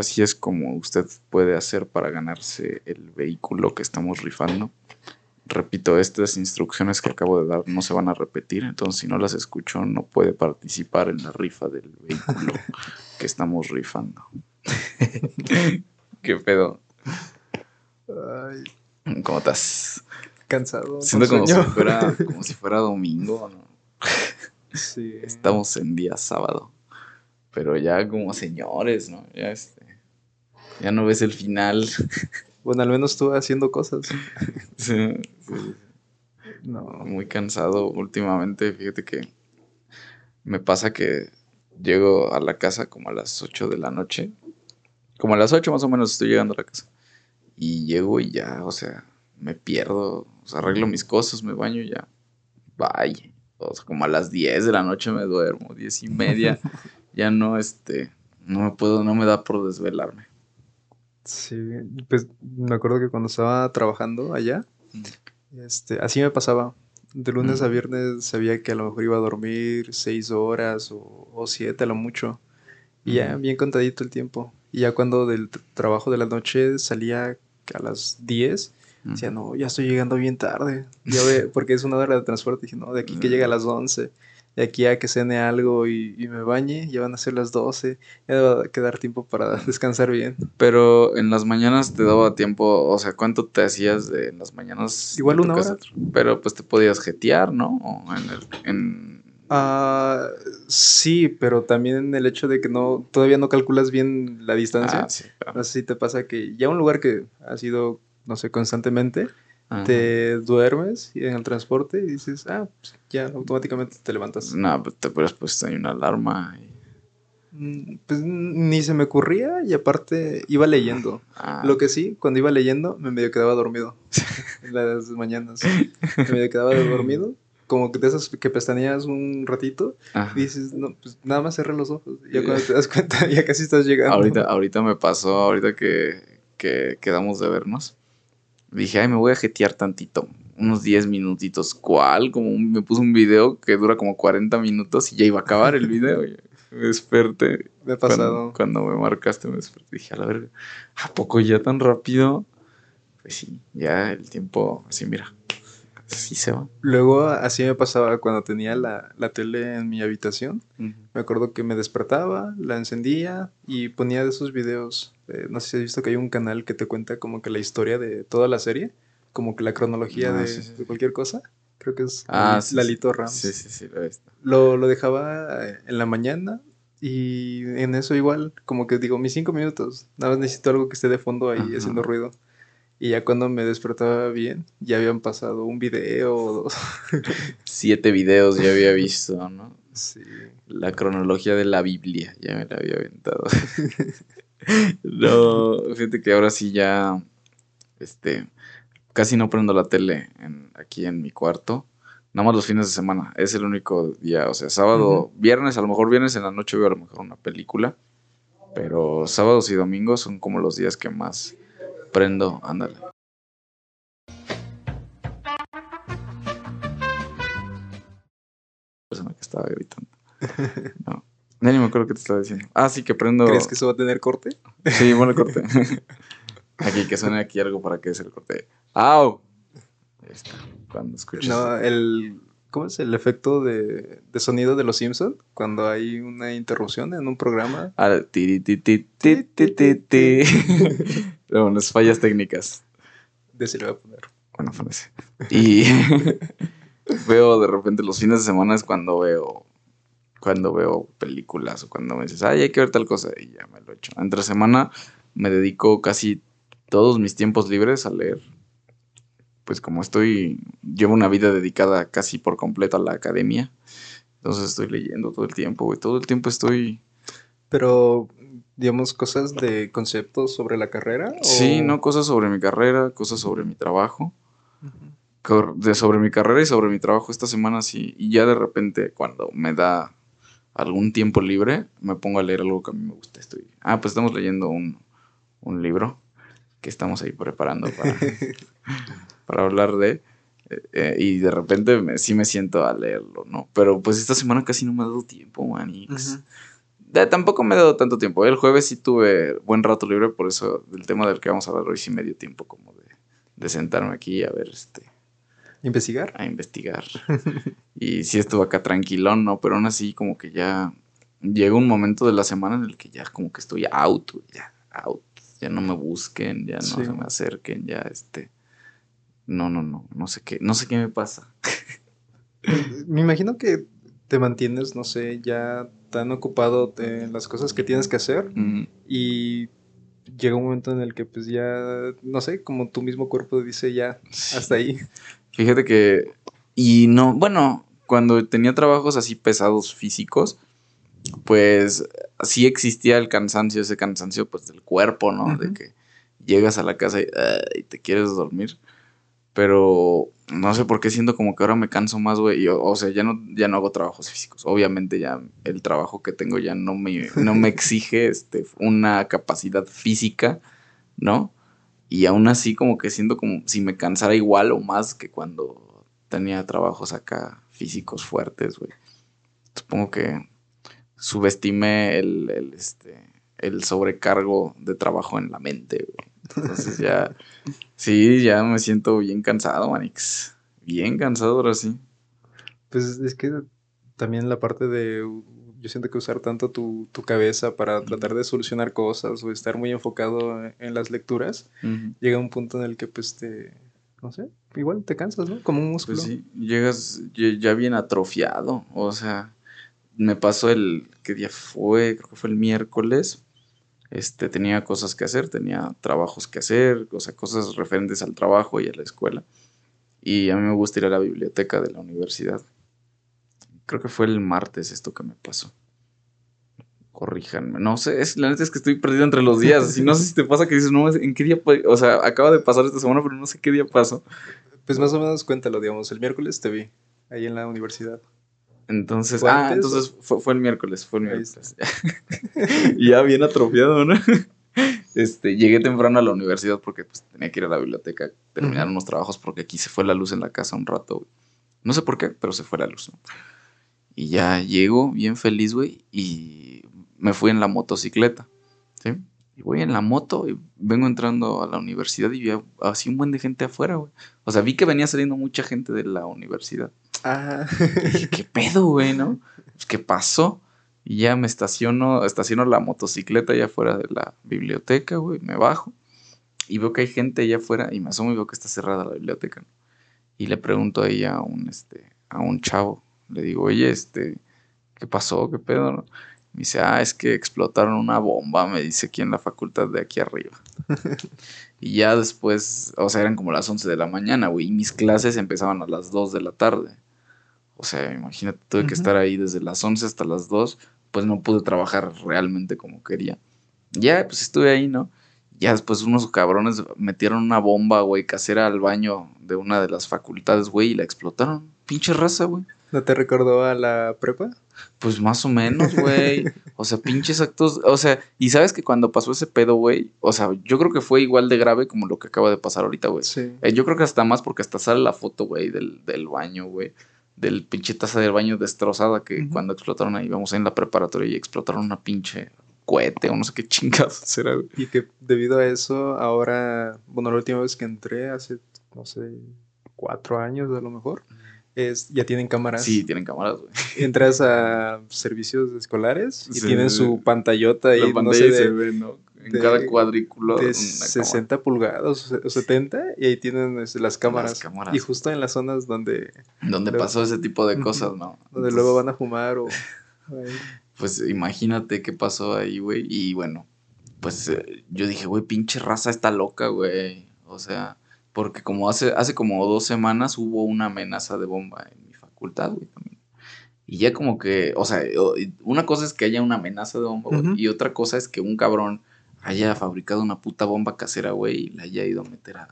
así es como usted puede hacer para ganarse el vehículo que estamos rifando. Repito, estas instrucciones que acabo de dar no se van a repetir, entonces si no las escucho no puede participar en la rifa del vehículo que estamos rifando. ¿Qué pedo? Ay, ¿Cómo estás? cansado. Siento como si, fuera, como si fuera domingo, ¿no? Sí. Estamos en día sábado. Pero ya como señores, ¿no? Ya este. Ya no ves el final. Bueno, al menos tú haciendo cosas. Sí, sí, No. muy cansado últimamente. Fíjate que me pasa que llego a la casa como a las 8 de la noche. Como a las 8 más o menos estoy llegando a la casa. Y llego y ya, o sea, me pierdo. O sea, arreglo mis cosas, me baño y ya. Bye. O sea, como a las 10 de la noche me duermo, 10 y media. ya no, este, no me puedo, no me da por desvelarme. Sí, pues me acuerdo que cuando estaba trabajando allá, este, así me pasaba. De lunes a Mm. viernes sabía que a lo mejor iba a dormir seis horas o, o siete a lo mucho. Y ya Ujú. bien contadito el tiempo. Y ya cuando del trabajo de la noche salía a las 10, decía, no, ya estoy llegando bien tarde. Ya ve, porque es una hora de transporte. Dije, no, de aquí que llegue a las 11. De aquí a que cene algo y, y me bañe, ya van a ser las 12. Ya va a quedar tiempo para descansar bien. Pero en las mañanas te daba tiempo, o sea, ¿cuánto te hacías de en las mañanas? Igual una hora. Pero pues te podías jetear, ¿no? O en el, en... Ah, sí, pero también el hecho de que no, todavía no calculas bien la distancia. Ah, sí, claro. No sé si te pasa que ya un lugar que ha sido, no sé, constantemente, Ajá. te duermes en el transporte y dices, ah, pues ya automáticamente te levantas. No, pues te hubieras puesto ahí una alarma. y- Mm, Pues ni se me ocurría y aparte iba leyendo. Ah, Lo que sí, cuando iba leyendo me medio quedaba dormido en las mañanas. Me medio quedaba dormido, como que de esas que pestañeas un ratito ajá. y dices, no, pues nada más cerré los ojos. Ya cuando te das cuenta, ya casi estás llegando. Ahorita, ahorita me pasó, ahorita que, que quedamos de vernos. Dije, ay, me voy a jetear tantito. Unos 10 minutitos. ¿Cuál? Como un- me puso un video que dura como 40 minutos y ya iba a acabar el video. me desperté. Me ha pasado. cuando me marcaste, me desperté. Dije, a la verga, ¿a poco ya tan rápido? Pues sí, ya el tiempo, así mira, así se va. Luego así me pasaba cuando tenía la, la tele en mi habitación. Me acuerdo que me despertaba, la encendía y ponía de esos videos. Eh, no sé si has visto que hay un canal que te cuenta como que la historia de toda la serie, como que la cronología Ah, de, sí, sí, de sí. cualquier cosa. Creo que es Ah, sí, Lalito. Rams. Sí, sí, sí, lo he visto. Lo, lo dejaba eh, en la mañana y en eso igual, como que digo, mis cinco minutos, nada más necesito algo que esté de fondo ahí Ajá. haciendo ruido. Y ya cuando me despertaba bien, ya habían pasado un video o dos. Siete videos ya había visto, ¿no? Sí. La cronología de la Biblia, ya me la había aventado. no, fíjate que ahora sí ya, este, casi no prendo la tele en- aquí en mi cuarto. Nada más los fines de semana. Es el único día. O sea, sábado, viernes, a lo mejor viernes en la noche veo a lo mejor una película. Pero sábados y domingos son como los días que más prendo. Ándale. persona que estaba gritando. No. Ya ni me acuerdo qué te estaba diciendo. Ah, sí, que prendo. ¿Crees que eso va a tener corte? Sí, bueno, corte. aquí, que suene aquí algo para que se el corte. ¡Au! Ahí está. Cuando escuches. No, el. ¿Cómo es el efecto de, de sonido de los Simpsons? Cuando hay una interrupción en un programa. Ah, ti, ti, ti, ti, ti, ti. Pero bueno, es fallas técnicas. De ese le voy a poner. Bueno, ese. Y veo de repente los fines de semana es cuando veo cuando veo películas o cuando me dices, ay, hay que ver tal cosa y ya me lo echo. Entre semana me dedico casi todos mis tiempos libres a leer. Pues como estoy, llevo una vida dedicada casi por completo a la academia. Entonces estoy leyendo todo el tiempo, güey. Todo el tiempo estoy... Pero, digamos, cosas de conceptos sobre la carrera. o- Sí, no, cosas sobre mi carrera, cosas sobre mi trabajo. De sobre mi carrera y sobre mi trabajo esta semana sí. Y ya de repente, cuando me da algún tiempo libre, me pongo a leer algo que a mí me gusta. Estoy. Ah, pues estamos leyendo un, un libro que estamos ahí preparando para, para hablar de. eh, eh, y de repente me- sí me siento a leerlo, ¿no? Pero pues esta semana casi no me ha dado tiempo, manix. Ujú. tampoco me he dado tanto tiempo. El jueves sí tuve buen rato libre, por eso del tema del que vamos a hablar hoy sí me dio tiempo como de, de sentarme aquí a ver este... ¿Investigar? A investigar. y sí estuve acá tranquilón, ¿no? Pero aún así como que ya llega un momento de la semana en el que ya como que estoy out, ya out. Ya no me busquen, ya no se me acerquen, ya este... No, no, no, no sé qué, no sé qué me pasa. me imagino que te mantienes, no sé, ya tan ocupado en las cosas que tienes que hacer y llega un momento en el que pues ya, no sé, como tu mismo cuerpo dice ya, hasta ahí. Fíjate que, y no, bueno, cuando tenía trabajos así pesados físicos, pues sí existía el cansancio, ese cansancio pues del cuerpo, ¿no? De que llegas a la casa y, y te quieres dormir. Pero no sé por qué siento como que ahora me canso más, güey. O, sea, ya no, ya no hago trabajos físicos. Obviamente ya el trabajo que tengo ya no me, no me exige este, una capacidad física, ¿no? Y aún así como que siento como si me cansara igual o más que cuando tenía trabajos acá físicos fuertes, güey. Supongo que subestimé el, el, este, el sobrecargo de trabajo en la mente, güey. Entonces ya, sí, ya me siento bien cansado, Manix. Bien cansado ahora sí. Pues es que también la parte de, yo siento que usar tanto tu, cabeza para tratar de solucionar cosas o estar muy enfocado en las lecturas, llega un punto en el que pues te, no sé, igual te cansas, ¿no? Como un músculo. Pues sí, llegas ya bien atrofiado, o sea, me pasó el, ¿qué día fue? Creo que fue el miércoles este, tenía cosas que hacer, tenía trabajos que hacer, o sea, cosas referentes al trabajo y a la escuela. Y a mí me gusta ir a la biblioteca de la universidad. Creo que fue el martes esto que me pasó. Corríjanme. No sé, es, la neta es que estoy perdido entre los días. no sé si te pasa que dices, no, ¿en qué día? O sea, acaba de pasar esta semana, pero no sé qué día pasó. Pues más o menos cuéntalo, digamos. El miércoles te vi ahí en la universidad. Entonces, ah, entonces fue, el miércoles, fue el miércoles. ya bien atrofiado, ¿no? Este, llegué temprano a la universidad porque pues, tenía que ir a la biblioteca, terminar unos trabajos porque aquí se fue la luz en la casa un rato, No sé por qué, pero se fue la luz, Y ya llego bien feliz, güey, y me fui en la motocicleta, ¿sí? Y voy en la moto y vengo entrando a la universidad y vi así un buen de gente afuera, güey. O sea, vi que venía saliendo mucha gente de la universidad. Ah. ¿qué pedo, güey, no? Pues, ¿Qué pasó? Y ya me estaciono, estaciono la motocicleta allá afuera de la biblioteca, güey, me bajo y veo que hay gente allá afuera y me asomo y veo que está cerrada la biblioteca. Y le pregunto ahí a un, este, a un chavo, le digo, oye, este, ¿qué pasó? ¿Qué pedo? No? Me dice, ah, es que explotaron una bomba, me dice aquí en la facultad de aquí arriba. y ya después, o sea, eran como las 11 de la mañana, güey, y mis clases empezaban a las 2 de la tarde. O sea, imagínate, tuve que estar ahí desde las 11 hasta las 2, pues no pude trabajar realmente como quería. Ya, pues estuve ahí, ¿no? Ya después unos cabrones metieron una bomba, güey, casera al baño de una de las facultades, güey, y la explotaron. Pinche raza, güey. ¿No te recordó a la prepa? Pues más o menos, güey. O sea, pinches actos. O sea, y sabes que cuando pasó ese pedo, güey. O sea, yo creo que fue igual de grave como lo que acaba de pasar ahorita, güey. Sí. Eh, yo creo que hasta más porque hasta sale la foto, güey, del, del baño, güey del pinche taza del baño destrozada que cuando explotaron ahí, vamos en la preparatoria y explotaron una pinche cohete o no sé qué chingados será. Y que debido a eso, ahora, bueno, la última vez que entré, hace, no sé, cuatro años a lo mejor, es, ya tienen cámaras. Sí, tienen cámaras, güey. Entras a servicios escolares y tienen su pantallota ahí, no sé, se ve, ¿no? en cada cuadrículo. De 60 pulgadas o 70 y ahí tienen este, las, cámaras. Y justo en las zonas donde... Donde pasó ese tipo de cosas, ¿no? Donde luego van a fumar o... pues imagínate qué pasó ahí, güey. Y bueno, pues eh, yo dije, güey, pinche raza está loca, güey. O sea, porque como hace, hace como dos semanas hubo una amenaza de bomba en mi facultad, güey, Y ya como que, o sea, una cosa es que haya una amenaza de bomba, y otra cosa es que un cabrón haya fabricado una puta bomba casera, güey, y la haya ido a meter a,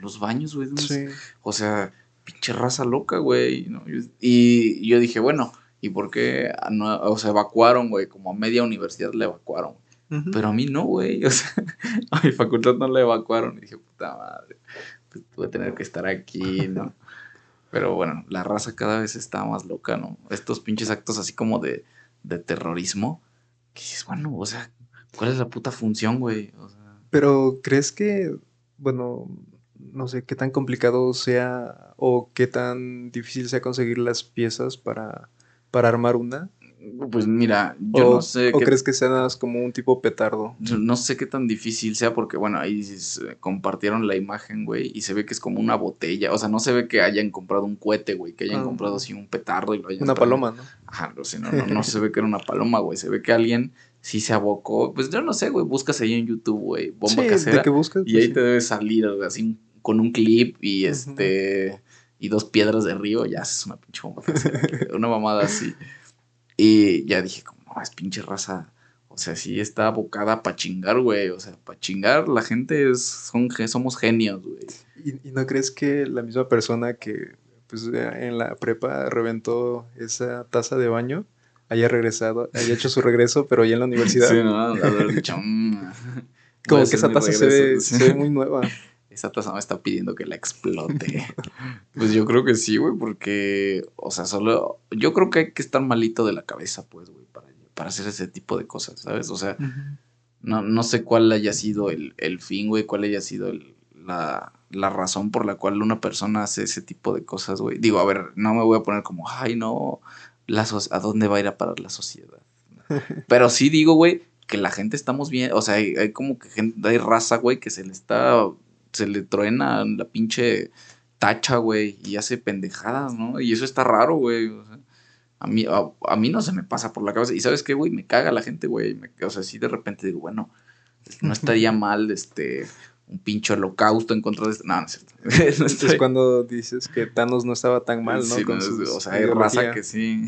los baños, güey. Sí. O sea, pinche raza loca, güey. Y yo dije, bueno, ¿y por qué no, o sea, evacuaron, güey? Como a media universidad la evacuaron. Pero a mí no, güey. O sea, a mi facultad no la evacuaron. Y dije, puta madre, tuve que tener que estar aquí, ¿no? Pero bueno, la raza cada vez está más loca, ¿no? Estos pinches actos así como de, de terrorismo Que dices, bueno, o sea, ¿cuál es la puta función, güey? O sea, Pero, ¿crees que, bueno, no sé qué tan complicado sea o qué tan difícil sea conseguir las piezas para, para armar una? Pues mira, yo ¿O, no sé o qué, crees que sea nada más como un tipo petardo? no sé qué tan difícil sea porque, bueno, ahí se- compartieron la imagen, güey, y se ve que es como una botella. O sea, no se ve que hayan comprado un cohete, güey, que hayan Ah. comprado así un petardo y lo hayan Una traído. paloma, ¿no? Ajá, no, sé, no, no, no se ve que era una paloma, güey. Se ve que alguien sí se abocó. Pues yo no sé, güey, buscas ahí en YouTube, güey, bomba sí, casera. de que buscas. Y pues ahí sí. te debe salir güey, así con un clip y este y dos piedras de río, ya haces una pinche bomba casera, una mamada así. Y ya dije, como, no, es pinche raza. O sea, sí está abocada para chingar, güey. O sea, para chingar la gente es, son, somos genios, güey. ¿Y, y no crees que la misma persona que pues, en la prepa reventó esa taza de baño haya regresado, haya hecho su regreso, pero ya en la universidad? Sí, no, haber dicho, "Mm, voy a Como que esa taza se ve, regreso". se ve muy nueva. Esa taza me está pidiendo que la explote. pues yo creo que sí, güey, porque, o sea, solo. Yo creo que hay que estar malito de la cabeza, pues, güey, para, para hacer ese tipo de cosas, ¿sabes? O sea, no, no sé cuál haya sido el, el fin, güey, cuál haya sido el- la, la razón por la cual una persona hace ese tipo de cosas, güey. Digo, a ver, no me voy a poner como, ay, no, la so- ¿a dónde va a ir a parar la sociedad? Pero sí digo, güey, que la gente estamos bien, o sea, hay, hay como que gente, hay raza, güey, que se le está, se le truena la pinche tacha, güey, y hace pendejadas, ¿no? Y eso está raro, güey. o sea, a mí, a, a mí no se me pasa por la cabeza. Y sabes qué, güey, me caga la gente, güey. me- O sea, sí de repente digo, bueno, no estaría mal, este, un pinche holocausto en contra de... este- No, no es cierto. No Es cuando dices que Thanos no estaba tan mal, ¿no? Sí, Con no, es- sus o sea, hay raza que sí,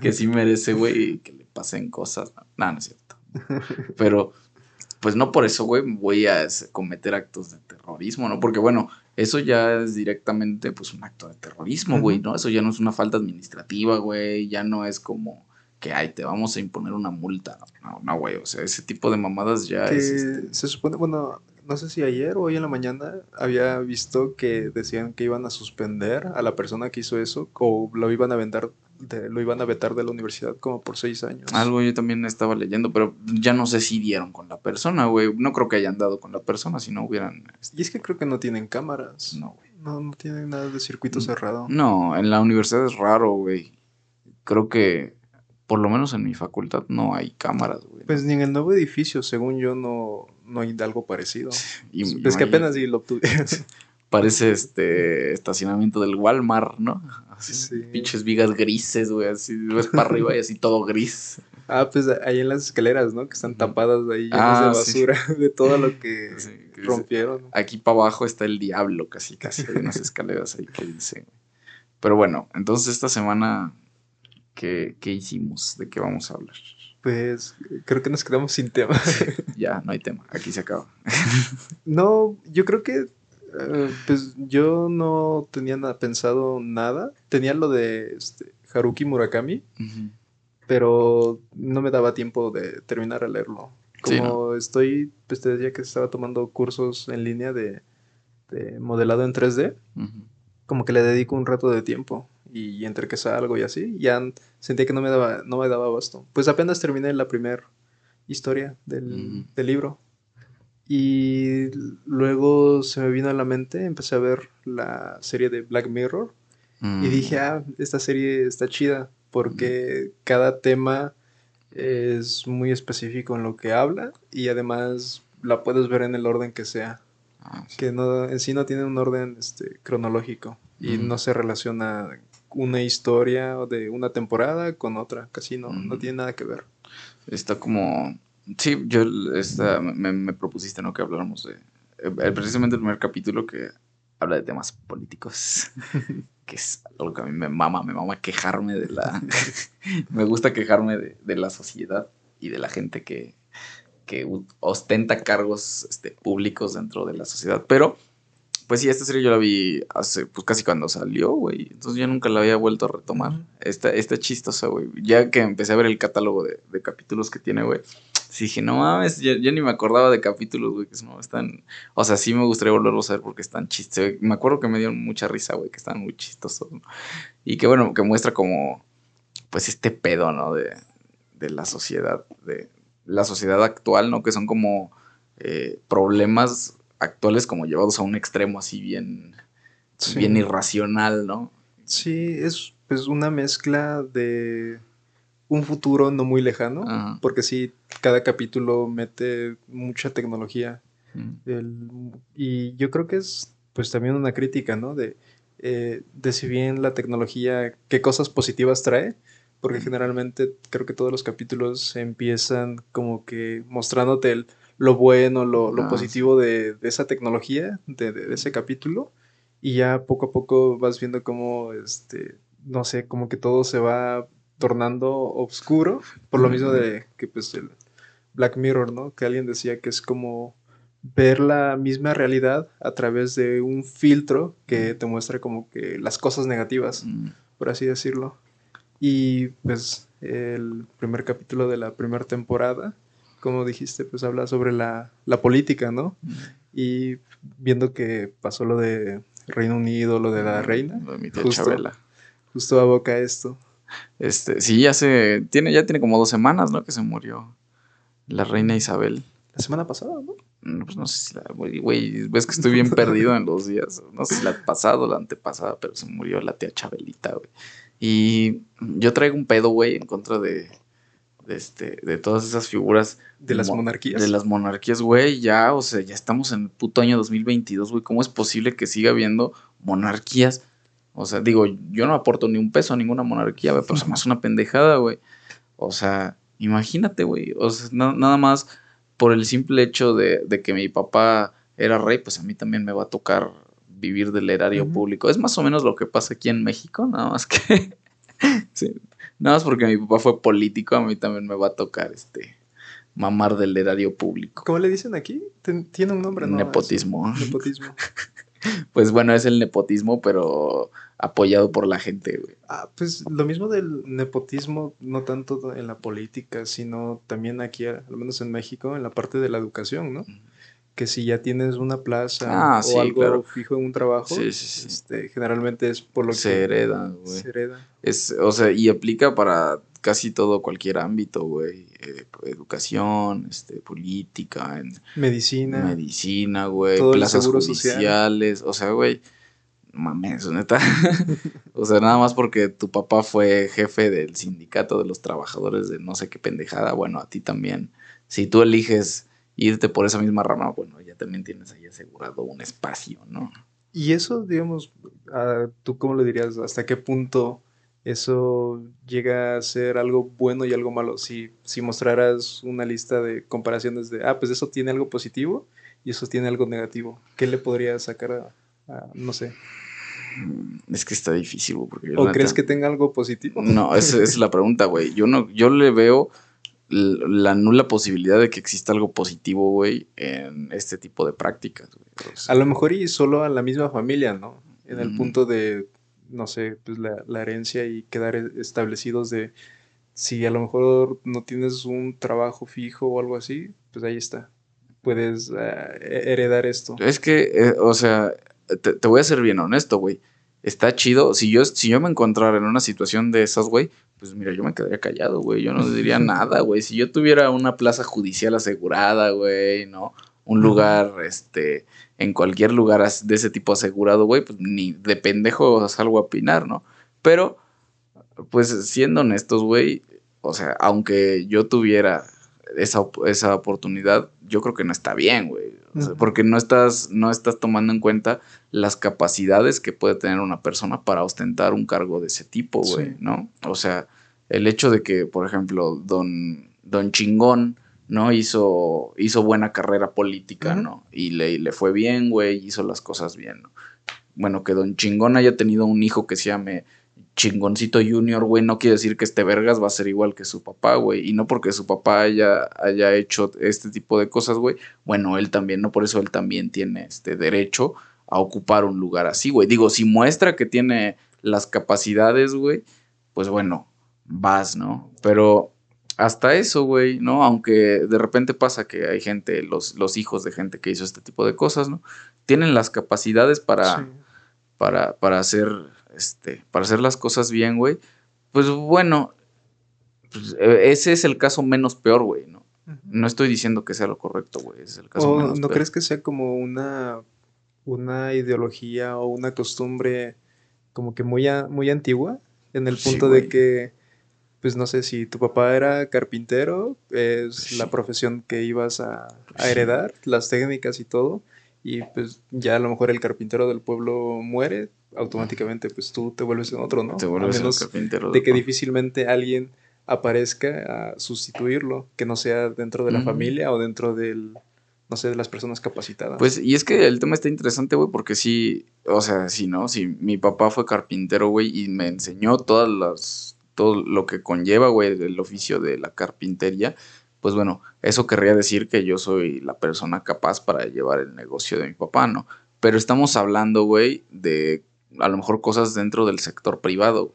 que sí merece, güey, que le pasen cosas. No, no es cierto. Pero, pues no por eso, güey, voy a cometer actos de terrorismo, ¿no? Porque, bueno, eso ya es directamente, pues, un acto de terrorismo, güey. ¿no? Eso ya no es una falta administrativa, güey, ya no es como que, ay, te vamos a imponer una multa. No, no, güey, o sea, ese tipo de mamadas ya Que es... este, se supone, bueno, no sé si ayer o hoy en la mañana había visto que decían que iban a suspender a la persona que hizo eso o lo iban a vetar de, lo iban a vetar de la universidad como por seis años. Algo yo también estaba leyendo, pero ya no sé si dieron con la persona, güey. No creo que hayan dado con la persona si no hubieran... este, Y es que creo que no tienen cámaras. No, güey. No, no tienen nada de circuito Mm, cerrado. No, en la universidad es raro, güey. Creo que, por lo menos en mi facultad, no hay cámaras, güey. Pues ni en el nuevo edificio, según yo, no, no hay algo parecido. Y- es que no hay- apenas si lo obtuvieron. Parece este estacionamiento del Walmart, ¿no? Sí. pinches vigas grises, güey. Así ves para arriba y así todo gris. ah, pues ahí en las escaleras, ¿no? Que están tapadas ahí llenas Ah, de sí. basura, de todo lo que rompieron. Aquí para abajo está el diablo, casi, casi. Hay unas escaleras ahí que dice. Pero bueno, entonces esta semana, ¿qué, qué hicimos? ¿De qué vamos a hablar? Pues creo que nos quedamos sin tema. Ya, no hay tema. Aquí se acaba. No, yo creo que eh, pues yo no tenía nada pensado nada. Tenía lo de este, Haruki Murakami, pero no me daba tiempo de terminar a leerlo. Sí, Como estoy, pues te decía que estaba tomando cursos en línea de, de modelado en 3D, Ujú. como que le dedico un rato de tiempo y entre que salgo y así, ya sentía que no me daba, no me daba abasto. Pues apenas terminé la primera historia del libro. Y luego se me vino a la mente, empecé a ver la serie de Black Mirror y Mm. dije, ah, esta serie está chida porque cada tema es muy específico en lo que habla y además la puedes ver en el orden que sea, Ah, sí. que no, en sí no tiene un orden este, cronológico y Ujú. no se relaciona una historia de una temporada con otra, casi no, no tiene nada que ver. Está como. Sí, yo esta, me, me propusiste, ¿no? Que habláramos de. eh, precisamente el primer capítulo que habla de temas políticos. que es algo que a mí me mama, me mama quejarme de la. me gusta quejarme de, de la sociedad y de la gente que, que ostenta cargos este, públicos dentro de la sociedad. Pero, pues sí, esta serie yo la vi hace, pues casi cuando salió, güey. Entonces yo nunca la había vuelto a retomar. Está, está chistosa, güey. Ya que empecé a ver el catálogo de, de capítulos que tiene, güey. Sí dije, no mames, ya ni me acordaba de capítulos, güey, que no están... O sea, sí me gustaría volverlos a ver porque están chistes. Me acuerdo que me dieron mucha risa, güey, que están muy chistosos. ¿no? Y que bueno, que muestra como, pues este pedo, ¿no? De, de la sociedad, de la sociedad actual, ¿no? Que son como eh, problemas actuales como llevados a un extremo así bien, bien irracional, ¿no? Sí, es pues una mezcla de un futuro no muy lejano, porque sí, cada capítulo mete mucha tecnología. y yo creo que es pues también una crítica, ¿no? De, eh, de si bien la tecnología, qué cosas positivas trae, porque generalmente creo que todos los capítulos empiezan como que mostrándote lo bueno, lo, ah, positivo de, esa tecnología, de, ese capítulo, y ya poco a poco vas viendo cómo, este, no sé, como que todo se va tornando oscuro, por lo mismo de que pues el Black Mirror, ¿no? Que alguien decía que es como ver la misma realidad a través de un filtro que te muestra como que las cosas negativas, por así decirlo. Y pues el primer capítulo de la primera temporada, como dijiste, pues habla sobre la, política, ¿no? Y viendo que pasó lo de Reino Unido, lo de la reina, justo, justo aboca esto. Este, sí, ya se, tiene, ya tiene como dos semanas, ¿no? Que se murió la reina Isabel. La semana pasada, ¿no? No, pues no sé si la, güey, ves que estoy bien perdido en los días. No sé si la pasada o la antepasada, pero se murió la tía Chabelita, güey. Y yo traigo un pedo, güey, en contra de, de, este, de todas esas figuras. De las monarquías. De las monarquías, güey, ya, o sea, ya estamos en el puto año 2022, güey. ¿Cómo es posible que siga habiendo monarquías? O sea, digo, yo no aporto ni un peso a ninguna monarquía, güey, pero me hace una pendejada, güey. O sea, imagínate, güey. O sea, nada más por el simple hecho de, de que mi papá era rey, pues a mí también me va a tocar vivir del erario público. Es más o menos lo que pasa aquí en México, nada más que... sí, nada más porque mi papá fue político, a mí también me va a tocar este mamar del erario público. ¿Cómo le dicen aquí? Tiene un nombre, ¿no? Nepotismo. Nepotismo. pues bueno, es el nepotismo, pero apoyado por la gente, güey. Ah, pues lo mismo del nepotismo, no tanto en la política, sino también aquí, al menos en México, en la parte de la educación, ¿no? Que si ya tienes una plaza ah, o algo fijo en un trabajo, este, generalmente es por lo se que hereda, güey. Se hereda. Es, o sea, y aplica para casi todo cualquier ámbito, güey. Eh, educación, este, política, en medicina. Medicina, güey. Plazas judiciales. O sea, güey. Mames, neta. o sea, nada más porque tu papá fue jefe del sindicato de los trabajadores de no sé qué pendejada. Bueno, a ti también. Si tú eliges irte por esa misma rama, bueno, ya también tienes ahí asegurado un espacio, ¿no? Y eso, digamos, ¿tú cómo le dirías? ¿Hasta qué punto eso llega a ser algo bueno y algo malo? Si, si mostraras una lista de comparaciones de, ah, pues eso tiene algo positivo y eso tiene algo negativo, ¿qué le podrías sacar a, no sé? Mm, es que está difícil, porque ¿O crees que tenga algo positivo? No, esa es la pregunta, güey. Yo no, yo le veo la nula posibilidad de que exista algo positivo, güey, en este tipo de prácticas. a lo mejor y solo a la misma familia, ¿no? En el punto de, no sé, pues la, herencia y quedar e, establecidos de si a lo mejor no tienes un trabajo fijo o algo así, pues ahí está. Puedes eh, heredar esto. Es que, eh, o sea, te, te voy a ser bien honesto, güey está chido. Si yo, si yo me encontrara en una situación de esas, güey, pues mira, yo me quedaría callado, güey. Yo no diría nada, güey. Si yo tuviera una plaza judicial asegurada, güey, ¿no? Un lugar, este, en cualquier lugar de ese tipo asegurado, güey, pues ni de pendejo salgo a opinar, ¿no? Pero, pues siendo honestos, güey, o sea, aunque yo tuviera esa, esa oportunidad, yo creo que no está bien, güey. Porque no estás, no estás tomando en cuenta las capacidades que puede tener una persona para ostentar un cargo de ese tipo, güey, ¿no? O sea, el hecho de que, por ejemplo, don, don Chingón, ¿no? Hizo, hizo buena carrera política, ¿no? Y le, le fue bien, güey, hizo las cosas bien, ¿no? Bueno, que don Chingón haya tenido un hijo que se llame chingoncito junior, güey, no quiere decir que este vergas va a ser igual que su papá, güey. Y no porque su papá haya, haya hecho este tipo de cosas, güey. Bueno, él también, no por eso él también tiene este derecho a ocupar un lugar así, güey. Digo, si muestra que tiene las capacidades, güey, pues bueno, vas, ¿no? Pero hasta eso, güey, ¿no? Aunque de repente pasa que hay gente, los, los hijos de gente que hizo este tipo de cosas, ¿no? Tienen las capacidades para, para, para hacer este, para hacer las cosas bien, güey, pues bueno, pues, e, ese es el caso menos peor, güey, ¿no? No estoy diciendo que sea lo correcto, güey. Es el caso ¿O no crees que sea como una, una ideología o una costumbre como que muy, muy antigua? En el punto de que, pues no sé, si tu papá era carpintero, es la profesión que ibas a, heredar, las técnicas y todo. Y pues ya a lo mejor el carpintero del pueblo muere, automáticamente pues tú te vuelves en otro, ¿no? Te vuelves a carpintero. De que difícilmente alguien aparezca a sustituirlo, que no sea dentro de la familia o dentro del, no sé, de las personas capacitadas. Pues, y es que el tema está interesante, güey, porque sí, o sea, sí, ¿no? Si mi papá fue carpintero, güey, y me enseñó todas las, todo lo que conlleva, güey, el oficio de la carpintería, pues bueno, eso querría decir que yo soy la persona capaz para llevar el negocio de mi papá, ¿no? Pero estamos hablando, güey, de a lo mejor cosas dentro del sector privado.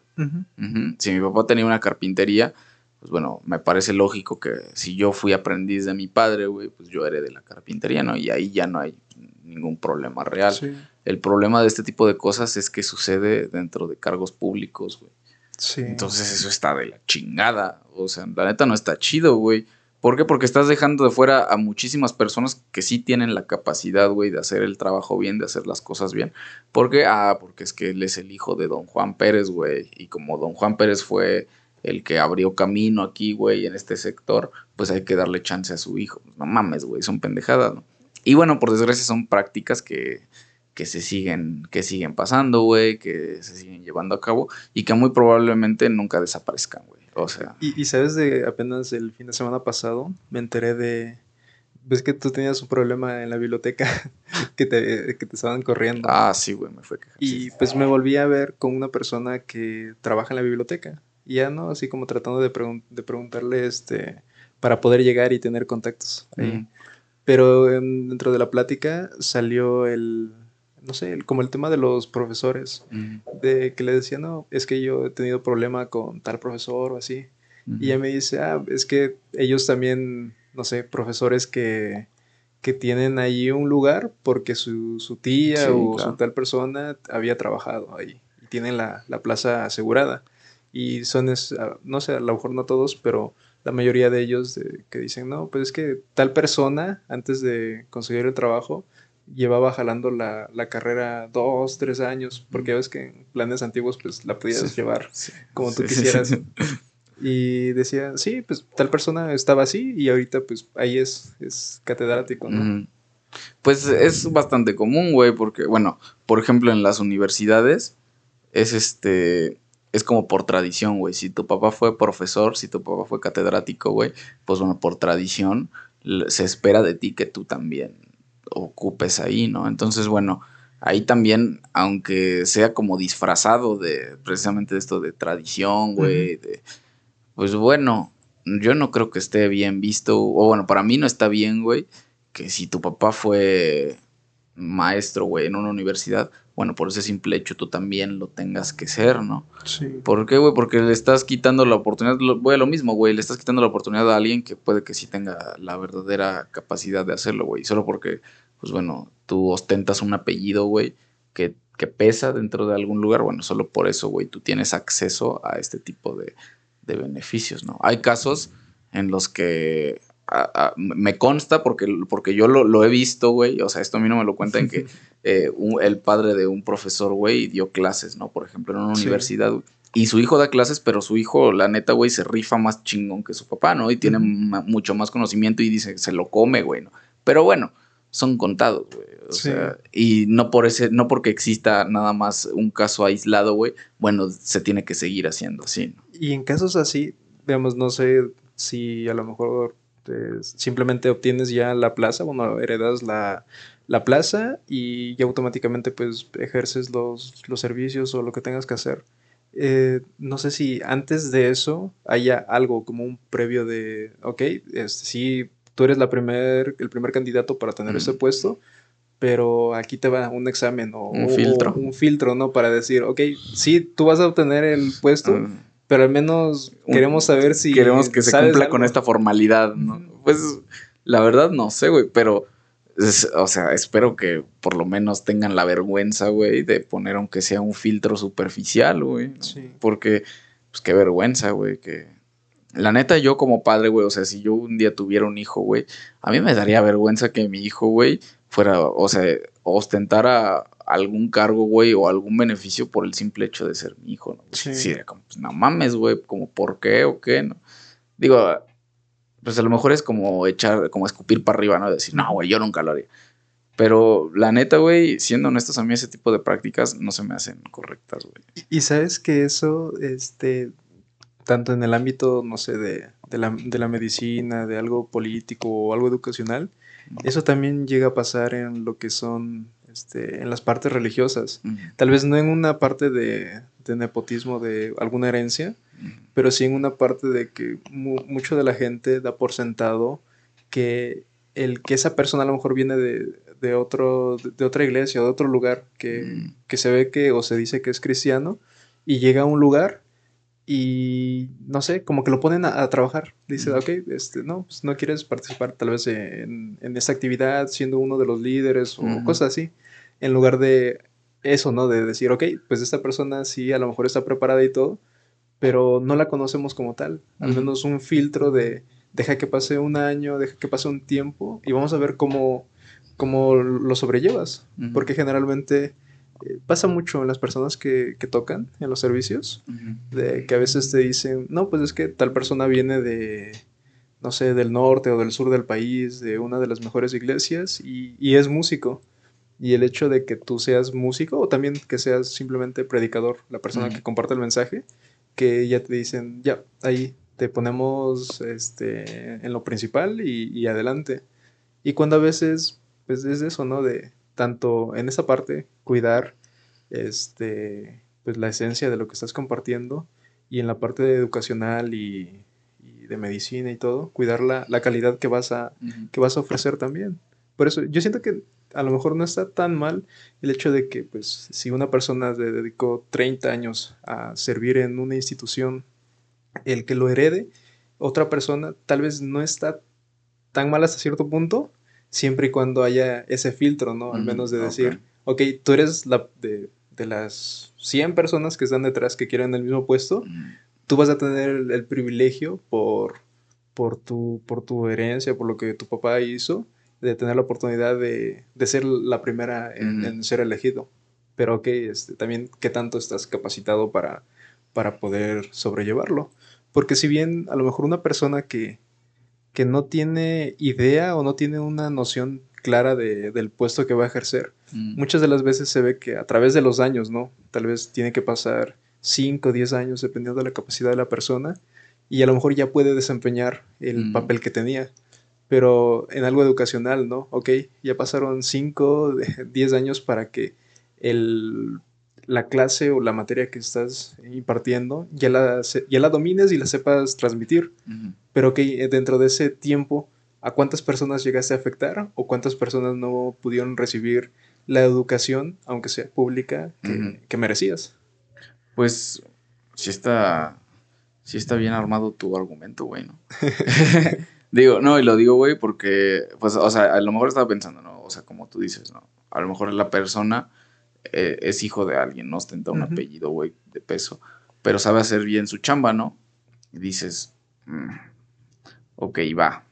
Si mi papá tenía una carpintería, pues bueno, me parece lógico que si yo fui aprendiz de mi padre, güey, pues yo de la carpintería, ¿no? Y ahí ya no hay ningún problema real. El problema de este tipo de cosas es que sucede dentro de cargos públicos, güey. Sí. Entonces eso está de la chingada. O sea, la neta no está chido, güey. ¿Por qué? Porque estás dejando de fuera a muchísimas personas que sí tienen la capacidad, güey, de hacer el trabajo bien, de hacer las cosas bien. ¿Por qué? Ah, porque es que él es el hijo de don Juan Pérez, güey. Y como don Juan Pérez fue el que abrió camino aquí, güey, en este sector, pues hay que darle chance a su hijo. No mames, güey, son pendejadas, ¿no? Y bueno, por desgracia son prácticas que, que se siguen, que siguen pasando, güey, que se siguen llevando a cabo y que muy probablemente nunca desaparezcan, güey. O sea. Y, sabes de apenas el fin de semana pasado me enteré de. Ves que tú tenías un problema en la biblioteca que te, que te estaban corriendo. Ah, sí, güey, me fue quejar. Y pues me volví a ver con una persona que trabaja en la biblioteca. Y ya, ¿no? Así como tratando de, de preguntarle este para poder llegar y tener contactos. Pero dentro de la plática salió el, no sé, como el tema de los profesores, de que le decía, no, es que yo he tenido problema con tal profesor o así. Y ella me dice, ah, es que ellos también, no sé, profesores que, que tienen ahí un lugar porque su, su tía o su tal persona había trabajado ahí y tienen la, la plaza asegurada. Y son, es, ah, no sé, a lo mejor no todos, pero la mayoría de ellos que dicen, no, pues es que tal persona, antes de conseguir el trabajo, llevaba jalando la, carrera dos, tres años, porque ves que en planes antiguos pues la podías llevar como tú quisieras. Y decía, sí, pues tal persona estaba así y ahorita pues ahí es, es catedrático, ¿no? Pues es bastante común, güey, porque, bueno, por ejemplo, en las universidades es este, es como por tradición, güey. Si tu papá fue profesor, si tu papá fue catedrático, güey, pues bueno, por tradición se espera de ti que tú también ocupes ahí, ¿no? Entonces, bueno, ahí también, aunque sea como disfrazado de precisamente esto de tradición, güey, pues bueno, yo no creo que esté bien visto, o bueno, para mí no está bien, güey, que si tu papá fue maestro, güey, en una universidad, bueno, por ese simple hecho tú también lo tengas que ser, ¿no? Sí. ¿Por qué, güey? Porque le estás quitando la oportunidad, güey, lo mismo, güey, le estás quitando la oportunidad a alguien que puede que sí tenga la verdadera capacidad de hacerlo, güey, solo porque, pues bueno, tú ostentas un apellido, güey, que, que pesa dentro de algún lugar, bueno, solo por eso, güey, tú tienes acceso a este tipo de, de beneficios, ¿no? Hay casos en los que me consta porque, porque yo lo, he visto, güey. O sea, esto a mí no me lo cuentan que eh, el padre de un profesor, güey, dio clases, ¿no? Por ejemplo, en una universidad. Y su hijo da clases, pero su hijo, la neta, güey, se rifa más chingón que su papá, ¿no? Y tiene mucho más conocimiento y dice, se lo come, güey, ¿no? Pero bueno, son contados, güey. O sea, y no por ese, no porque exista nada más un caso aislado, güey, bueno, se tiene que seguir haciendo así, ¿no? Y en casos así, digamos, no sé si a lo mejor simplemente obtienes ya la plaza, bueno, heredas la, plaza y ya automáticamente pues ejerces los, servicios o lo que tengas que hacer. Eh, no sé si antes de eso haya algo como un previo de, ok, este, sí, tú eres la primer, el primer candidato para tener ese puesto, pero aquí te va un examen o un filtro. un filtro, ¿no? Para decir, ok, sí, tú vas a obtener el puesto, ah pero al menos queremos saber si. Queremos que se cumpla con esta formalidad, ¿no? Pues la verdad no sé, güey, pero. o sea, espero que por lo menos tengan la vergüenza, güey, de poner aunque sea un filtro superficial, güey. Sí. Porque, pues qué vergüenza, güey, que, la neta, yo como padre, güey, o sea, si yo un día tuviera un hijo, güey, a mí me daría vergüenza que mi hijo, güey, fuera, o sea, ostentara algún cargo, güey, o algún beneficio por el simple hecho de ser mi hijo, ¿no? Sí. como, pues, no mames, güey, como, ¿por qué o qué, no? Digo, pues a lo mejor es como echar, como escupir para arriba, ¿no? Decir, no, güey, yo nunca lo haría. Pero la neta, güey, siendo honestos, a mí ese tipo de prácticas no se me hacen correctas, güey. Y sabes que eso, este, tanto en el ámbito, no sé, de, de, la, de la medicina, de algo político o algo educacional, eso también llega a pasar en lo que son este, en las partes religiosas. Tal vez no en una parte de, nepotismo de alguna herencia, pero sí en una parte de que mucho de la gente da por sentado que el que esa persona a lo mejor viene de, otro, de, otra iglesia o de otro lugar que, que, se ve que o se dice que es cristiano y llega a un lugar y no sé, como que lo ponen a, trabajar. Dice, ok, este, no, pues no quieres participar tal vez en, en esta actividad siendo uno de los líderes o cosas así, en lugar de eso, ¿no? De decir, ok, pues esta persona sí, a lo mejor está preparada y todo, pero no la conocemos como tal. Al menos un filtro de deja que pase un año, deja que pase un tiempo y vamos a ver cómo, cómo lo sobrellevas. Porque generalmente pasa mucho en las personas que, tocan en los servicios, de que a veces te dicen, no, pues es que tal persona viene de, no sé, del norte o del sur del país, de una de las mejores iglesias y, es músico. Y el hecho de que tú seas músico o también que seas simplemente predicador, la persona que comparte el mensaje, que ya te dicen, ya, ahí te ponemos este, en lo principal y, y adelante. Y cuando a veces, pues es eso, ¿no? De, tanto en esa parte, cuidar este, pues la esencia de lo que estás compartiendo y en la parte de educacional y, de medicina y todo, cuidar la, calidad que vas, a, que vas a ofrecer también. Por eso yo siento que a lo mejor no está tan mal el hecho de que pues si una persona se dedicó 30 años a servir en una institución, el que lo herede, otra persona tal vez no está tan mal hasta cierto punto, siempre y cuando haya ese filtro, ¿no? Al menos de decir, ok, tú eres la de, las 100 personas que están detrás que quieren el mismo puesto, tú vas a tener el, privilegio por, por, tu, por tu herencia, por lo que tu papá hizo, de tener la oportunidad de, ser la primera en, ser elegido. Pero ok, este, también qué tanto estás capacitado para, para poder sobrellevarlo. Porque si bien a lo mejor una persona que, que no tiene idea o no tiene una noción clara de, del puesto que va a ejercer. Mm. Muchas de las veces se ve que a través de los años, ¿no? Tal vez tiene que pasar 5 o 10 años dependiendo de la capacidad de la persona y a lo mejor ya puede desempeñar el mm. papel que tenía. Pero en algo educacional, ¿no? Ok, ya pasaron 5, 10 años para que el la clase o la materia que estás impartiendo ya la, ya la domines y la sepas transmitir. Pero que dentro de ese tiempo, ¿a cuántas personas llegaste a afectar o cuántas personas no pudieron recibir la educación, aunque sea pública, que, merecías? Pues si está, si está bien armado tu argumento, güey, ¿no? digo, no, y lo digo, güey, porque, pues, o sea, a lo mejor estaba pensando, ¿no? O sea, como tú dices, ¿no? A lo mejor la persona eh, es hijo de alguien, no ostenta un apellido, güey, de peso, pero sabe hacer bien su chamba, ¿no? Y dices, mm, ok, va.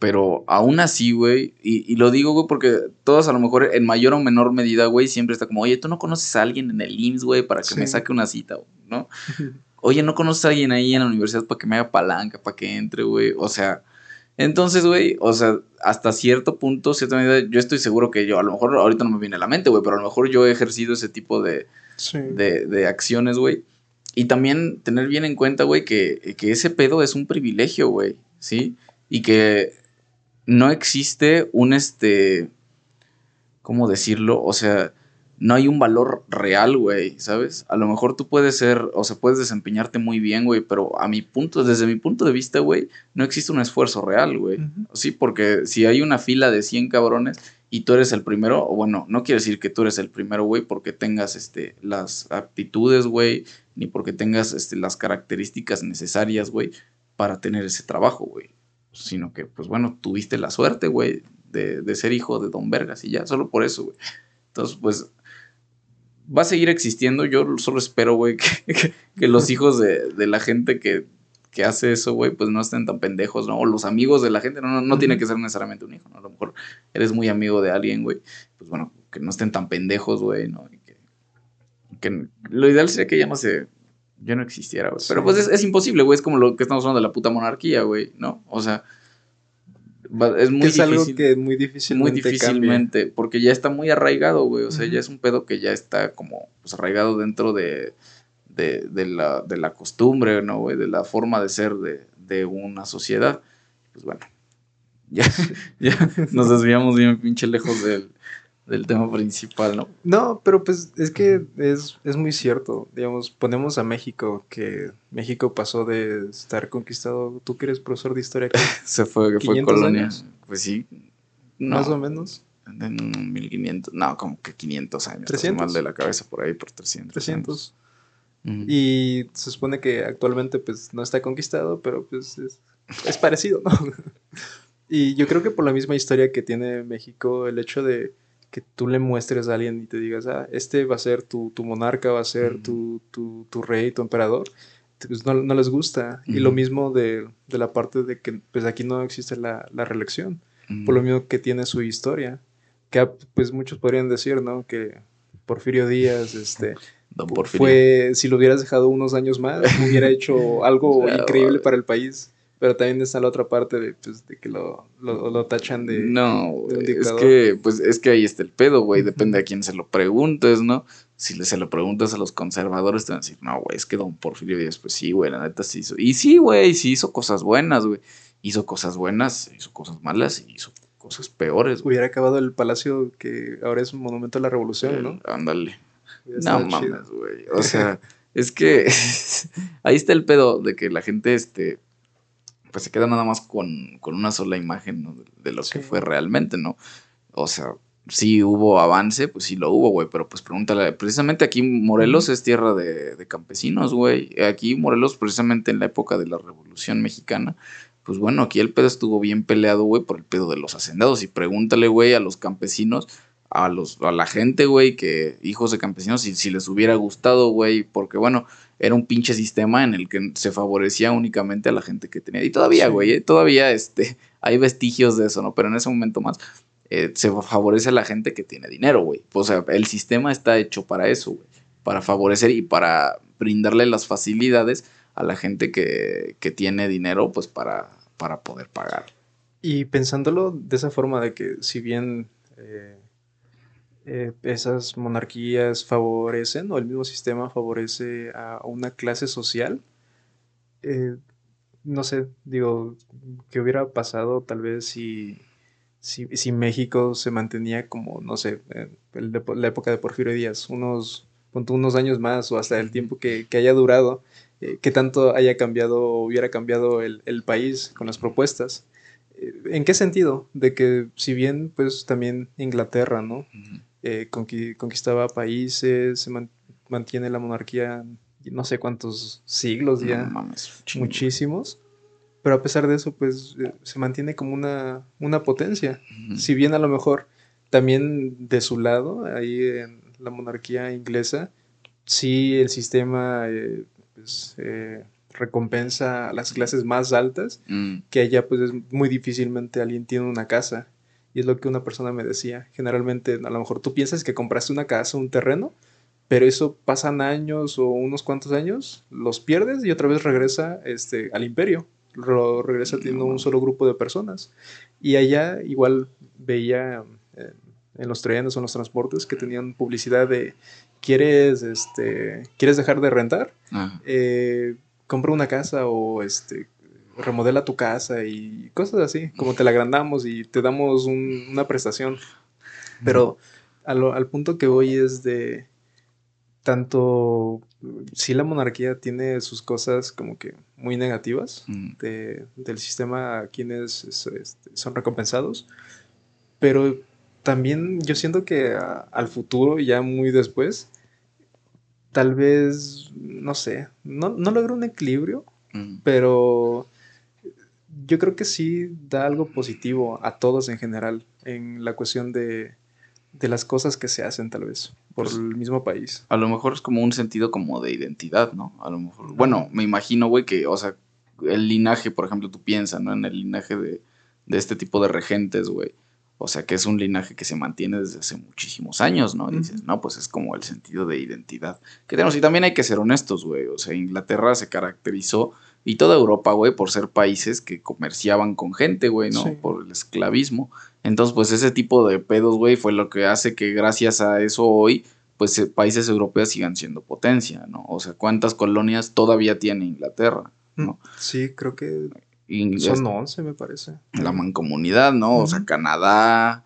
Pero aún así, güey, y, lo digo, güey, porque todos a lo mejor en mayor o menor medida, güey, siempre está como, oye, tú no conoces a alguien en el IMSS, güey, para que me saque una cita, ¿no? Oye, no conoces a alguien ahí en la universidad para que me haga palanca, para que entre, güey. O sea, entonces, güey, o sea, hasta cierto punto, cierta medida, yo estoy seguro que yo, a lo mejor ahorita no me viene a la mente, güey, pero a lo mejor yo he ejercido ese tipo de, de, acciones, güey. Y también tener bien en cuenta, güey, que, que ese pedo es un privilegio, güey, ¿sí? Y que no existe un, este, ¿cómo decirlo? O sea, no hay un valor real, güey, ¿sabes? A lo mejor tú puedes ser, o sea, puedes desempeñarte muy bien, güey, pero a mi punto, desde mi punto de vista, güey, no existe un esfuerzo real, güey. Sí, porque si hay una fila de 100 cabrones y tú eres el primero, o bueno, no quiere decir que tú eres el primero, güey, porque tengas, este, las aptitudes, güey, ni porque tengas, este, las características necesarias, güey, para tener ese trabajo, güey. Sino que, pues bueno, tuviste la suerte, güey, de, de ser hijo de Don Vergas y ya, solo por eso, güey. Entonces, pues va a seguir existiendo. Yo solo espero, güey, que, los hijos de, la gente que, que hace eso, güey, pues no estén tan pendejos, ¿no? O los amigos de la gente, no, no, tiene que ser necesariamente un hijo, ¿no? A lo mejor eres muy amigo de alguien, güey, pues bueno, que no estén tan pendejos, güey, ¿no? Y que, que, lo ideal sería que ya no se, ya no existiera, güey. Pero pues es, es imposible, güey, es como lo que estamos hablando de la puta monarquía, güey, ¿no? O sea, es muy es algo que muy difícilmente. Muy difícilmente, porque ya está muy arraigado, güey. O sea, ya es un pedo que ya está como pues, arraigado dentro de, de, la, de la costumbre, ¿no, güey? De la forma de ser de, de una sociedad. Pues bueno, ya, ya nos desviamos bien pinche lejos del, del tema principal, ¿no? No, pero pues es que es, es, muy cierto. Digamos, ponemos a México, que México pasó de estar conquistado. ¿Tú que eres profesor de historia? Se fue, que fue colonia. Pues sí. Más o menos. En 1500, no, como que 500 años. 300. Mal de la cabeza por ahí, por 300. 300. Y se supone que actualmente pues no está conquistado, pero pues es, es parecido, ¿no? y yo creo que por la misma historia que tiene México, el hecho de que tú le muestres a alguien y te digas, ah, este va a ser tu, tu monarca, va a ser tu, tu, tu, rey, tu emperador, pues no, no les gusta. Y lo mismo de, de, la parte de que pues aquí no existe la, la reelección, por lo mismo que tiene su historia, que pues muchos podrían decir, ¿no? Que Porfirio Díaz, este... Fue, si lo hubieras dejado unos años más, hubiera hecho algo increíble para el país. Pero también está la otra parte de, pues, de que lo, lo, tachan de. No, es que, pues, es que ahí está el pedo, güey. Depende a quién se lo preguntes, ¿no? Si se lo preguntas a los conservadores, te van a decir, no, güey, es que Don Porfirio Díaz, pues sí, güey, la neta sí hizo. Y sí, güey, sí hizo cosas buenas, güey. Hizo cosas buenas, hizo cosas malas y hizo cosas peores. Güey. Hubiera acabado el palacio que ahora es un monumento a la revolución, ¿no? Ándale. No mames, güey. O sea, es que ahí está el pedo de que la gente, este pues se queda nada más con, una sola imagen de, lo que fue realmente, ¿no? O sea, sí hubo avance, pues sí lo hubo, güey, pero pues pregúntale, precisamente aquí Morelos es tierra de, de campesinos, güey. Aquí Morelos, precisamente en la época de la Revolución Mexicana, pues bueno, aquí el pedo estuvo bien peleado, güey, por el pedo de los hacendados. Y pregúntale, güey, a los campesinos, a, los, a la gente, güey, que hijos de campesinos, si, si les hubiera gustado, güey, porque bueno, era un pinche sistema en el que se favorecía únicamente a la gente que tenía. Y todavía, güey, ¿eh? todavía este, hay vestigios de eso, ¿no? Pero en ese momento más eh, se favorece a la gente que tiene dinero, güey. O sea, el sistema está hecho para eso, güey. Para favorecer y para brindarle las facilidades a la gente que, que tiene dinero, pues para, para poder pagar. Y pensándolo de esa forma de que si bien eh, eh, esas monarquías favorecen o el mismo sistema favorece a una clase social. Eh, no sé, digo, ¿qué hubiera pasado tal vez si, si, México se mantenía como, no sé, la época de Porfirio Díaz, unos, unos años más o hasta el tiempo que, haya durado, eh, que tanto haya cambiado o hubiera cambiado el, país con las propuestas? ¿En qué sentido? De que si bien pues también Inglaterra, ¿no? Eh, conquistaba países, se mantiene la monarquía no sé cuántos siglos ya, muchísimos. Pero a pesar de eso, pues eh, se mantiene como una, una potencia. Si bien a lo mejor también de su lado, ahí en la monarquía inglesa, sí el sistema eh, pues, recompensa a las clases más altas, mm. que allá pues es muy difícilmente alguien tiene una casa. Y es lo que una persona me decía. Generalmente, a lo mejor tú piensas que compraste una casa, un terreno, pero eso pasan años o unos cuantos años, los pierdes y otra vez regresa este, al imperio. Lo regresa teniendo un solo grupo de personas. Y allá igual veía eh, en los trenes o en los transportes que tenían publicidad de ¿quieres, este, ¿quieres dejar de rentar? Eh, compra una casa o este, remodela tu casa y cosas así, como te la agrandamos y te damos una prestación. Pero al, punto que voy es de tanto, si la monarquía tiene sus cosas como que muy negativas del sistema a quienes este, son recompensados, pero también yo siento que al futuro, ya muy después, tal vez, no sé, no, no logro un equilibrio, pero yo creo que sí da algo positivo a todos en general en la cuestión de, las cosas que se hacen tal vez por pues, el mismo país. A lo mejor es como un sentido como de identidad, ¿no? A lo mejor, bueno, me imagino, güey, que, o sea, el linaje, por ejemplo, tú piensas, ¿no? En el linaje de, de este tipo de regentes, güey. O sea, que es un linaje que se mantiene desde hace muchísimos años, ¿no? Y dices, no, pues es como el sentido de identidad que tenemos. Y también hay que ser honestos, güey. O sea, Inglaterra se caracterizó, y toda Europa, güey, por ser países que comerciaban con gente, güey, ¿no? Por el esclavismo. Entonces, pues ese tipo de pedos, güey, fue lo que hace que gracias a eso hoy, pues eh, países europeos sigan siendo potencia, ¿no? O sea, ¿cuántas colonias todavía tiene Inglaterra? ¿no? Mm, sí, creo que son 11, me parece. La mancomunidad, ¿no? O sea, Canadá,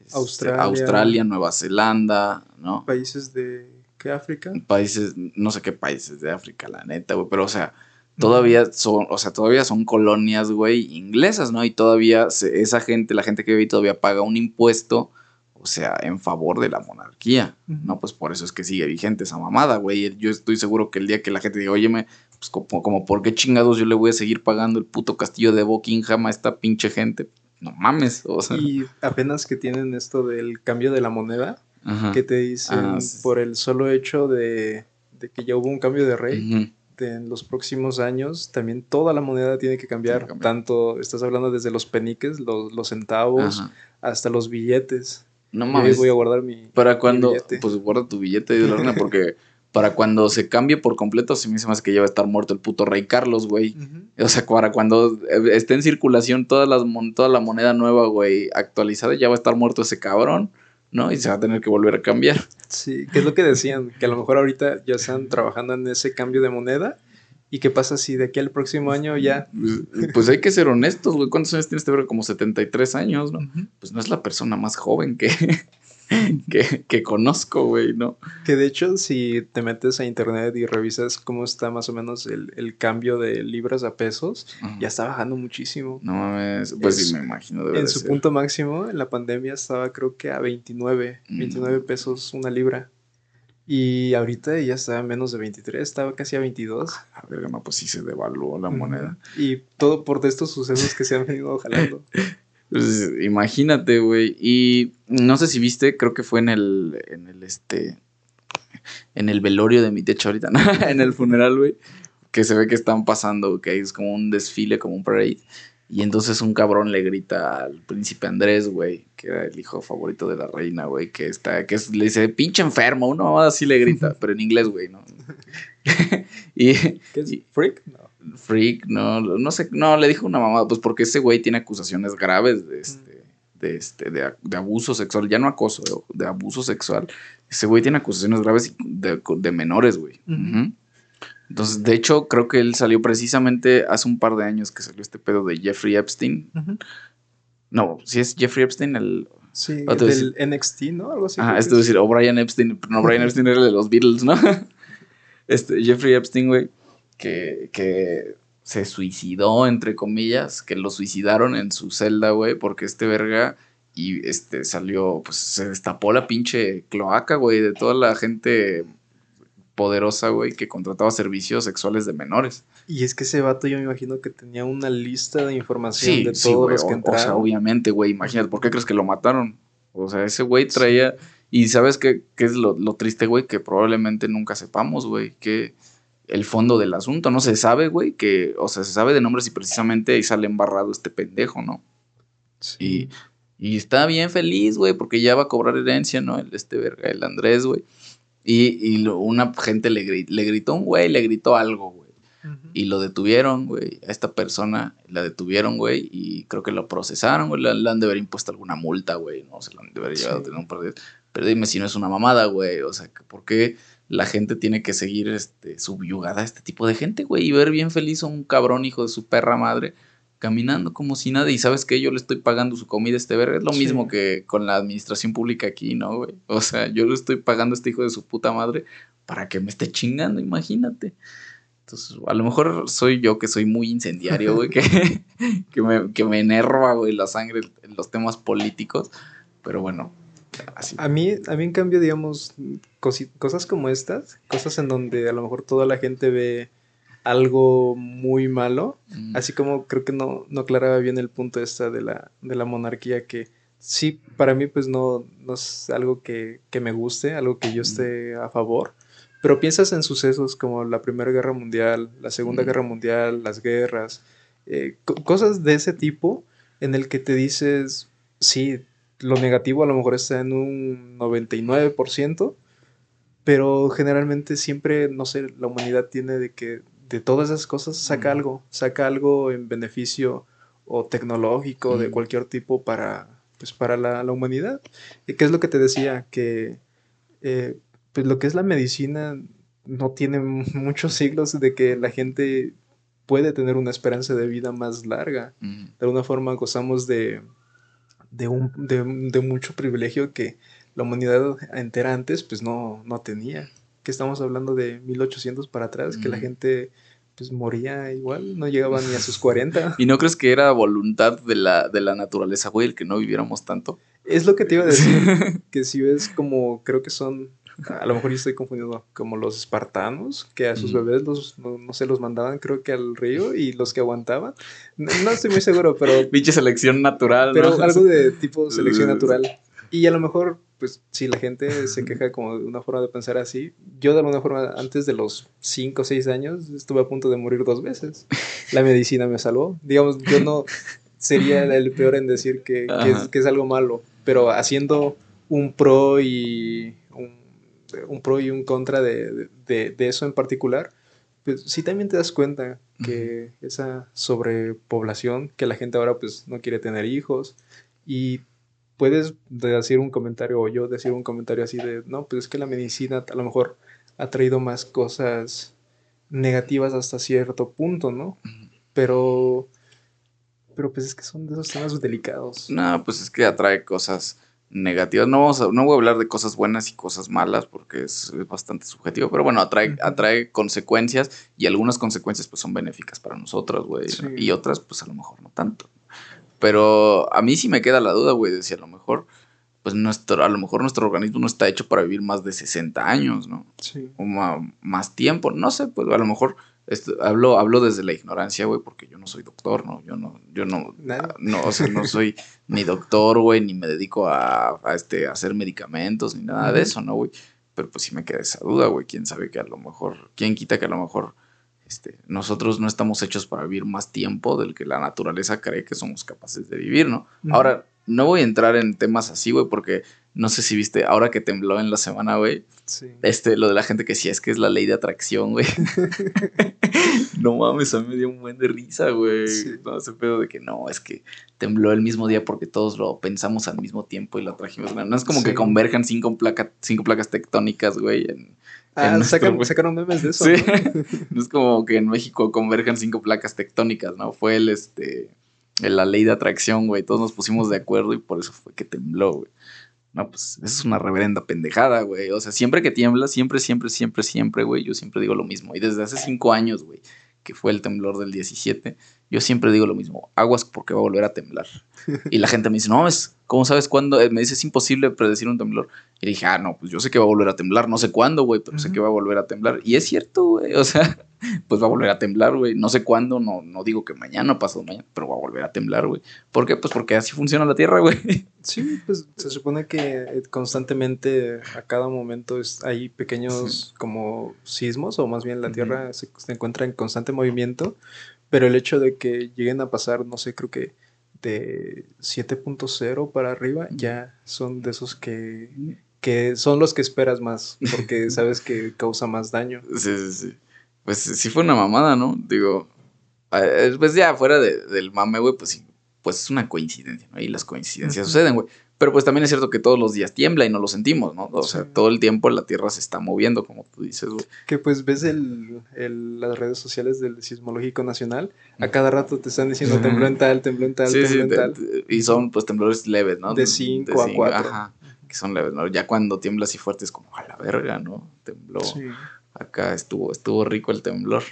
este, Australia. Australia, Nueva Zelanda, ¿no? Países de... ¿Qué África? Países, no sé qué países de África, la neta, güey, pero o sea, todavía son, o sea, todavía son colonias, güey, inglesas, ¿no? Y todavía esa gente, la gente que vive ahí todavía paga un impuesto, o sea, en favor de la monarquía, ¿no? Pues por eso es que sigue vigente esa mamada, güey. Yo estoy seguro que el día que la gente diga, oye, pues como, como, ¿por qué chingados yo le voy a seguir pagando el puto castillo de Buckingham a esta pinche gente? No mames, o sea. Y apenas que tienen esto del cambio de la moneda, que te dicen ah, por el solo hecho de, que ya hubo un cambio de rey en los próximos años también toda la moneda tiene que cambiar. Tanto, estás hablando desde los peniques, los, centavos, hasta los billetes. No mames. voy a guardar mi. Para cuando. pues guarda tu billete de la porque. para cuando se cambie por completo, se me hace más que ya va a estar muerto el puto rey Carlos, güey. O sea, para cuando esté en circulación toda, las, toda la moneda nueva, güey, actualizada, ya va a estar muerto ese cabrón. ¿No? Y se va a tener que volver a cambiar. Sí, que es lo que decían, que a lo mejor ahorita ya están trabajando en ese cambio de moneda. ¿Y qué pasa si de aquí al próximo año ya...? Pues, pues hay que ser honestos, güey. ¿Cuántos años tienes? Te este como 73 años, ¿no? Pues no es la persona más joven que, que, conozco, güey, ¿no? Que de hecho, si te metes a internet y revisas cómo está más o menos el, cambio de libras a pesos, ya está bajando muchísimo. No mames, pues sí me imagino. en su punto máximo, en la pandemia estaba creo que a 29, 29 mm. pesos una libra. Y ahorita ya está a menos de 23, estaba casi a 22. A ver, no, pues sí se devaluó la moneda. Y todo por estos sucesos que se han venido jalando. Pues imagínate, güey. Y no sé si viste, creo que fue en el, en el este, en el velorio de mi techo ahorita, ¿no? en el funeral, güey. Que se ve que están pasando, que es como un desfile, como un parade. Y entonces un cabrón le grita al príncipe Andrés, güey, que era el hijo favorito de la reina, güey, que está, que le dice, pinche enfermo, uno así le grita, pero en inglés, güey, ¿no? y, ¿Qué es? ¿Freak? No freak, no, no sé, no, le dijo una mamada, pues porque ese güey tiene acusaciones graves de este, de este, de, abuso sexual, ya no acoso, de, abuso sexual. Ese güey tiene acusaciones graves de, menores, güey. Entonces, de hecho, creo que él salió precisamente hace un par de años que salió este pedo de Jeffrey Epstein. No, si es Jeffrey Epstein, el. Sí, del NXT, ¿no? Algo así. Ah, esto es decir, O'Brien Epstein, no, Brian Epstein era el de los Beatles, ¿no? Este, Jeffrey Epstein, güey que, se suicidó, entre comillas, que lo suicidaron en su celda, güey, porque este verga y este salió, pues se destapó la pinche cloaca, güey, de toda la gente poderosa, güey, que contrataba servicios sexuales de menores. Y es que ese vato yo me imagino que tenía una lista de información de todos los que entraron. O sea, obviamente, güey, imagínate, ¿por qué crees que lo mataron? O sea, ese güey traía... Y ¿sabes qué, qué es lo, lo triste, güey? Que probablemente nunca sepamos, güey, que el fondo del asunto. No se sabe, güey, que, o sea, se sabe de nombres y precisamente ahí sale embarrado este pendejo, ¿no? Sí. Y, está bien feliz, güey, porque ya va a cobrar herencia, ¿no? El, este verga, el Andrés, güey. Y, y una gente le, le gritó un güey, le gritó algo, güey. Y lo detuvieron, güey. A esta persona la detuvieron, güey. Y creo que lo procesaron, güey. Le, han de haber impuesto alguna multa, güey. No se lo han de haber llevado a tener un par de... Pero dime si no es una mamada, güey. O sea, ¿por qué? La gente tiene que seguir este, subyugada a este tipo de gente, güey, y ver bien feliz a un cabrón hijo de su perra madre caminando como si nada y sabes que yo le estoy pagando su comida a este verga, es lo mismo que con la administración pública aquí, ¿no, güey? O sea, yo le estoy pagando a este hijo de su puta madre para que me esté chingando, imagínate. Entonces, a lo mejor soy yo que soy muy incendiario, güey, que, que, me, que me enerva, güey, la sangre en los temas políticos, pero bueno, a mí, a mí, en cambio, digamos, cosas como estas, cosas en donde a lo mejor toda la gente ve algo muy malo, mm. así como creo que no, no aclaraba bien el punto esta de la, de la monarquía, que sí, para mí pues no, no es algo que, me guste, algo que yo mm. esté a favor, Pero piensas en sucesos como la Primera Guerra Mundial, la Segunda Guerra Mundial, las guerras, eh, cosas de ese tipo en el que te dices, sí, lo negativo a lo mejor está en un 99%, pero generalmente siempre, no sé, la humanidad tiene de que de todas esas cosas saca algo, saca algo en beneficio o tecnológico de cualquier tipo para, pues, para la, humanidad. ¿Y qué es lo que te decía? Que eh, pues lo que es la medicina no tiene muchos siglos de que la gente puede tener una esperanza de vida más larga. De alguna forma gozamos de, de, un, de, mucho privilegio que la humanidad entera antes pues no, no tenía. Que estamos hablando de 1800 para atrás, que la gente pues moría igual, no llegaba ni a sus 40. ¿Y no crees que era voluntad de la, de la naturaleza, güey, el que no viviéramos tanto? Es lo que te iba a decir, que si ves como, creo que son, a lo mejor yo estoy confundiendo, como los espartanos, que a sus bebés los, no, no se los mandaban creo que al río y los que aguantaban, no, estoy muy seguro, pero... Pinche selección natural. Pero algo de tipo selección natural. Y a lo mejor pues si la gente se queja como de una forma de pensar así, yo de alguna forma antes de los 5 o 6 años estuve a punto de morir dos veces. La medicina me salvó. Digamos, yo no sería el peor en decir que, que, es, algo malo, pero haciendo un pro y un, pro y un contra de, de, de, eso en particular, pues sí también te das cuenta que esa sobrepoblación, que la gente ahora pues no quiere tener hijos y puedes decir un comentario o yo decir un comentario así de, no, pues es que la medicina a lo mejor ha traído más cosas negativas hasta cierto punto, ¿no? Pero, pero pues es que son de esos temas delicados. No, pues es que atrae cosas negativas. No, vamos no voy a hablar de cosas buenas y cosas malas porque es, bastante subjetivo, pero bueno, atrae, atrae consecuencias y algunas consecuencias pues son benéficas para nosotros, güey, y otras pues a lo mejor no tanto. Pero a mí sí me queda la duda, güey, de si a lo mejor, pues nuestro, a lo mejor nuestro organismo no está hecho para vivir más de 60 años, ¿no? Sí. O más, tiempo, no sé, pues a lo mejor hablo, hablo desde la ignorancia, güey, porque yo no soy doctor, ¿no? Yo no, yo no, no o sea, no soy ni doctor, güey, ni me dedico a, este, a hacer medicamentos, ni nada de eso, ¿no, güey? Pero pues sí me queda esa duda, güey, quién sabe que a lo mejor, quién quita que a lo mejor este, nosotros no estamos hechos para vivir más tiempo del que la naturaleza cree que somos capaces de vivir, ¿no? Ahora, no voy a entrar en temas así, güey, porque no sé si viste, ahora que tembló en la semana, güey. Sí. Este, lo de la gente que sí es que es la ley de atracción, güey. no mames, a mí me dio un buen de risa, güey. No, ese pedo de que no, es que tembló el mismo día porque todos lo pensamos al mismo tiempo y lo trajimos. No es como que converjan cinco, cinco placas tectónicas, güey, en, Ah, sacaron memes de eso. Sí. ¿no? es como que en México convergen cinco placas tectónicas, ¿no? Fue el, este, la ley de atracción, güey. Todos nos pusimos de acuerdo y por eso fue que tembló, güey. No, pues eso es una reverenda pendejada, güey. O sea, siempre que tiembla, siempre, siempre, siempre, siempre, güey, yo siempre digo lo mismo. Y desde hace cinco años, güey, que fue el temblor del 17, yo siempre digo lo mismo, aguas porque va a volver a temblar. Y la gente me dice, no, es, ¿cómo sabes cuándo? Eh, me dice, es imposible predecir un temblor. Y dije, ah, no, pues yo sé que va a volver a temblar, no sé cuándo, güey, pero sé que va a volver a temblar. Y es cierto, güey, o sea, pues va a volver a temblar, güey. No sé cuándo, no, no digo que mañana pasado mañana, pero va a volver a temblar, güey. ¿Por qué? Pues porque así funciona la Tierra, güey. Sí, pues se supone que eh, constantemente a cada momento hay pequeños como sismos, o más bien la Tierra se, se encuentra en constante movimiento pero el hecho de que lleguen a pasar, no sé, creo que de 7.0 para arriba, ya son de esos que, que son los que esperas más, porque sabes que causa más daño. Sí, sí, sí. Pues sí fue una mamada, ¿no? Digo, pues ya fuera del mame, güey, pues sí, pues es una coincidencia, ¿no? Y las coincidencias suceden, güey. Pero pues también es cierto que todos los días tiembla y no lo sentimos, ¿no? O sea, todo el tiempo la Tierra se está moviendo, como tú dices, güey. Que pues ves el, las redes sociales del Sismológico Nacional, a cada rato te están diciendo tembló en tal, tembló en tal, tembló en tal. y son pues temblores leves, ¿no? De 5 a 4. Ajá, que son leves, ¿no? Ya cuando tiembla así fuerte es como, a la verga, ¿no? Tembló. Acá estuvo, estuvo rico el temblor.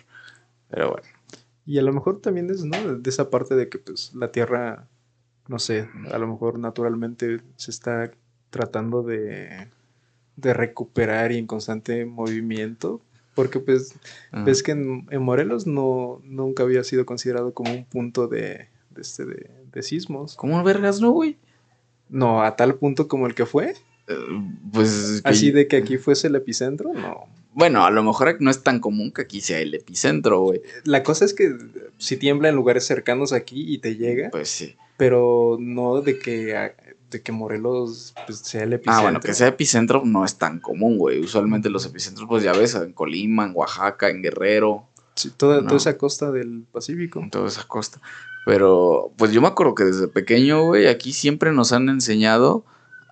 Pero bueno. Y a lo mejor también es, ¿no? De esa parte de que pues la Tierra no sé, a lo mejor naturalmente se está tratando de, de recuperar y en constante movimiento, porque pues ves que en, Morelos no nunca había sido considerado como un punto de, de, este, de, sismos. ¿Cómo vergas no, güey? No, a tal punto como el que fue. Eh, pues... Así de que aquí fuese el epicentro, no. Bueno, a lo mejor no es tan común que aquí sea el epicentro, güey. La cosa es que si tiembla en lugares cercanos aquí y te llega. Pues sí. Pero no de que, de que Morelos pues, sea el epicentro. Ah, bueno, que sea epicentro no es tan común, güey. Usualmente los epicentros, pues ya ves, en Colima, en Oaxaca, en Guerrero. Sí, toda, toda esa costa del Pacífico. Toda esa costa. Pero, pues yo me acuerdo que desde pequeño, güey, aquí siempre nos han enseñado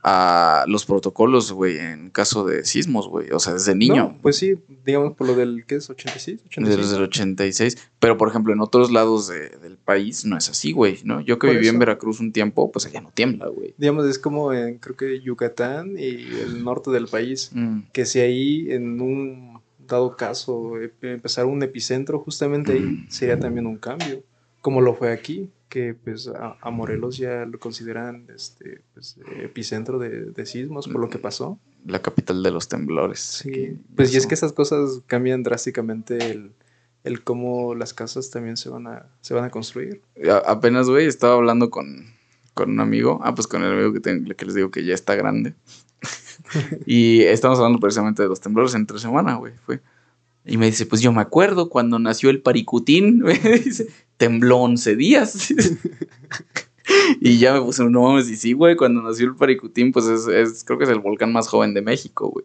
a los protocolos, güey, en caso de sismos, güey. O sea, desde niño. pues sí, digamos por lo del, ¿qué es? ¿86? Desde el 86. Pero, por ejemplo, en otros lados del país no es así, güey, ¿no? Yo que viví en Veracruz un tiempo, pues allá no tiembla, güey. Digamos, es como en, creo que Yucatán y el norte del país. Mm. Que si ahí en un dado caso empezar un epicentro justamente ahí, mm. sería también un cambio. Como lo fue aquí que pues a, Morelos ya lo consideran este pues, epicentro de, sismos por lo que pasó. La capital de los temblores. Sí, pues y es que esas cosas cambian drásticamente el, el cómo las casas también se van a, se van a construir. apenas, güey, estaba hablando con, un amigo, ah, pues con el amigo que, que les digo que ya está grande. y estamos hablando precisamente de los temblores entre semana, güey, fue. Y me dice, pues yo me acuerdo cuando nació el Paricutín, me dice, tembló 11 días. y ya me puse, no mames, y sí, güey, cuando nació el Paricutín, pues es, creo que es el volcán más joven de México, güey.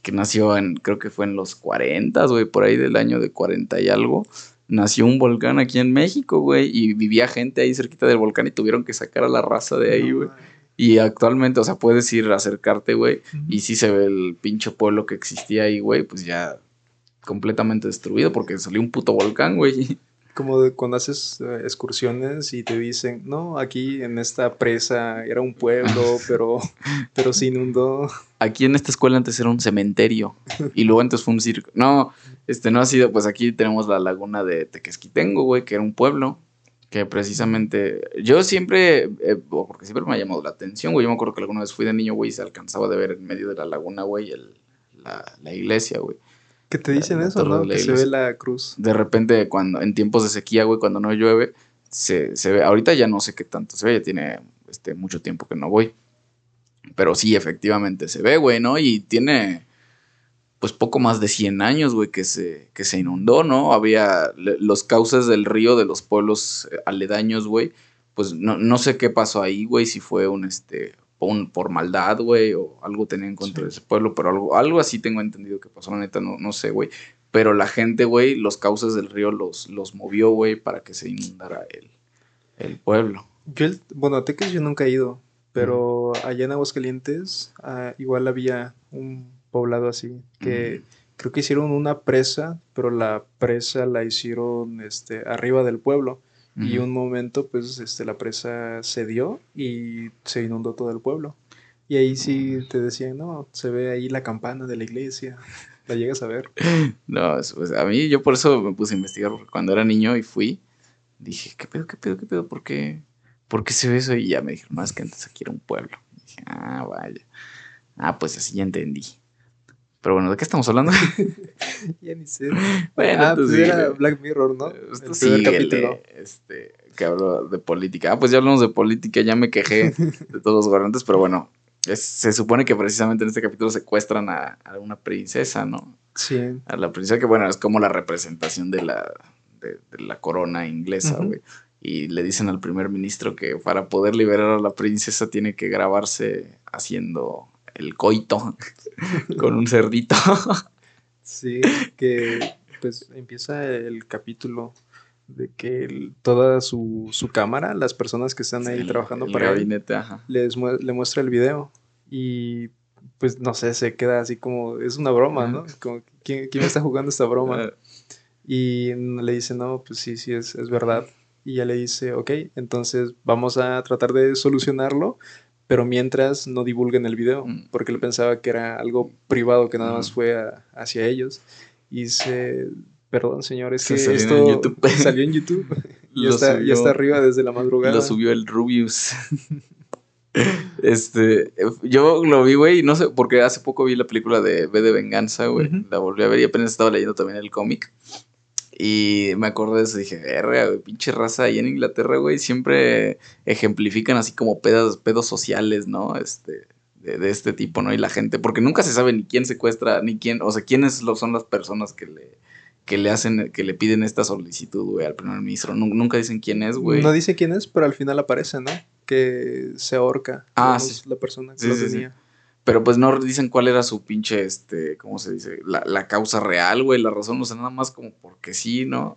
Que nació en, creo que fue en los 40, güey, por ahí del año de 40 y algo. Nació un volcán aquí en México, güey, y vivía gente ahí cerquita del volcán y tuvieron que sacar a la raza de ahí, güey. Y actualmente, o sea, puedes ir a acercarte, güey, y sí se ve el pinche pueblo que existía ahí, güey, pues ya completamente destruido porque salió un puto volcán, güey. Como de cuando haces eh, excursiones y te dicen, no, aquí en esta presa era un pueblo, pero, pero se inundó. Aquí en esta escuela antes era un cementerio y luego antes fue un circo. No, este no ha sido, pues aquí tenemos la laguna de Tequesquitengo, güey, que era un pueblo que precisamente yo siempre, eh, porque siempre me ha llamado la atención, güey. Yo me acuerdo que alguna vez fui de niño, güey, y se alcanzaba de ver en medio de la laguna, güey, la, la iglesia, güey. Que te dicen eso, ¿no? Que se ve la cruz. De repente, cuando en tiempos de sequía, güey, cuando no llueve, se, ve. Ahorita ya no sé qué tanto se ve, ya tiene este, mucho tiempo que no voy. Pero sí, efectivamente se ve, güey, ¿no? Y tiene, pues, poco más de 100 años, güey, que se, que se inundó, ¿no? Había los cauces del río de los pueblos eh, aledaños, güey. Pues no, no sé qué pasó ahí, güey, si fue un, este, por maldad, güey, o algo tenía en contra de ese pueblo, pero algo, algo así tengo entendido que pasó, la neta, no, no sé, güey. Pero la gente, güey, los cauces del río los, los movió, güey, para que se inundara el, el pueblo. Yo, bueno, a Teques yo nunca he ido, pero allá en Aguascalientes ah, igual había un poblado así, que creo que hicieron una presa, pero la presa la hicieron este, arriba del pueblo. Y un momento, pues, este, la presa cedió y se inundó todo el pueblo. Y ahí sí te decían, no, se ve ahí la campana de la iglesia. La llegas a ver. No, pues a mí yo por eso me puse a investigar, porque cuando era niño y fui, dije, ¿qué pedo, qué pedo, qué pedo? ¿Por qué, ¿Por qué se ve eso? Y ya me dijeron, más que antes aquí era un pueblo. dije, ah, vaya. Ah, pues así ya entendí. Pero bueno, ¿de qué estamos hablando? ya ni sé. Bueno, ah, pues era Black Mirror, ¿no? Esto sí, capítulo. este, que habló de política. Ah, pues ya hablamos de política, ya me quejé de todos los gobernantes, pero bueno, se supone que precisamente en este capítulo secuestran a, a, una princesa, ¿no? Sí. A la princesa que, bueno, es como la representación de la, de, la corona inglesa, güey. Y le dicen al primer ministro que para poder liberar a la princesa tiene que grabarse haciendo el coito con un cerdito. sí, que pues empieza el capítulo de que toda su, su, cámara, las personas que están ahí trabajando para gabinete, Les le muestra el video y pues no sé, se queda así como, es una broma, ¿no? Como, ¿quién, ¿quién, está jugando esta broma? Y le dice, no, pues sí, sí, es, es verdad. Y ya le dice, ok, entonces vamos a tratar de solucionarlo, pero mientras no divulguen el video, mm. porque él pensaba que era algo privado que nada más mm. fue hacia ellos. Y dice, perdón señores, que salió esto en YouTube. salió en YouTube. y está, ya está arriba desde la madrugada. Lo subió el Rubius. este, yo lo vi, güey, no sé, porque hace poco vi la película de B de Venganza, güey. La volví a ver y apenas estaba leyendo también el cómic. Y me acordé de eso, dije, verga, güey, pinche raza ahí en Inglaterra, güey, siempre ejemplifican así como pedos, pedos sociales, ¿no? Este, de, este tipo, ¿no? Y la gente, porque nunca se sabe ni quién secuestra, ni quién, o sea, quiénes son las personas que le, que le hacen, que le piden esta solicitud, güey, al primer ministro. Nunca dicen quién es, güey. No dice quién es, pero al final aparece, ¿no? Que se ahorca. Ah, sí. La persona que lo tenía. Pero pues no dicen cuál era su pinche, este, ¿cómo se dice? La, la causa real, güey, la razón, o sea, nada más como porque sí, ¿no?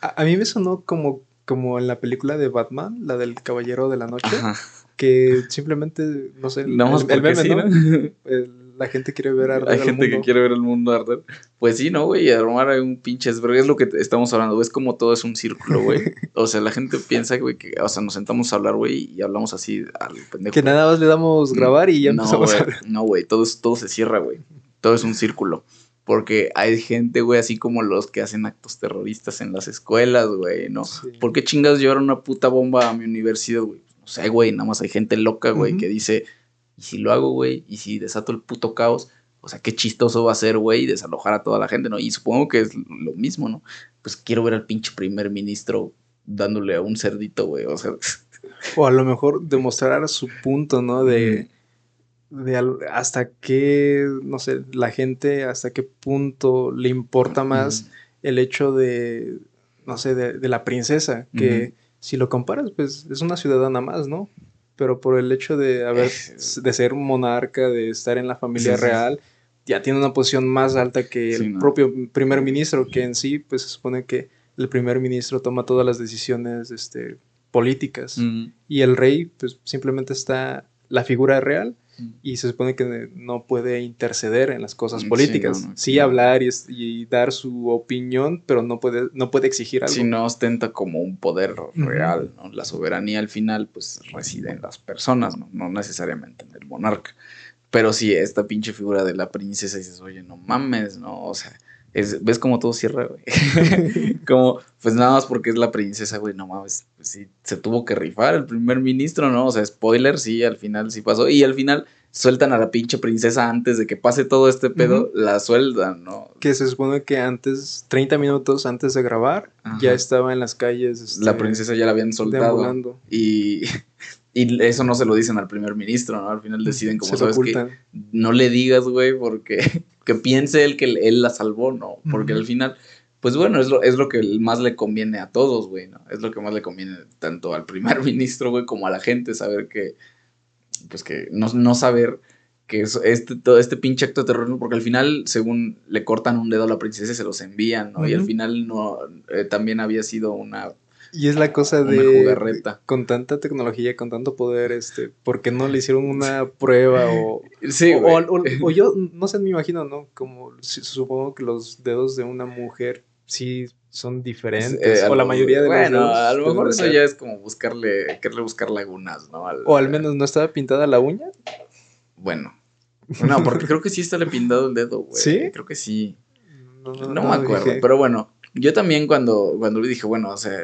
A, a mí me sonó como, como en la película de Batman, la del Caballero de la Noche. Ajá que simplemente, no sé, el, el meme, ¿no? La gente quiere ver arder. Hay gente que quiere ver el mundo arder. Pues sí, ¿no, güey? Armar un pinche es lo que estamos hablando, Es como todo es un círculo, güey. O sea, la gente piensa, güey, que, o sea, nos sentamos a hablar, güey, y hablamos así al pendejo. Que nada más le damos grabar y ya no, empezamos a No, güey, todo, todo se cierra, güey. Todo es un círculo. Porque hay gente, güey, así como los que hacen actos terroristas en las escuelas, güey, ¿no? ¿Por qué chingas llevaron una puta bomba a mi universidad, güey? O sea, güey, nada más hay gente loca, güey, que dice, ¿y si lo hago, güey? ¿Y si desato el puto caos? O sea, qué chistoso va a ser, güey, desalojar a toda la gente, ¿no? Y supongo que es lo mismo, ¿no? Pues quiero ver al pinche primer ministro dándole a un cerdito, güey, o sea. O a lo mejor demostrar su punto, ¿no? De, de hasta qué, no sé, la gente, hasta qué punto le importa más el hecho de, no sé, de, la princesa, que si lo comparas, pues es una ciudadana más, ¿no? Pero por el hecho de haber, de ser monarca, de estar en la familia real, ya tiene una posición más alta que el propio primer ministro, que en sí, pues se supone que el primer ministro toma todas las decisiones este, políticas. Y el rey, pues simplemente está la figura real y se supone que no puede interceder en las cosas políticas. Sí, hablar y, dar su opinión, pero no puede, no puede exigir algo. Si no ostenta como un poder real, ¿no? La soberanía al final, pues reside en las personas, ¿no? no necesariamente en el monarca. Pero si esta pinche figura de la princesa dices, oye, no mames, ¿no? O sea, ¿Ves cómo todo cierra, güey? como, pues nada más porque es la princesa, güey, no mames, pues sí, se tuvo que rifar el primer ministro, ¿no? O sea, spoiler, sí, al final sí pasó. Y al final sueltan a la pinche princesa antes de que pase todo este pedo, la sueltan, ¿no? Que se supone que antes, 30 minutos antes de grabar, ya estaba en las calles. la este, princesa ya la habían soltado. Y, y eso no se lo dicen al primer ministro, ¿no? Al final deciden como, sabes que no le digas, güey, porque que piense él que él la salvó, ¿no? Porque al final, pues bueno, es lo, es lo que más le conviene a todos, güey, ¿no? Es lo que más le conviene tanto al primer ministro, güey, como a la gente, saber que, pues que no, no saber que este, todo este pinche acto de terrorismo, porque al final, según le cortan un dedo a la princesa, se los envían, ¿no? Y al final no, eh, también había sido una y es la cosa de, con tanta tecnología, con tanto poder, este, ¿por qué no le hicieron una prueba o sí, o, yo no sé, me imagino, ¿no? Como supongo que los dedos de una mujer sí son diferentes eh, o la mayoría de bueno, los a lo mejor eso ya es como buscarle quererle buscar lagunas, ¿no? o al menos no estaba pintada la uña. Bueno. No, porque creo que sí está le pintado el dedo, güey. ¿Sí? Creo que sí. No, me acuerdo, pero bueno, yo también cuando, cuando le dije, bueno, o sea,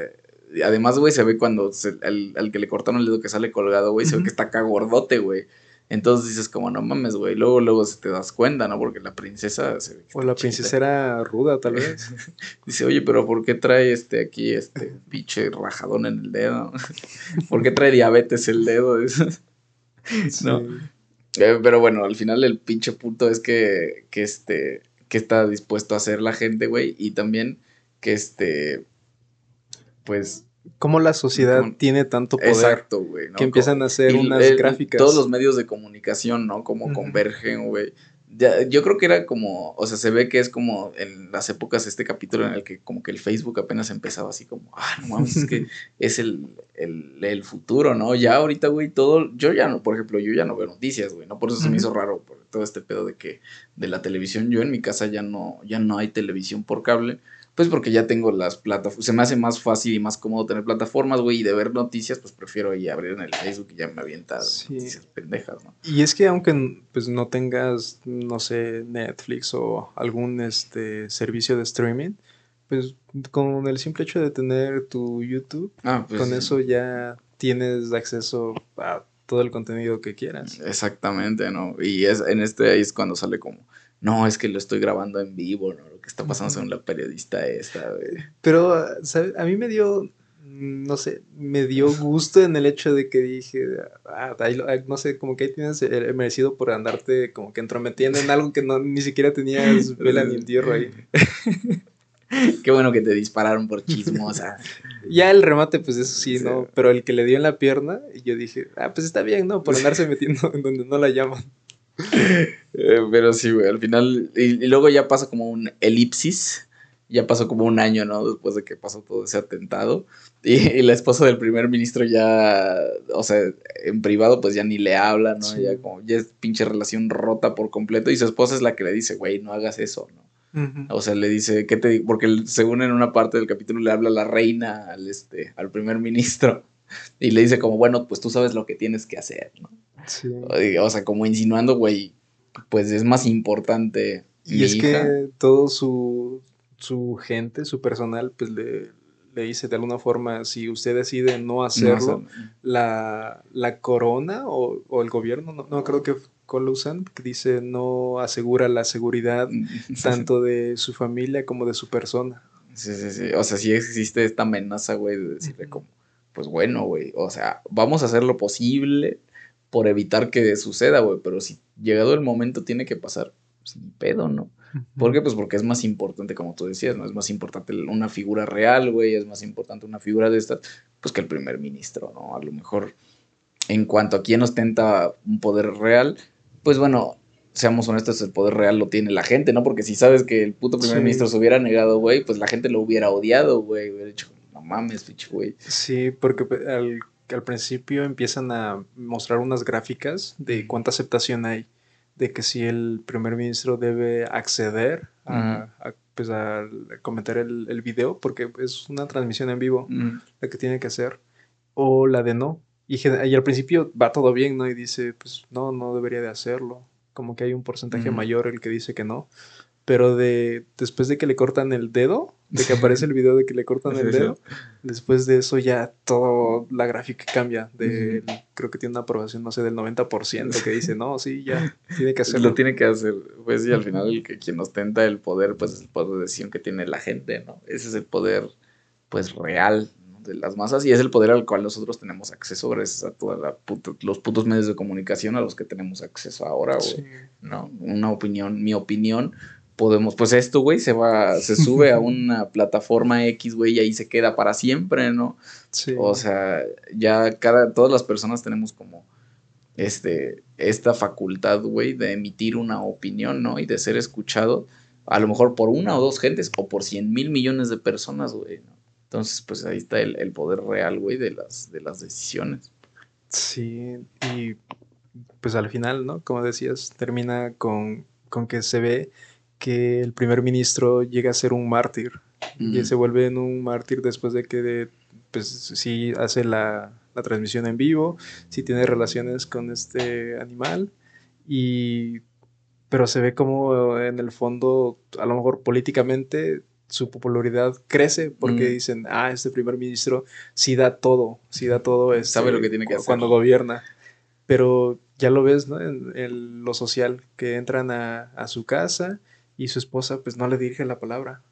Además, güey, se ve cuando al, que le cortaron el dedo que sale colgado, güey, se ve que está acá gordote, güey. Entonces dices como, no mames, güey. Luego, luego se te das cuenta, ¿no? Porque la princesa se ve O la princesa era ruda, tal vez. Dice, oye, pero ¿por qué trae este aquí, este pinche rajadón en el dedo? ¿Por qué trae diabetes el dedo? no. Eh, pero bueno, al final el pinche punto es que, que este, que está dispuesto a hacer la gente, güey. Y también que este, pues... Cómo la sociedad tiene tanto poder. Exacto, güey. Que empiezan a hacer unas gráficas. Todos los medios de comunicación, ¿no? Como convergen, güey. yo creo que era como, o sea, se ve que es como en las épocas este capítulo en el que como que el Facebook apenas empezaba así como, ah, no mames, es que es el, el, futuro, ¿no? Ya ahorita, güey, todo, yo ya no, por ejemplo, yo ya no veo noticias, güey, ¿no? Por eso se me hizo raro, por todo este pedo de que de la televisión, yo en mi casa ya no, ya no hay televisión por cable pues porque ya tengo las plataformas, se me hace más fácil y más cómodo tener plataformas, güey, y de ver noticias, pues prefiero ahí abrir en el Facebook y ya me avientas noticias pendejas, ¿no? Y es que aunque pues no tengas, no sé, Netflix o algún este servicio de streaming, pues con el simple hecho de tener tu YouTube, ah, pues con eso ya tienes acceso a todo el contenido que quieras. Exactamente, ¿no? Y es en este ahí es cuando sale como no, es que lo estoy grabando en vivo, ¿no? Está pasando según la periodista esta, güey. Pero, ¿sabes? A mí me dio, no sé, me dio gusto en el hecho de que dije, ah, no sé, como que ahí tienes el merecido por andarte como que entrometiendo en algo que no, ni siquiera tenías vela ni entierro ahí. Qué bueno que te dispararon por chismosa. ya el remate, pues eso sí, ¿no? Pero el que le dio en la pierna, y yo dije, ah, pues está bien, ¿no? Por andarse metiendo en donde no la llaman. Eh, pero sí, güey, al final, y, luego ya pasa como un elipsis, ya pasó como un año, ¿no? Después de que pasó todo ese atentado. Y, la esposa del primer ministro ya, o sea, en privado pues ya ni le habla, ¿no? Ya como, ya es pinche relación rota por completo. Y su esposa es la que le dice, güey, no hagas eso, ¿no? O sea, le dice, ¿qué te Porque según en una parte del capítulo le habla la reina al, este, al primer ministro. Y le dice como, bueno, pues tú sabes lo que tienes que hacer, ¿no? Sí. O sea, como insinuando, güey, pues es más importante. Y es que todo su, su gente, su personal, pues le, le dice de alguna forma, si usted decide no hacerlo, la, la, corona o, o, el gobierno, no, no creo que Colusan, que dice no asegura la seguridad tanto de su familia como de su persona. Sí, sí, sí. O sea, sí existe esta amenaza, güey, de decirle como, pues bueno, güey, o sea, vamos a hacer lo posible por evitar que suceda, güey, pero si llegado el momento tiene que pasar, sin pues, pedo, ¿no? ¿Por qué? Pues porque es más importante, como tú decías, ¿no? Es más importante una figura real, güey, es más importante una figura de estas, pues que el primer ministro, ¿no? A lo mejor, en cuanto a quién ostenta un poder real, pues bueno, seamos honestos, el poder real lo tiene la gente, ¿no? Porque si sabes que el puto primer ministro se hubiera negado, güey, pues la gente lo hubiera odiado, güey, hubiera dicho, no mames, pinche güey. Sí, porque al, al principio empiezan a mostrar unas gráficas de cuánta aceptación hay de que si el primer ministro debe acceder a, pues a comentar el, el, video, porque es una transmisión en vivo la que tiene que hacer, o la de no. Y, y, al principio va todo bien, ¿no? Y dice, pues no, no debería de hacerlo. Como que hay un porcentaje mayor el que dice que no pero de después de que le cortan el dedo, de que aparece el video de que le cortan el dedo, después de eso ya toda la gráfica cambia. De, Creo que tiene una aprobación, no sé, del 90% que dice, no, sí, ya, tiene que hacerlo. Lo tiene que hacer. Pues y al final el que quien ostenta el poder, pues es el poder de decisión que tiene la gente, ¿no? Ese es el poder, pues, real de las masas y es el poder al cual nosotros tenemos acceso gracias a todos los putos medios de comunicación a los que tenemos acceso ahora, ¿no? Una opinión, mi opinión podemos, pues esto, güey, se va, se sube a una plataforma X, güey, y ahí se queda para siempre, ¿no? Sí. O sea, ya cada, todas las personas tenemos como, este, esta facultad, güey, de emitir una opinión, ¿no? Y de ser escuchado, a lo mejor por una o dos gentes, o por cien mil millones de personas, güey, ¿no? Entonces, pues ahí está el, el poder real, güey, de las, de las decisiones. Sí, y pues al final, ¿no? Como decías, termina con, con que se ve que el primer ministro llega a ser un mártir y se vuelve en un mártir después de que pues sí hace la, transmisión en vivo, sí tiene relaciones con este animal y pero se ve como en el fondo a lo mejor políticamente su popularidad crece porque dicen, ah, este primer ministro sí da todo, sí da todo, este, sabe lo que tiene que hacer cuando gobierna, pero ya lo ves, ¿no? En, lo social, que entran a, a su casa y su esposa pues no le dirige la palabra,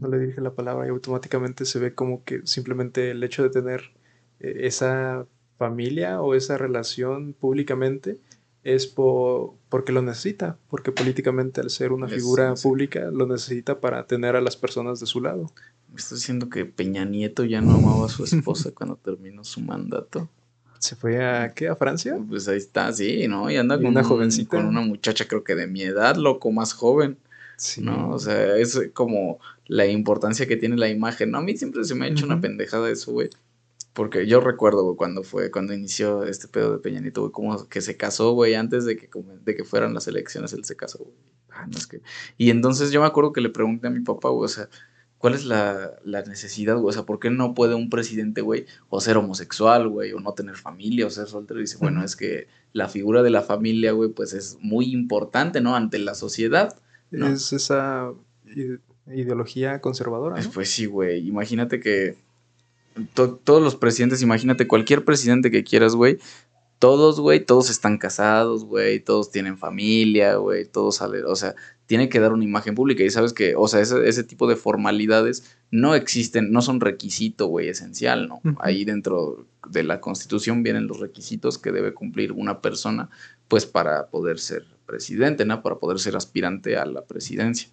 no le dirige la palabra y automáticamente se ve como que simplemente el hecho de tener eh, esa familia o esa relación públicamente es por, porque lo necesita, porque políticamente al ser una figura pública lo necesita para tener a las personas de su lado. ¿Me estás diciendo que Peña Nieto ya no amaba a su esposa cuando terminó su mandato? ¿Se fue a qué? ¿A Francia? Pues ahí está, sí, ¿no? Y anda con una jovencita. Con una muchacha creo que de mi edad, loco, más joven. ¿No? O sea, es como la importancia que tiene la imagen, ¿no? A mí siempre se me ha hecho una pendejada eso, güey. Porque yo recuerdo, güey, cuando fue, cuando inició este pedo de Peñanito, güey, como que se casó, güey, antes de que, de que fueran las elecciones, él se casó, güey. Ah, no es que... Y entonces yo me acuerdo que le pregunté a mi papá, güey, o sea, ¿cuál es la, la necesidad, güey? O sea, ¿por qué no puede un presidente, güey, o ser homosexual, güey, o no tener familia, o ser soltero? Y dice, bueno, es que la figura de la familia, güey, pues es muy importante, ¿no? Ante la sociedad. Es esa ideología conservadora. Pues sí, güey. Imagínate que todos los presidentes, imagínate cualquier presidente que quieras, güey. Todos, güey, todos están casados, güey, todos tienen familia, güey, todos salen, o sea, tiene que dar una imagen pública. Y sabes que, o sea, ese, ese tipo de formalidades no existen, no son requisito, güey, esencial, ¿no? Ahí dentro de la constitución vienen los requisitos que debe cumplir una persona, pues para poder ser presidente, ¿no? Para poder ser aspirante a la presidencia.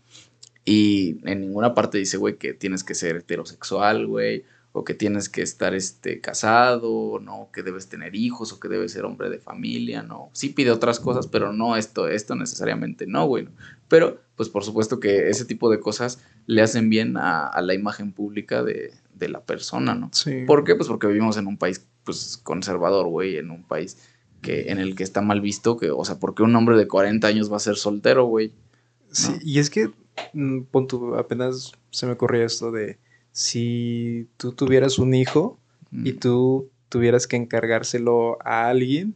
Y en ninguna parte dice, güey, que tienes que ser heterosexual, güey, o que tienes que estar este, casado, ¿no? Que debes tener hijos o que debes ser hombre de familia, ¿no? Sí pide otras cosas, pero no esto, esto necesariamente no, güey. Pero, pues por supuesto que ese tipo de cosas le hacen bien a, la imagen pública de, la persona, ¿no? Sí. ¿Por qué? Pues porque vivimos en un país, pues, conservador, güey, en un país que, en el que está mal visto, que, o sea, porque un hombre de 40 años va a ser soltero, güey? Sí, y es que, mm, punto, apenas se me ocurrió esto de si tú tuvieras un hijo y mm. tú tuvieras que encargárselo a alguien,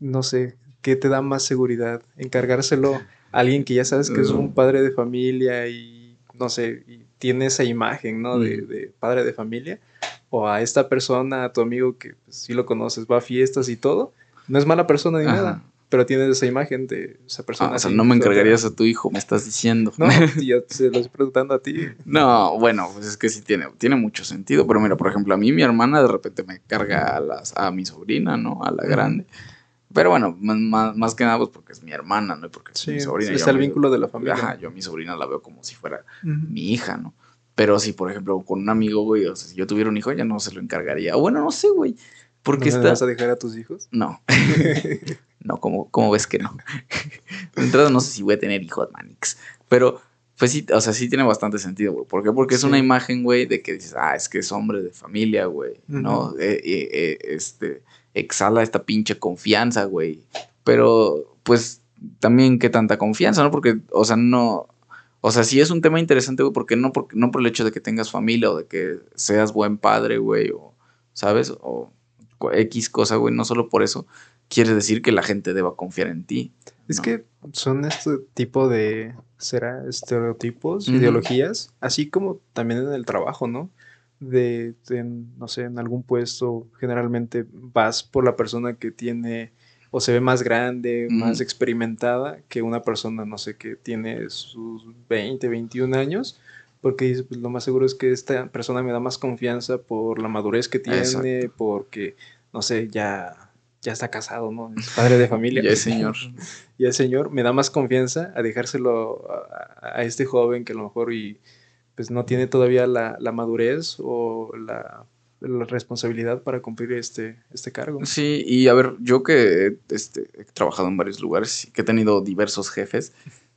no sé, ¿qué te da más seguridad? Encargárselo a alguien que ya sabes que es un mm. padre de familia y, no sé, y tiene esa imagen, ¿no? De, mm. de, padre de familia. O a esta persona, a tu amigo que pues, sí lo conoces, va a fiestas y todo. No es mala persona ni nada pero tienes esa imagen de esa persona. Ah, o sea, no me encargarías a tu hijo, me estás diciendo. No, yo se lo estoy preguntando a ti. No, bueno, pues es que sí tiene, tiene mucho sentido. Pero mira, por ejemplo, a mí mi hermana de repente me carga a, las, a mi sobrina, ¿no? A la grande. Pero bueno, más, que nada, pues porque es mi hermana, ¿no? Porque es mi sobrina. Es el vínculo de la familia. Ajá, yo a mi sobrina la veo como si fuera mi hija, ¿no? Pero si, por ejemplo, con un amigo, güey, o sea, si yo tuviera un hijo, ya no se lo encargaría. Bueno, no sé, güey. Porque ¿No está... vas a dejar a tus hijos? No. no, como, ves que no. de entrada no sé si voy a tener hijos, Manix. Pero, pues sí, o sea, sí tiene bastante sentido, güey. ¿Por qué? Porque es una imagen, güey, de que dices, ah, es que es hombre de familia, güey. ¿No? Eh, eh, eh, este, exhala esta pinche confianza, güey. Pero, pues, también qué tanta confianza, ¿no? Porque, o sea, no... O sea, sí es un tema interesante, güey, porque no, porque no por el hecho de que tengas familia o de que seas buen padre, güey, o, ¿sabes? O X cosa, güey, no solo por eso quiere decir que la gente deba confiar en ti. Es que son este tipo de, será, estereotipos, ideologías, así como también en el trabajo, ¿no? De, no sé, en algún puesto, generalmente vas por la persona que tiene o se ve más grande, más experimentada que una persona, no sé, que tiene sus 20, 21 años, porque pues lo más seguro es que esta persona me da más confianza por la madurez que tiene, porque, no sé, ya, ya está casado, ¿no? Es padre de familia. ya es señor. y el señor me da más confianza a dejárselo a, este joven que a lo mejor y pues no tiene todavía la, madurez o la, responsabilidad para cumplir este, este cargo. Sí, y a ver, yo que este, he trabajado en varios lugares y que he tenido diversos jefes,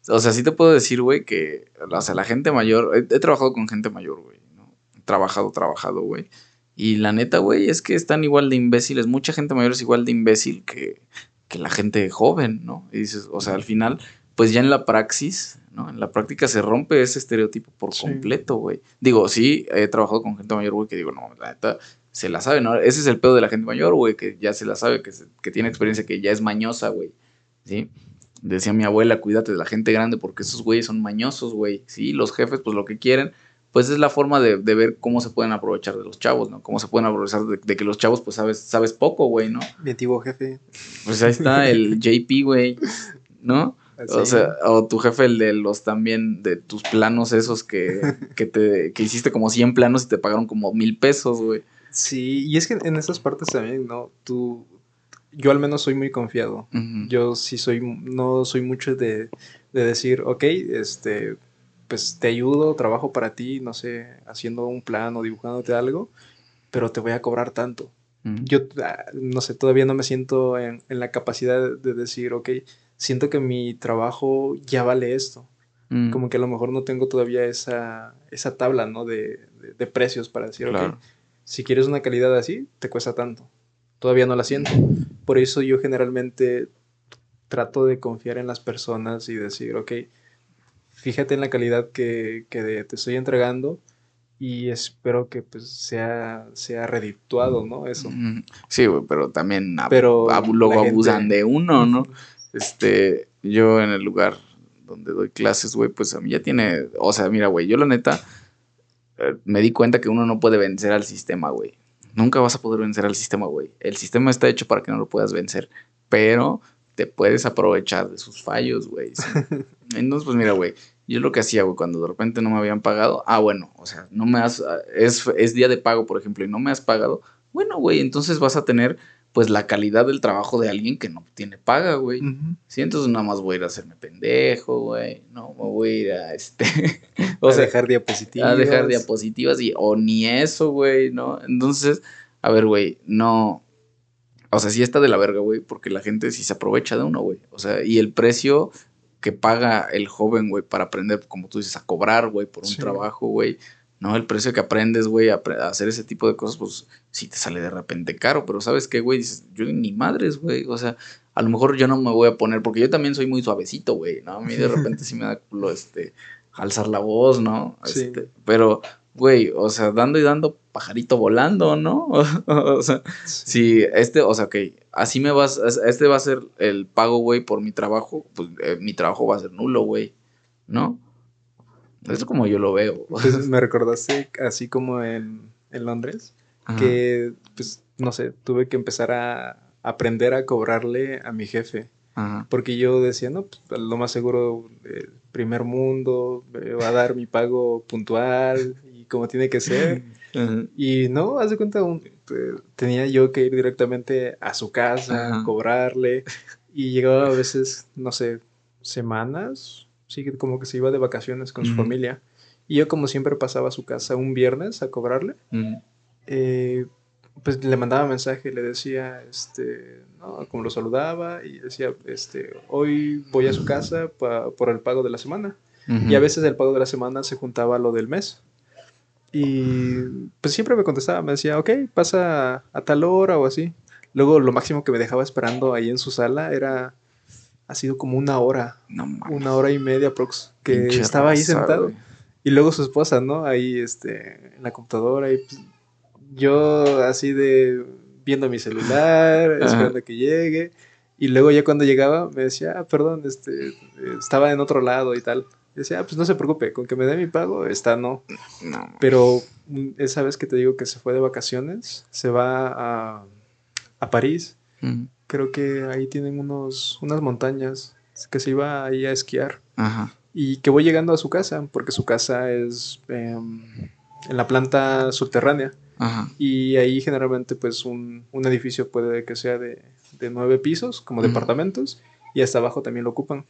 o sea, sí te puedo decir, güey, que, o sea, la gente mayor, he, trabajado con gente mayor, güey, ¿no? He trabajado, trabajado, güey. Y la neta, güey, es que están igual de imbéciles. Mucha gente mayor es igual de imbécil que, que la gente joven, ¿no? Y dices, o sea, al final, pues ya en la praxis, ¿no? En la práctica se rompe ese estereotipo por completo, güey. Digo, sí, he trabajado con gente mayor, güey, que digo, no, la neta, se la sabe, ¿no? Ese es el pedo de la gente mayor, güey, que ya se la sabe, que, que tiene experiencia, que ya es mañosa, güey, ¿sí? Decía mi abuela, cuídate de la gente grande porque esos güeyes son mañosos, güey. Sí, los jefes, pues lo que quieren, pues es la forma de, ver cómo se pueden aprovechar de los chavos, ¿no? Cómo se pueden aprovechar de, que los chavos, pues sabes, sabes poco, güey, ¿no? Mi antiguo jefe. Pues ahí está el JP, güey, ¿no? O sea, o tu jefe, el de los también, de tus planos esos que, que, te, que hiciste como 100 planos y te pagaron como mil pesos, güey. Sí, y es que en esas partes también, ¿no? Tú, yo al menos soy muy confiado. Yo sí soy, no soy mucho de, de, decir, ok, este, pues te ayudo, trabajo para ti, no sé, haciendo un plan o dibujándote algo, pero te voy a cobrar tanto. Yo, ah, no sé, todavía no me siento en, en, la capacidad de decir, ok, siento que mi trabajo ya vale esto. Como que a lo mejor no tengo todavía esa, esa tabla, ¿no? De, de, precios para decir, ok, si quieres una calidad así, te cuesta tanto todavía no la siento. Por eso yo generalmente trato de confiar en las personas y decir, ok, fíjate en la calidad que, te estoy entregando y espero que pues sea, sea redituado, ¿no? Eso. Sí, güey, pero también pero luego abusan de uno, ¿no? Este, yo en el lugar donde doy clases, güey, pues a mí ya tiene, o sea, mira, güey, yo la neta eh, me di cuenta que uno no puede vencer al sistema, güey. Nunca vas a poder vencer al sistema, güey. El sistema está hecho para que no lo puedas vencer. Pero te puedes aprovechar de sus fallos, güey. Entonces, pues mira, güey, yo lo que hacía, güey, cuando de repente no me habían pagado, ah, bueno, o sea, no me has, es, es día de pago, por ejemplo, y no me has pagado, bueno, güey, entonces vas a tener pues la calidad del trabajo de alguien que no tiene paga, güey. Sí, entonces nada más voy a ir a hacerme pendejo, güey. No, me voy a ir a este. o a dejar diapositivas. A dejar diapositivas y, o ni eso, güey, ¿no? Entonces, a ver, güey, no. O sea, sí está de la verga, güey, porque la gente sí se aprovecha de uno, güey. O sea, y el precio que paga el joven, güey, para aprender, como tú dices, a cobrar, güey, por un trabajo, güey ¿no? El precio que aprendes, güey, a, hacer ese tipo de cosas, pues sí te sale de repente caro, pero ¿sabes qué, güey? Dices, yo ni madres, güey, o sea, a lo mejor yo no me voy a poner, porque yo también soy muy suavecito, güey, ¿no? A mí de repente sí me da culo, este, alzar la voz, ¿no? Sí. Este, pero, güey, o sea, dando y dando, pajarito volando, ¿no? o sea, si este, o sea, ok, así me vas, este va a ser el pago, güey, por mi trabajo, pues eh, mi trabajo va a ser nulo, güey, ¿no? Es como yo lo veo. Pues me recordaste así como en, Londres, que, pues, no sé, tuve que empezar a aprender a cobrarle a mi jefe. Porque yo decía, no, pues, lo más seguro, el primer mundo, me va a dar mi pago puntual y como tiene que ser. Y no, haz de cuenta, tenía yo que ir directamente a su casa, cobrarle. Y llegaba a veces, no sé, semanas sí, como que se iba de vacaciones con su familia. Y yo como siempre pasaba a su casa un viernes a cobrarle, eh, pues le mandaba mensaje, le decía, este, ¿no? como lo saludaba y decía, este, hoy voy a su casa por el pago de la semana. Y a veces el pago de la semana se juntaba a lo del mes. Y pues siempre me contestaba, me decía, ok, pasa a tal hora o así. Luego lo máximo que me dejaba esperando ahí en su sala era ha sido como una hora, una hora y media prox, que estaba ahí sentado. Y luego su esposa, ¿no? Ahí, este, en la computadora y pues, yo así de viendo mi celular, esperando que llegue. Y luego ya cuando llegaba me decía, ah, perdón, este, estaba en otro lado y tal. Y decía, ah, pues no se preocupe, con que me dé mi pago, está no. no. Pero mm, esa vez que te digo que se fue de vacaciones, se va a, a París creo que ahí tienen unos, unas montañas que se iba ahí a esquiar. Ajá. Y que voy llegando a su casa, porque su casa es em, en la planta subterránea. Ajá. Y ahí generalmente pues un, un, edificio puede que sea de, de nueve pisos, como departamentos, y hasta abajo también lo ocupan.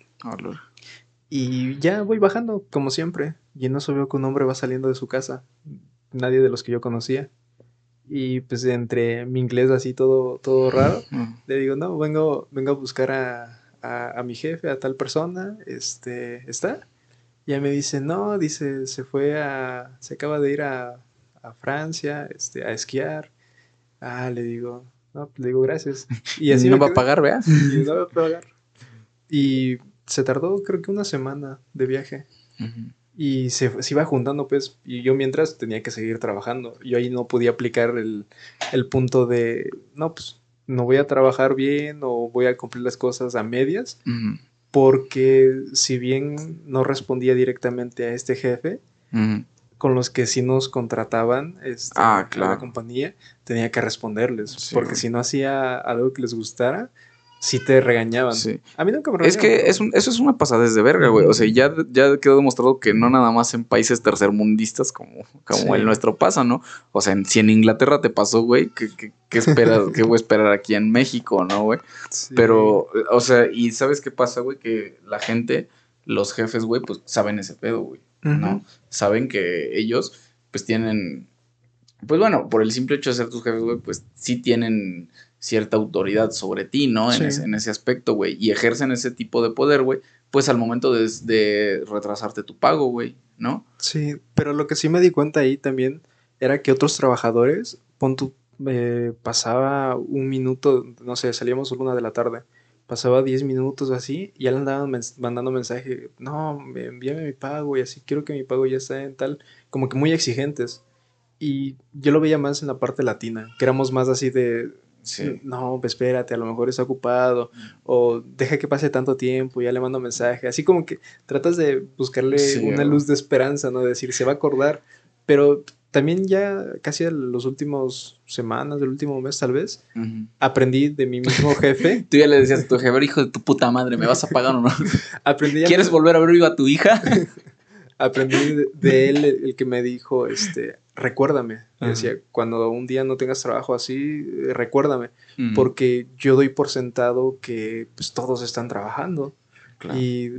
y ya voy bajando, como siempre, y en eso veo que un hombre va saliendo de su casa, nadie de los que yo conocía. Y pues entre mi inglés así todo, todo raro, le digo, no, vengo, vengo a buscar a, a, mi jefe, a tal persona, este, ¿está? Y ella me dice, no, dice, se fue a, se acaba de ir a, a Francia, este, a esquiar. Ah, le digo, no, pues, le digo gracias. Y así no va a pagar, ¿vea? Y no va a pagar. Y se tardó creo que una semana de viaje. Y se, iba juntando, pues, y yo mientras tenía que seguir trabajando. Yo ahí no podía aplicar el, punto de, no, pues, no voy a trabajar bien o voy a cumplir las cosas a medias, porque si bien no respondía directamente a este jefe, con los que sí nos contrataban este, ah, la compañía, tenía que responderles, porque si no hacía algo que les gustara, si te regañaban. Sí. A mí nunca me regañaban. Es que es eso es una pasada de verga, güey. O sea, ya, ya quedó demostrado que no nada más en países tercermundistas como, como el nuestro pasa, ¿no? O sea, si en Inglaterra te pasó, güey, ¿qué, qué, esperas? ¿Qué voy a esperar aquí en México, no, güey? Pero, o sea, y ¿sabes qué pasa, güey? Que la gente, los jefes, güey, pues saben ese pedo, güey, ¿no? Saben que ellos, pues tienen... Pues bueno, por el simple hecho de ser tus jefes, güey, pues sí tienen cierta autoridad sobre ti, ¿no? En, ese, en ese aspecto, güey. Y ejercen ese tipo de poder, güey, pues al momento de, retrasarte tu pago, güey, ¿no? Sí, pero lo que sí me di cuenta ahí también era que otros trabajadores, pon tu, eh, pasaba un minuto, no sé, salíamos a una de la tarde, pasaba 10 minutos así, y ya le andaban mandando mensaje, no, envíame mi pago y así, quiero que mi pago ya esté en tal, como que muy exigentes. Y yo lo veía más en la parte latina, que éramos más así de, no, pues espérate, a lo mejor está ocupado, o deja que pase tanto tiempo, ya le mando mensaje, así como que tratas de buscarle una luz de esperanza, ¿no? De decir, se va a acordar, pero también ya casi en los últimos semanas, del último mes tal vez, aprendí de mi mismo jefe. Tú ya le decías a tu jefe, hijo de tu puta madre, ¿me vas a pagar o no? aprendí ¿Quieres volver a ver viva a tu hija? aprendí de, él el, que me dijo, este, recuérdame. Decía, cuando un día no tengas trabajo así, recuérdame. Porque yo doy por sentado que pues, todos están trabajando. Y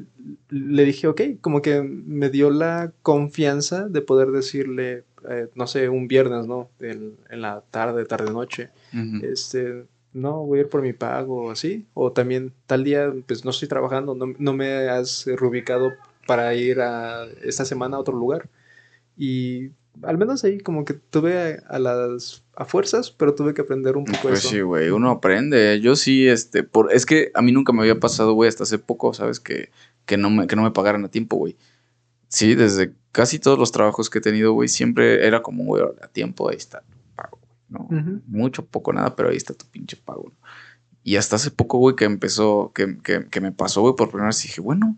le dije, ok, como que me dio la confianza de poder decirle, eh, no sé, un viernes, ¿no? en la tarde, tarde-noche, este, no, voy a ir por mi pago, así. O también, tal día, pues no estoy trabajando, no, no me has reubicado para ir a esta semana a otro lugar. Y al menos ahí como que tuve a, las a fuerzas, pero tuve que aprender un poco pues sí, güey, uno aprende. Yo sí, este, por, es que a mí nunca me había pasado, güey, hasta hace poco, ¿sabes? Que, que, no, me, que no me pagaran a tiempo, güey. Sí, desde casi todos los trabajos que he tenido, güey, siempre era como, güey, a tiempo, ahí está tu pago, ¿no? Mucho, poco, nada, pero ahí está tu pinche pago. Y hasta hace poco, güey, que empezó, que, que, que me pasó, güey, por primera vez, dije, bueno,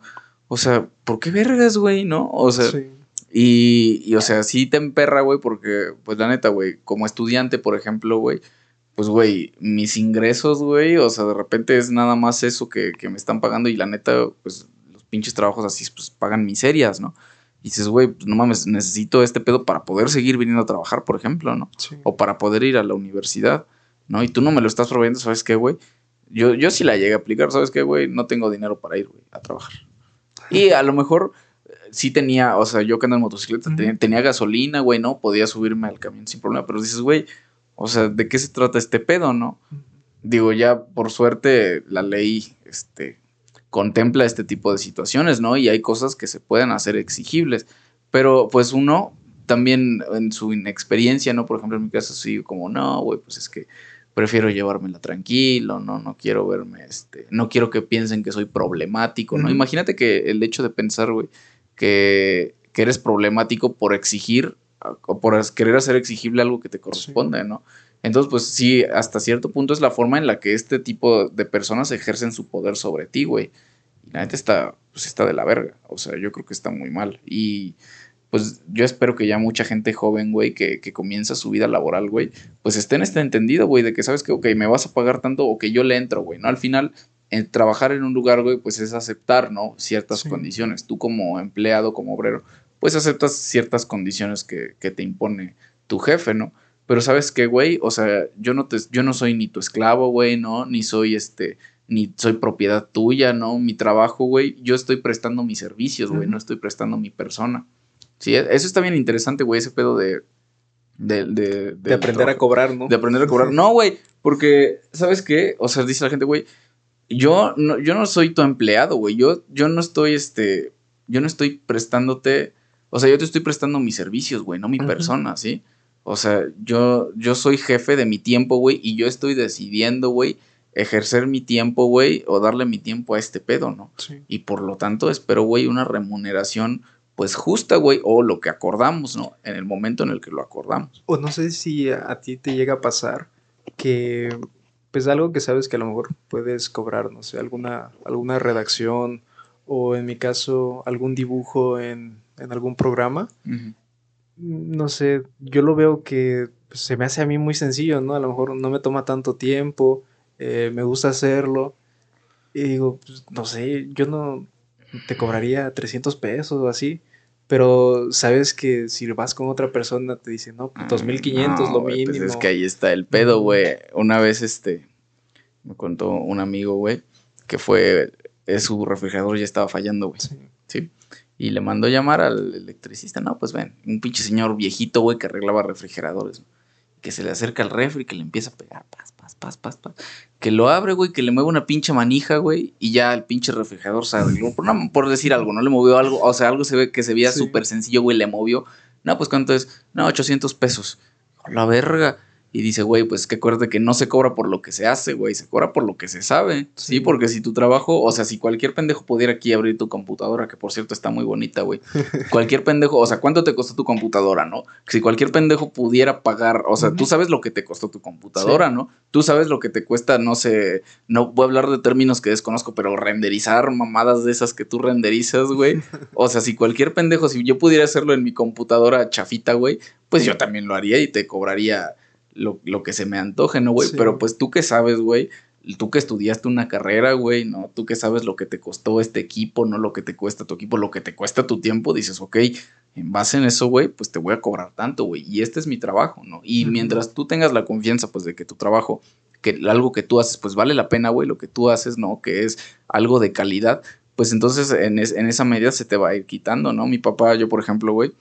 o sea, ¿por qué vergas, güey, no? O sea, sí y, o sea, sí te emperra, güey, porque, pues la neta, güey, como estudiante, por ejemplo, güey, pues, güey, mis ingresos, güey, o sea, de repente es nada más eso que, me están pagando y la neta, pues los pinches trabajos así, pues pagan miserias, ¿no? Y dices, güey, pues no mames, necesito este pedo para poder seguir viniendo a trabajar, por ejemplo, ¿no? O para poder ir a la universidad, ¿no? Y tú no me lo estás proveyendo, ¿sabes qué, güey? Yo, yo sí la llegué a aplicar, ¿sabes qué, güey? No tengo dinero para ir, güey, a trabajar. Y a lo mejor sí tenía, o sea, yo que ando en motocicleta, tenía, gasolina, güey, ¿no? Podía subirme al camión sin problema, pero dices, güey, o sea, ¿de qué se trata este pedo, no? Digo, ya por suerte la ley, este, contempla este tipo de situaciones, ¿no? Y hay cosas que se pueden hacer exigibles, pero pues uno también en su inexperiencia, ¿no? Por ejemplo, en mi caso, sí, como, no, güey, pues es que prefiero llevármela tranquilo, no, no quiero verme, este, no quiero que piensen que soy problemático, ¿no? Imagínate que el hecho de pensar, güey, que, eres problemático por exigir o por querer hacer exigible algo que te corresponde, ¿no? Entonces, pues sí, hasta cierto punto es la forma en la que este tipo de personas ejercen su poder sobre ti, güey. Y la gente está, pues está de la verga. O sea, yo creo que está muy mal. Y pues yo espero que ya mucha gente joven, güey, que, que comienza su vida laboral, güey, pues esté en este entendido, güey, de que sabes que, ok, me vas a pagar tanto o que yo le entro, güey, ¿no? Al final, trabajar en un lugar, güey, pues es aceptar, ¿no? Ciertas condiciones. Tú como empleado, como obrero, pues aceptas ciertas condiciones que, te impone tu jefe, ¿no? Pero sabes qué, güey, o sea, yo no, te, yo no soy ni tu esclavo, güey, ¿no? Ni soy este, ni soy propiedad tuya, ¿no? Mi trabajo, güey, yo estoy prestando mis servicios, güey, no estoy prestando mi persona. Sí, e, eso está bien interesante, güey, ese pedo de... De, de, de aprender a cobrar, ¿no? De aprender a cobrar. No, güey, porque, ¿sabes qué? O sea, dice la gente, güey, yo no, yo no soy tu empleado, güey. Yo, yo no estoy, este, yo no estoy prestándote, o sea, yo te estoy prestando mis servicios, güey, no mi persona, ¿sí? O sea, yo, yo soy jefe de mi tiempo, güey, y yo estoy decidiendo, güey, ejercer mi tiempo, güey, o darle mi tiempo a este pedo, ¿no? Sí. Y por lo tanto espero, güey, una remuneración, pues justa, güey, o lo que acordamos, ¿no? En el momento en el que lo acordamos. O no sé si a ti te llega a pasar que pues algo que sabes que a lo mejor puedes cobrar, no sé, alguna, alguna redacción o en mi caso algún dibujo en, algún programa. No sé, yo lo veo que pues, se me hace a mí muy sencillo, ¿no? A lo mejor no me toma tanto tiempo, eh, me gusta hacerlo. Y digo, pues, no sé, yo no te cobraría 300 pesos o así. Pero sabes que si vas con otra persona te dice, no, 2500 pues, lo mínimo. Pues es que ahí está el pedo, güey. Una vez, este, me contó un amigo, güey, que fue, es su refrigerador ya estaba fallando, güey. Sí. Y le mandó llamar al electricista. No, pues ven, un pinche señor viejito, güey, que arreglaba refrigeradores. Que se le acerca al refri, que le empieza a pegar, paz, paz, paz, paz. Que lo abre, güey, que le mueve una pinche manija, güey, y ya el pinche refrigerador se arregló. Por, por decir algo, ¿no? Le movió algo, o sea, algo se ve que se veía súper sencillo, güey, le movió. No, pues ¿cuánto es? No, 800 pesos. La verga. Y dice, güey, pues que acuérdate que no se cobra por lo que se hace, güey, se cobra por lo que se sabe. Sí. porque si tu trabajo, o sea, si cualquier pendejo pudiera aquí abrir tu computadora, que por cierto está muy bonita, güey. cualquier pendejo, o sea, ¿cuánto te costó tu computadora, no? Si cualquier pendejo pudiera pagar, o sea, tú sabes lo que te costó tu computadora, ¿no? Tú sabes lo que te cuesta, no sé, no voy a hablar de términos que desconozco, pero renderizar mamadas de esas que tú renderizas, güey. o sea, si cualquier pendejo, si yo pudiera hacerlo en mi computadora chafita, güey, pues yo también lo haría y te cobraría lo, que se me antoje, ¿no, güey? Pero pues tú que sabes, güey, tú que estudiaste una carrera, güey, ¿no? Tú que sabes lo que te costó este equipo, no lo que te cuesta tu equipo, lo que te cuesta tu tiempo, dices, ok, en base en eso, güey, pues te voy a cobrar tanto, güey, y este es mi trabajo, ¿no? Y mientras tú tengas la confianza, pues, de que tu trabajo, que algo que tú haces, pues vale la pena, güey, lo que tú haces, ¿no? Que es algo de calidad, pues entonces en, en esa medida se te va a ir quitando, ¿no? Mi papá, yo, por ejemplo, güey,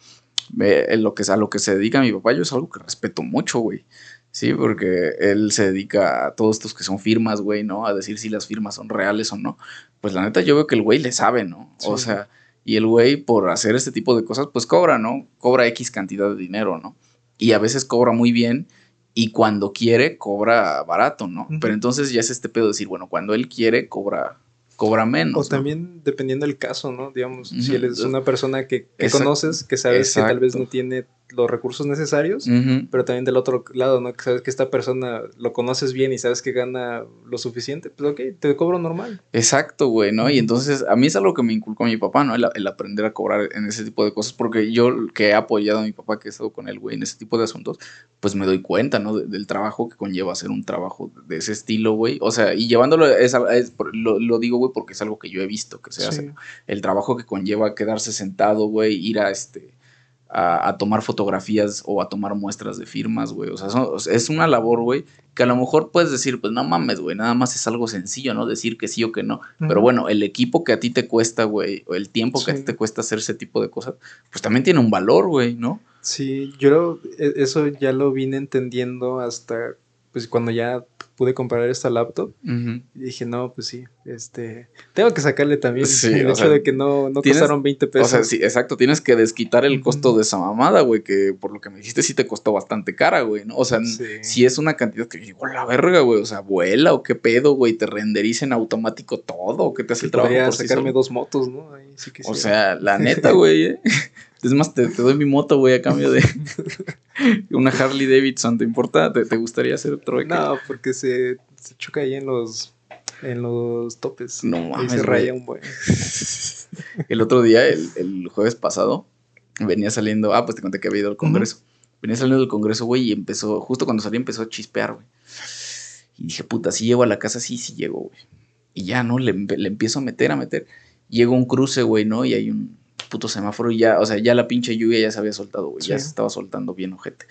lo que, a lo que se dedica mi papá, yo es algo que respeto mucho, güey. Sí, porque él se dedica a todos estos que son firmas, güey, ¿no? A decir si las firmas son reales o no. Pues la neta, yo veo que el güey le sabe, ¿no? O sea, y el güey, por hacer este tipo de cosas, pues cobra, ¿no? Cobra X cantidad de dinero, ¿no? Y a veces cobra muy bien y cuando quiere, cobra barato, ¿no? Pero entonces ya es este pedo de decir, bueno, cuando él quiere, cobra cobra menos. O también dependiendo del caso, ¿no? Digamos, si él es una persona que, conoces, que sabes que tal vez no tiene los recursos necesarios, pero también del otro lado, ¿no? Que sabes que esta persona lo conoces bien y sabes que gana lo suficiente, pues ok, te cobro normal. Exacto, güey, ¿no? Y entonces a mí es algo que me inculcó mi papá, ¿no? El, aprender a cobrar en ese tipo de cosas, porque yo que he apoyado a mi papá, que he estado con él, güey, en ese tipo de asuntos, pues me doy cuenta, ¿no? del trabajo que conlleva hacer un trabajo de ese estilo, güey. O sea, y llevándolo, es, lo, digo, güey, porque es algo que yo he visto que se hace. El trabajo que conlleva quedarse sentado, güey, ir a este a, tomar fotografías o a tomar muestras de firmas, güey. O sea, es una labor, güey, que a lo mejor puedes decir, pues no mames, güey, nada más es algo sencillo, ¿no? Decir que sí o que no. Pero bueno, el equipo que a ti te cuesta, güey, o el tiempo que a ti te cuesta hacer ese tipo de cosas, pues también tiene un valor, güey, ¿no? Sí, yo e, eso ya lo vine entendiendo hasta, pues cuando ya pude comprar esta laptop. Y dije, no, pues sí, este, tengo que sacarle también el hecho de que no, no costaron 20 pesos. O sea, sí, exacto, tienes que desquitar el costo de esa mamada, güey, que por lo que me dijiste sí te costó bastante cara, güey, ¿no? O sea, si es una cantidad que digo, la verga, güey, o sea, vuela o qué pedo, güey, te renderiza en automático todo, o que te hace el trabajo. Podría sacarme dos motos, ¿no? Ahí sí que O sea, la neta, güey, ¿eh? Es más, te, doy mi moto, güey, a cambio de una Harley Davidson. ¿Te importa? ¿Te, gustaría hacer otro? No, porque se, se, choca ahí en los, en los topes. No mames. se raya un buen. el otro día, el, el, jueves pasado, venía saliendo. Ah, pues te conté que había ido al congreso. Venía saliendo del congreso, güey, y empezó, justo cuando salí, empezó a chispear, güey. Y dije, puta, si llego a la casa, sí, sí llego, güey. Y ya, ¿no? Le, le empiezo a meter, a meter. Llego a un cruce, güey, ¿no? Y hay un, puto semáforo y ya, o sea, ya la pinche lluvia ya se había soltado, güey. Ya se estaba soltando bien, ojete.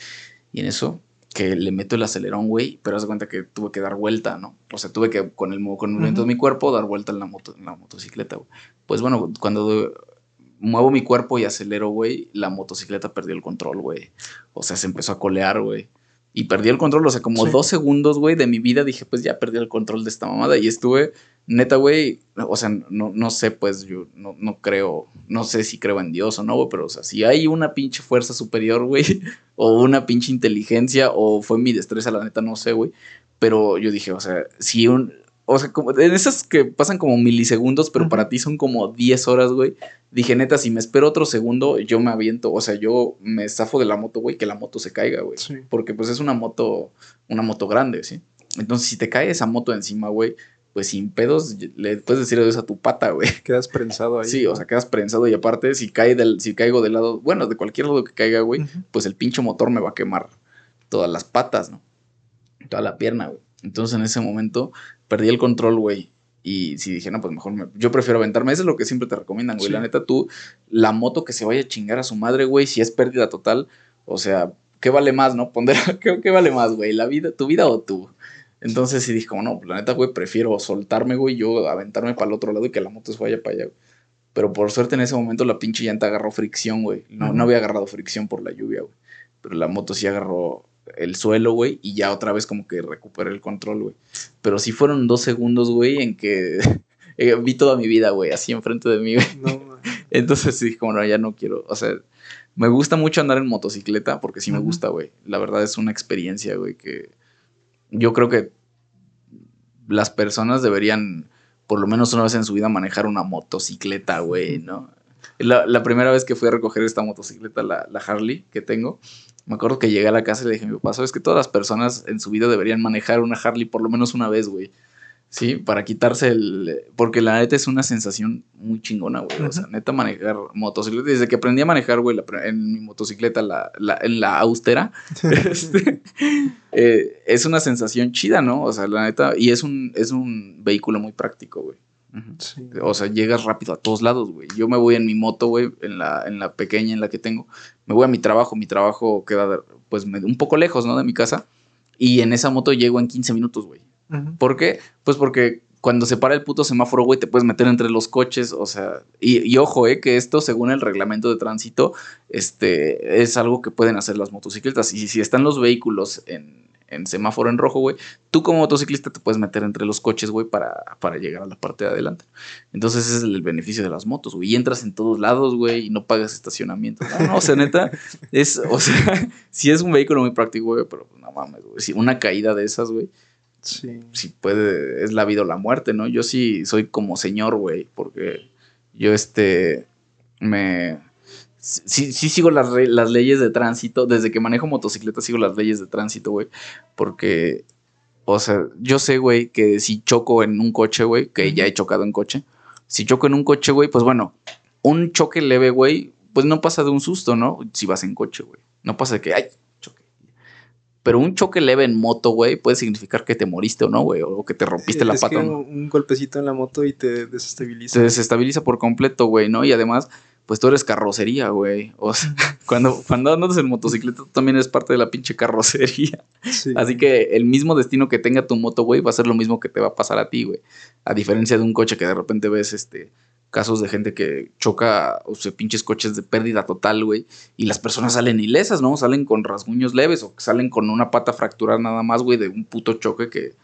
Y en eso, que le meto el acelerón, güey, pero haz cuenta que tuve que dar vuelta, ¿no? O sea, tuve que con el, con el movimiento de mi cuerpo dar vuelta en la, moto, en la motocicleta, güey. Pues bueno, cuando muevo mi cuerpo y acelero, güey, la motocicleta perdió el control, güey. O sea, se empezó a colear, güey. Y perdí el control, o sea, como dos segundos, güey, de mi vida dije, pues ya perdí el control de esta mamada. Y estuve neta, güey, o sea, no, no sé, pues yo no, no, creo, no sé si creo en Dios o no, güey, pero o sea, si hay una pinche fuerza superior, güey, o una pinche inteligencia, o fue mi destreza, la neta, no sé, güey, pero yo dije, o sea, si un, o sea, como, en esas que pasan como milisegundos, pero para ti son como 10 horas, güey, dije, neta, si me espero otro segundo, yo me aviento, o sea, yo me zafo de la moto, güey, que la moto se caiga, güey, porque pues es una moto, una moto grande, ¿sí? Entonces, si te cae esa moto encima, güey, pues sin pedos le puedes decir adiós a tu pata, güey. Quedas prensado ahí. Sí, o sea, quedas prensado y aparte si cae del, si caigo del lado, bueno, de cualquier lado que caiga, güey, pues el pincho motor me va a quemar todas las patas, ¿no? Toda la pierna, güey. Entonces en ese momento perdí el control, güey. Y si dije, no, pues mejor me, yo prefiero aventarme. Eso es lo que siempre te recomiendan, güey. La neta, tú, la moto que se vaya a chingar a su madre, güey, si es pérdida total, o sea, ¿qué vale más, no? Pondera, ¿qué, qué vale más, güey? ¿La vida, tu vida o tú? Entonces sí dije, como, no, la neta, güey, prefiero soltarme, güey, yo aventarme para el otro lado y que la moto se vaya para allá, güey. Pero por suerte en ese momento la pinche llanta agarró fricción, güey. No, no había agarrado fricción por la lluvia, güey. Pero la moto sí agarró el suelo, güey, y ya otra vez como que recuperé el control, güey. Pero sí fueron dos segundos, güey, en que vi toda mi vida, güey, así enfrente de mí, güey. No, Entonces sí dije, como, no, ya no quiero, o sea, Me gusta mucho andar en motocicleta porque sí me gusta, güey. La verdad es una experiencia, güey, que yo creo que las personas deberían por lo menos una vez en su vida manejar una motocicleta, güey, ¿no? La, primera vez que fui a recoger esta motocicleta, la, la, Harley que tengo, me acuerdo que llegué a la casa y le dije a mi papá, sabes que todas las personas en su vida deberían manejar una Harley por lo menos una vez, güey. Sí, para quitarse el... Porque la neta es una sensación muy chingona, güey. O sea, neta manejar motocicleta. Desde que aprendí a manejar, güey, en mi motocicleta, la, en la austera, este, eh, es una sensación chida, ¿no? O sea, la neta... Y es un, es un vehículo muy práctico, güey. O sea, llegas rápido a todos lados, güey. Yo me voy en mi moto, güey, en la, en la pequeña en la que tengo. Me voy a mi trabajo. Mi trabajo queda, pues, un poco lejos, ¿no? De mi casa. Y en esa moto llego en 15 minutos, güey. ¿Por qué? Pues porque cuando se para el puto semáforo, güey, te puedes meter entre los coches, o sea, y, ojo, eh, que esto, según el reglamento de tránsito, este, es algo que pueden hacer las motocicletas. Y si están los vehículos en, semáforo en rojo, güey, tú como motociclista te puedes meter entre los coches, güey, para, para llegar a la parte de adelante. Entonces ese es el beneficio de las motos, güey. Y entras en todos lados, güey, y no pagas estacionamiento. No, no, o sea, neta, es, o sea, sí es un vehículo muy práctico, güey, pero no mames, güey. Si una caída de esas, güey, Sí. Si puede, es la vida o la muerte, ¿no? Yo sí soy como señor, güey, porque yo este, me... Sí, sí sigo las, las leyes de tránsito, desde que manejo motocicleta sigo las leyes de tránsito, güey, porque, o sea, yo sé, güey, que si choco en un coche, güey, que ya he chocado en coche, si choco en un coche, güey, pues bueno, un choque leve, güey, pues no pasa de un susto, ¿no? Si vas en coche, güey. No pasa de que, ay, pero un choque leve en moto, güey, puede significar que te moriste o no, güey, o que te rompiste la pata. un golpecito en la moto y te desestabiliza. Te desestabiliza por completo, güey, ¿no? Y además, pues tú eres carrocería, güey. O sea, cuando, cuando andas en motocicleta, tú también eres parte de la pinche carrocería. Así que el mismo destino que tenga tu moto, güey, va a ser lo mismo que te va a pasar a ti, güey. A diferencia de un coche que de repente ves, este casos de gente que choca, o sea, pinches coches de pérdida total, güey, y las personas salen ilesas, ¿no? Salen con rasguños leves o salen con una pata fracturada nada más, güey, de un puto choque que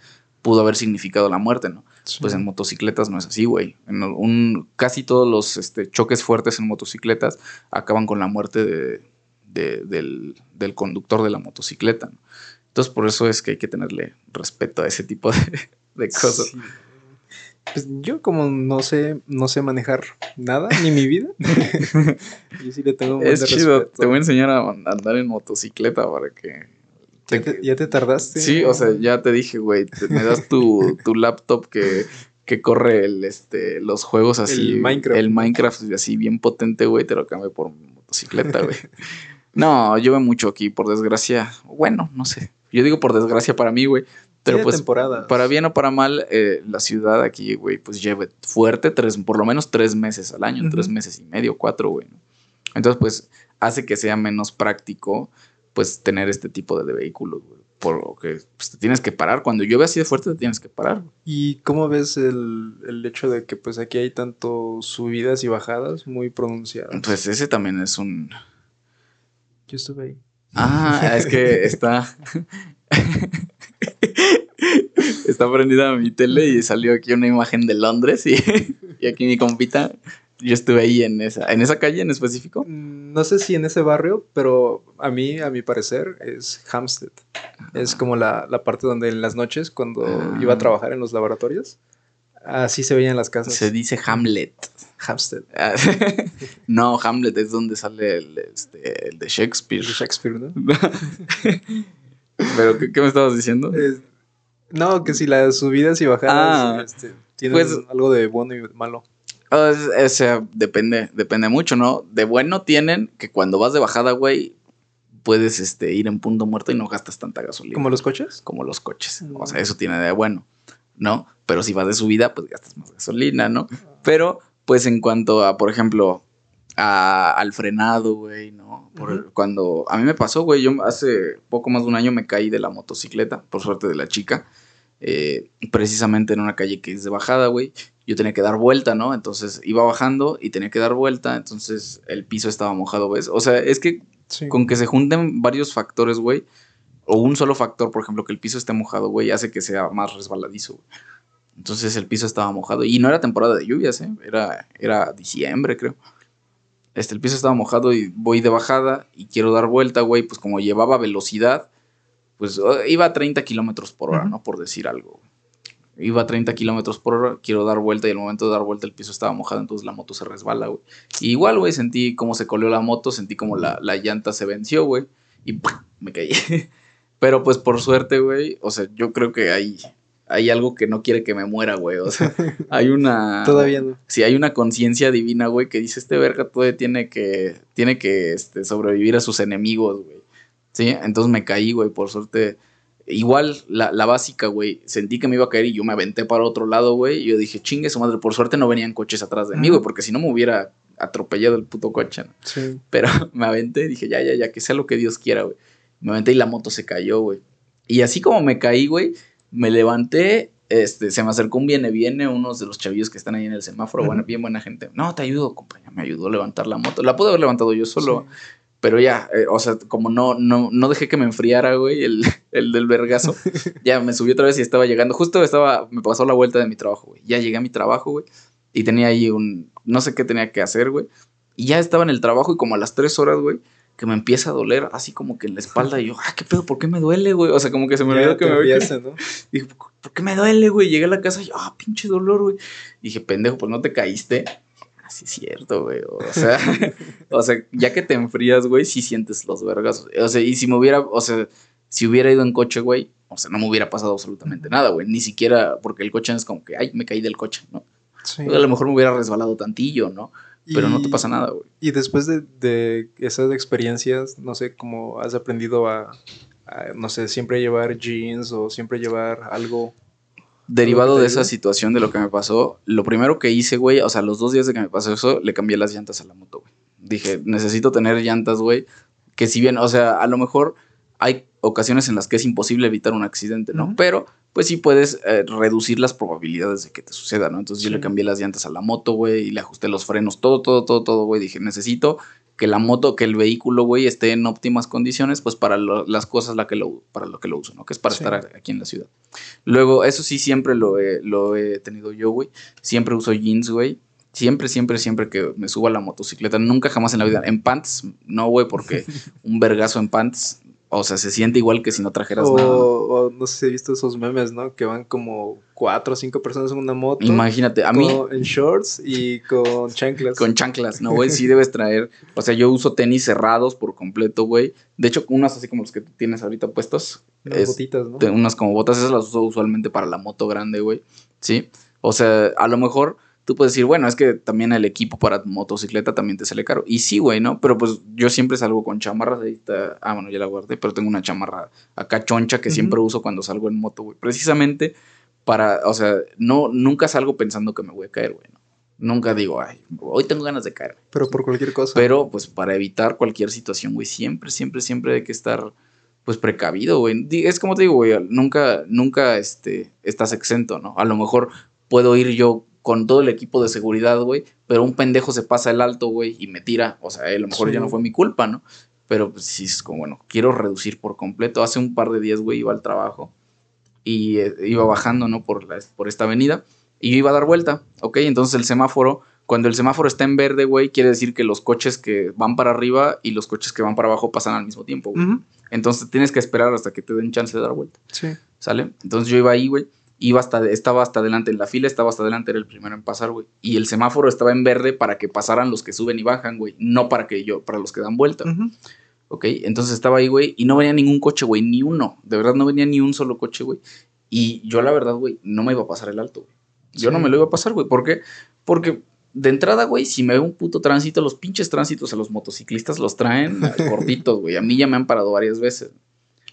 pudo haber significado la muerte, ¿no? Pues en motocicletas no es así, güey. En un, casi todos los este, choques fuertes en motocicletas acaban con la muerte de, del, conductor de la motocicleta, ¿no? Entonces por eso es que hay que tenerle respeto a ese tipo de, cosas. Pues yo como no sé, no sé manejar nada, ni mi vida. yo sí le tengo un Es chido, te voy a enseñar a andar en motocicleta para que... ¿Ya te, tardaste? Sí, o sea, ya te dije, güey, me das tu, tu laptop que, que corre el, este, los juegos así. El Minecraft. El Minecraft así bien potente, güey, te lo cambio por motocicleta, güey. no, llueve mucho aquí, por desgracia. Bueno, no sé. Yo digo por desgracia para mí, güey. Pero pues, para bien o para mal, eh, la ciudad aquí, güey, pues lleva fuerte tres, por lo menos tres meses al año, tres meses y medio, cuatro, güey. Entonces, pues, hace que sea menos práctico, pues, tener este tipo de, vehículos, güey. Por lo que pues, te tienes que parar. Cuando llueve así de fuerte, te tienes que parar. ¿Y cómo ves el, el hecho de que, pues, aquí hay tanto subidas y bajadas muy pronunciadas? Pues ese también es un... Yo estuve ahí. Ah, es que está. Está prendida mi tele y salió aquí una imagen de Londres y, aquí mi compita. Yo estuve ahí en esa, en esa calle en específico. Mm, no sé si en ese barrio, pero a mí, a mi parecer, es Hampstead. Es como la, parte donde en las noches, cuando ah. iba a trabajar en los laboratorios, así se veían las casas. Se dice Hamlet. Hampstead. no, Hamlet es donde sale el, este, el de Shakespeare. El de Shakespeare, ¿no? ¿Pero qué, me estabas diciendo? no, que si las subidas y bajadas ah, este, tienen pues, algo de bueno y malo. O sea, depende, depende mucho, ¿no? De bueno tienen que cuando vas de bajada, güey, puedes este, ir en punto muerto y no gastas tanta gasolina. ¿Como los coches? Como los coches. O sea, eso tiene de bueno, ¿no? Pero si vas de subida, pues gastas más gasolina, ¿no? Pero, pues en cuanto a, por ejemplo, al frenado, güey, ¿no? Por Cuando a mí me pasó, güey, yo hace poco más de un año me caí de la motocicleta, por suerte de la chica, eh, precisamente en una calle que es de bajada, güey. Yo tenía que dar vuelta, ¿no? Entonces iba bajando y tenía que dar vuelta, entonces el piso estaba mojado, ¿ves? O sea, es que con que se junten varios factores, güey, o un solo factor, por ejemplo, que el piso esté mojado, güey, hace que sea más resbaladizo, güey. Entonces el piso estaba mojado y no era temporada de lluvias, ¿eh? Era, era diciembre, creo. este, el piso estaba mojado y voy de bajada y quiero dar vuelta, güey, pues como llevaba velocidad, pues iba a 30 kilómetros por hora, ¿no? Por decir algo. Iba a 30 kilómetros por hora, quiero dar vuelta y al momento de dar vuelta el piso estaba mojado, entonces la moto se resbala, güey. Y igual, güey, sentí cómo se coleó la moto, sentí como la, la llanta se venció, güey, y me caí. Pero pues por suerte, güey, o sea, yo creo que hay, hay algo que no quiere que me muera, güey. O sea, hay una. Todavía no. Sí, hay una conciencia divina, güey, que dice: Este verga todavía tiene que, tiene que este, sobrevivir a sus enemigos, güey. Sí, entonces me caí, güey, por suerte. Igual, la, la básica, güey, sentí que me iba a caer y yo me aventé para otro lado, güey. Y yo dije, chingue su madre, por suerte no venían coches atrás de mí, güey, porque si no me hubiera atropellado el puto coche, ¿no? Sí. Pero me aventé y dije, ya, ya, ya, que sea lo que Dios quiera, güey. Me aventé y la moto se cayó, güey. Y así como me caí, güey, me levanté, este, se me acercó un viene, viene, unos de los chavillos que están ahí en el semáforo, bueno, bien buena gente. No, te ayudo, compañía, me ayudó a levantar la moto. La pude haber levantado yo solo, pero ya, eh, o sea, como no, no, no dejé que me enfriara, güey, el, el del vergazo, ya me subí otra vez y estaba llegando. Justo estaba, me pasó la vuelta de mi trabajo, güey. Ya llegué a mi trabajo, güey, y tenía ahí un, no sé qué tenía que hacer, güey. Y ya estaba en el trabajo y como a las tres horas, güey, que me empieza a doler así como que en la espalda. Y yo, ah, qué pedo, ¿por qué me duele, güey? O sea, como que se me olvidó que me empieza, ¿no? Dije, ¿por qué me duele, güey? Llegué a la casa y, ah, pinche dolor, güey. Dije, pendejo, pues no te caíste. Así es cierto, güey. O sea, o sea, ya que te enfrías, güey, sí sientes los vergas. O sea, y si me hubiera, o sea, si hubiera ido en coche, güey, o sea, no me hubiera pasado absolutamente nada, güey. Ni siquiera, porque el coche es como que, ay, me caí del coche, ¿no? Sí. A lo mejor me hubiera resbalado tantillo, ¿no? Pero no te pasa nada, güey. Y después de, de, esas experiencias, no sé, cómo has aprendido a, a, no sé, siempre llevar jeans o siempre llevar algo. Derivado de esa situación, de lo que me pasó, lo primero que hice, güey, o sea, los dos días de que me pasó eso, le cambié las llantas a la moto, güey. Dije, necesito tener llantas, güey, que si bien, o sea, a lo mejor hay ocasiones en las que es imposible evitar un accidente, ¿no? Uh -huh. Pero pues sí puedes eh, reducir las probabilidades de que te suceda, ¿no? Entonces sí. yo le cambié las llantas a la moto, güey, y le ajusté los frenos, todo, todo, todo, todo, güey. Dije, necesito que la moto, que el vehículo, güey, esté en óptimas condiciones, pues para lo, las cosas la que lo, para lo que lo uso, ¿no? Que es para sí. estar aquí en la ciudad. Luego, eso sí siempre lo he, lo he tenido yo, güey. Siempre uso jeans, güey. Siempre, siempre, siempre que me subo a la motocicleta, nunca jamás en la vida. En pants, no, güey, porque un vergazo en pants o sea, se siente igual que si no trajeras o, nada. O no sé si he visto esos memes, ¿no? Que van como cuatro o cinco personas en una moto. Imagínate, a con, mí. En shorts y con chanclas. Con chanclas, ¿no, güey? Sí debes traer. O sea, yo uso tenis cerrados por completo, güey. De hecho, unas así como los que tienes ahorita puestos. Unas es, botitas, ¿no? Unas como botas, esas las uso usualmente para la moto grande, güey. Sí. O sea, a lo mejor tú puedes decir, bueno, es que también el equipo para motocicleta también te sale caro. Y sí, güey, ¿no? Pero pues yo siempre salgo con chamarras. Ahí está. Ah, bueno, ya la guardé, pero tengo una chamarra acá choncha que uh -huh. siempre uso cuando salgo en moto, güey. Precisamente para, o sea, no, nunca salgo pensando que me voy a caer, güey. ¿no? Nunca digo, ay, hoy tengo ganas de caer. Pero por cualquier cosa. Pero pues para evitar cualquier situación, güey, siempre, siempre, siempre hay que estar pues precavido, güey. Es como te digo, güey, nunca, nunca este, estás exento, ¿no? A lo mejor puedo ir yo con todo el equipo de seguridad, güey, pero un pendejo se pasa el alto, güey, y me tira. O sea, a lo mejor sí. ya no fue mi culpa, ¿no? Pero pues sí, es como, bueno, quiero reducir por completo. Hace un par de días, güey, iba al trabajo y eh, iba bajando, ¿no? Por, la, por esta avenida y yo iba a dar vuelta, ¿ok? Entonces el semáforo, cuando el semáforo está en verde, güey, quiere decir que los coches que van para arriba y los coches que van para abajo pasan al mismo tiempo, güey. Uh -huh. Entonces tienes que esperar hasta que te den chance de dar vuelta. Sí. ¿Sale? Entonces yo iba ahí, güey iba hasta, estaba hasta adelante en la fila, estaba hasta adelante, era el primero en pasar, güey. Y el semáforo estaba en verde para que pasaran los que suben y bajan, güey. No para que yo, para los que dan vuelta. Uh -huh. Ok, entonces estaba ahí, güey, y no venía ningún coche, güey, ni uno. De verdad no venía ni un solo coche, güey. Y yo, la verdad, güey, no me iba a pasar el alto, güey. Yo sí. no me lo iba a pasar, güey. ¿Por qué? Porque de entrada, güey, si me veo un puto tránsito, los pinches tránsitos a los motociclistas los traen cortitos, güey. A mí ya me han parado varias veces.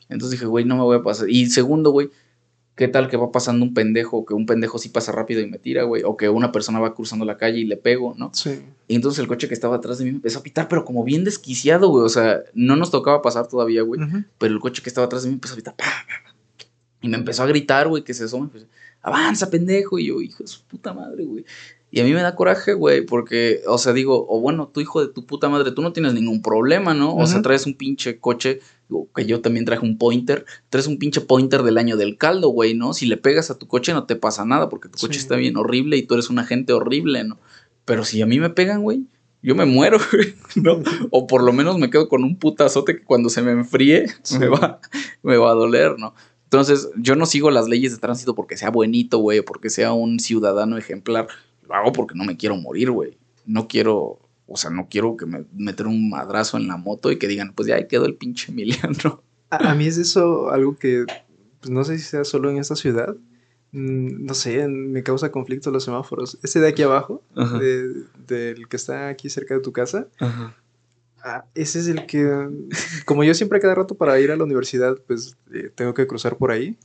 Entonces dije, güey, no me voy a pasar. Y segundo, güey, ¿Qué tal que va pasando un pendejo, que un pendejo sí pasa rápido y me tira, güey? O que una persona va cruzando la calle y le pego, ¿no? Sí. Y entonces el coche que estaba atrás de mí me empezó a pitar, pero como bien desquiciado, güey. O sea, no nos tocaba pasar todavía, güey. Uh -huh. Pero el coche que estaba atrás de mí me empezó a pitar. ¡pah! Y me empezó a gritar, güey, que se asoma. Pues, Avanza, pendejo. Y yo, hijo de su puta madre, güey. Y a mí me da coraje, güey, porque, o sea, digo, o bueno, tu hijo de tu puta madre, tú no tienes ningún problema, ¿no? O uh -huh. sea, traes un pinche coche que yo también traje un pointer, traes un pinche pointer del año del caldo, güey, ¿no? Si le pegas a tu coche no te pasa nada porque tu coche sí. está bien horrible y tú eres un agente horrible, ¿no? Pero si a mí me pegan, güey, yo me muero, güey, ¿no? O por lo menos me quedo con un putazote que cuando se me enfríe me, va, me va a doler, ¿no? Entonces, yo no sigo las leyes de tránsito porque sea buenito, güey, porque sea un ciudadano ejemplar. Lo hago porque no me quiero morir, güey. No quiero, o sea, no quiero que me meter un madrazo en la moto y que digan, pues ya ahí quedó el pinche Emiliano. A, a mí es eso algo que, pues no sé si sea solo en esta ciudad, Mm, no sé, me causa conflicto los semáforos. Ese de aquí abajo, del que está aquí cerca de tu casa, ah, ese es el que, como yo siempre cada rato para ir a la universidad, pues eh, tengo que cruzar por ahí.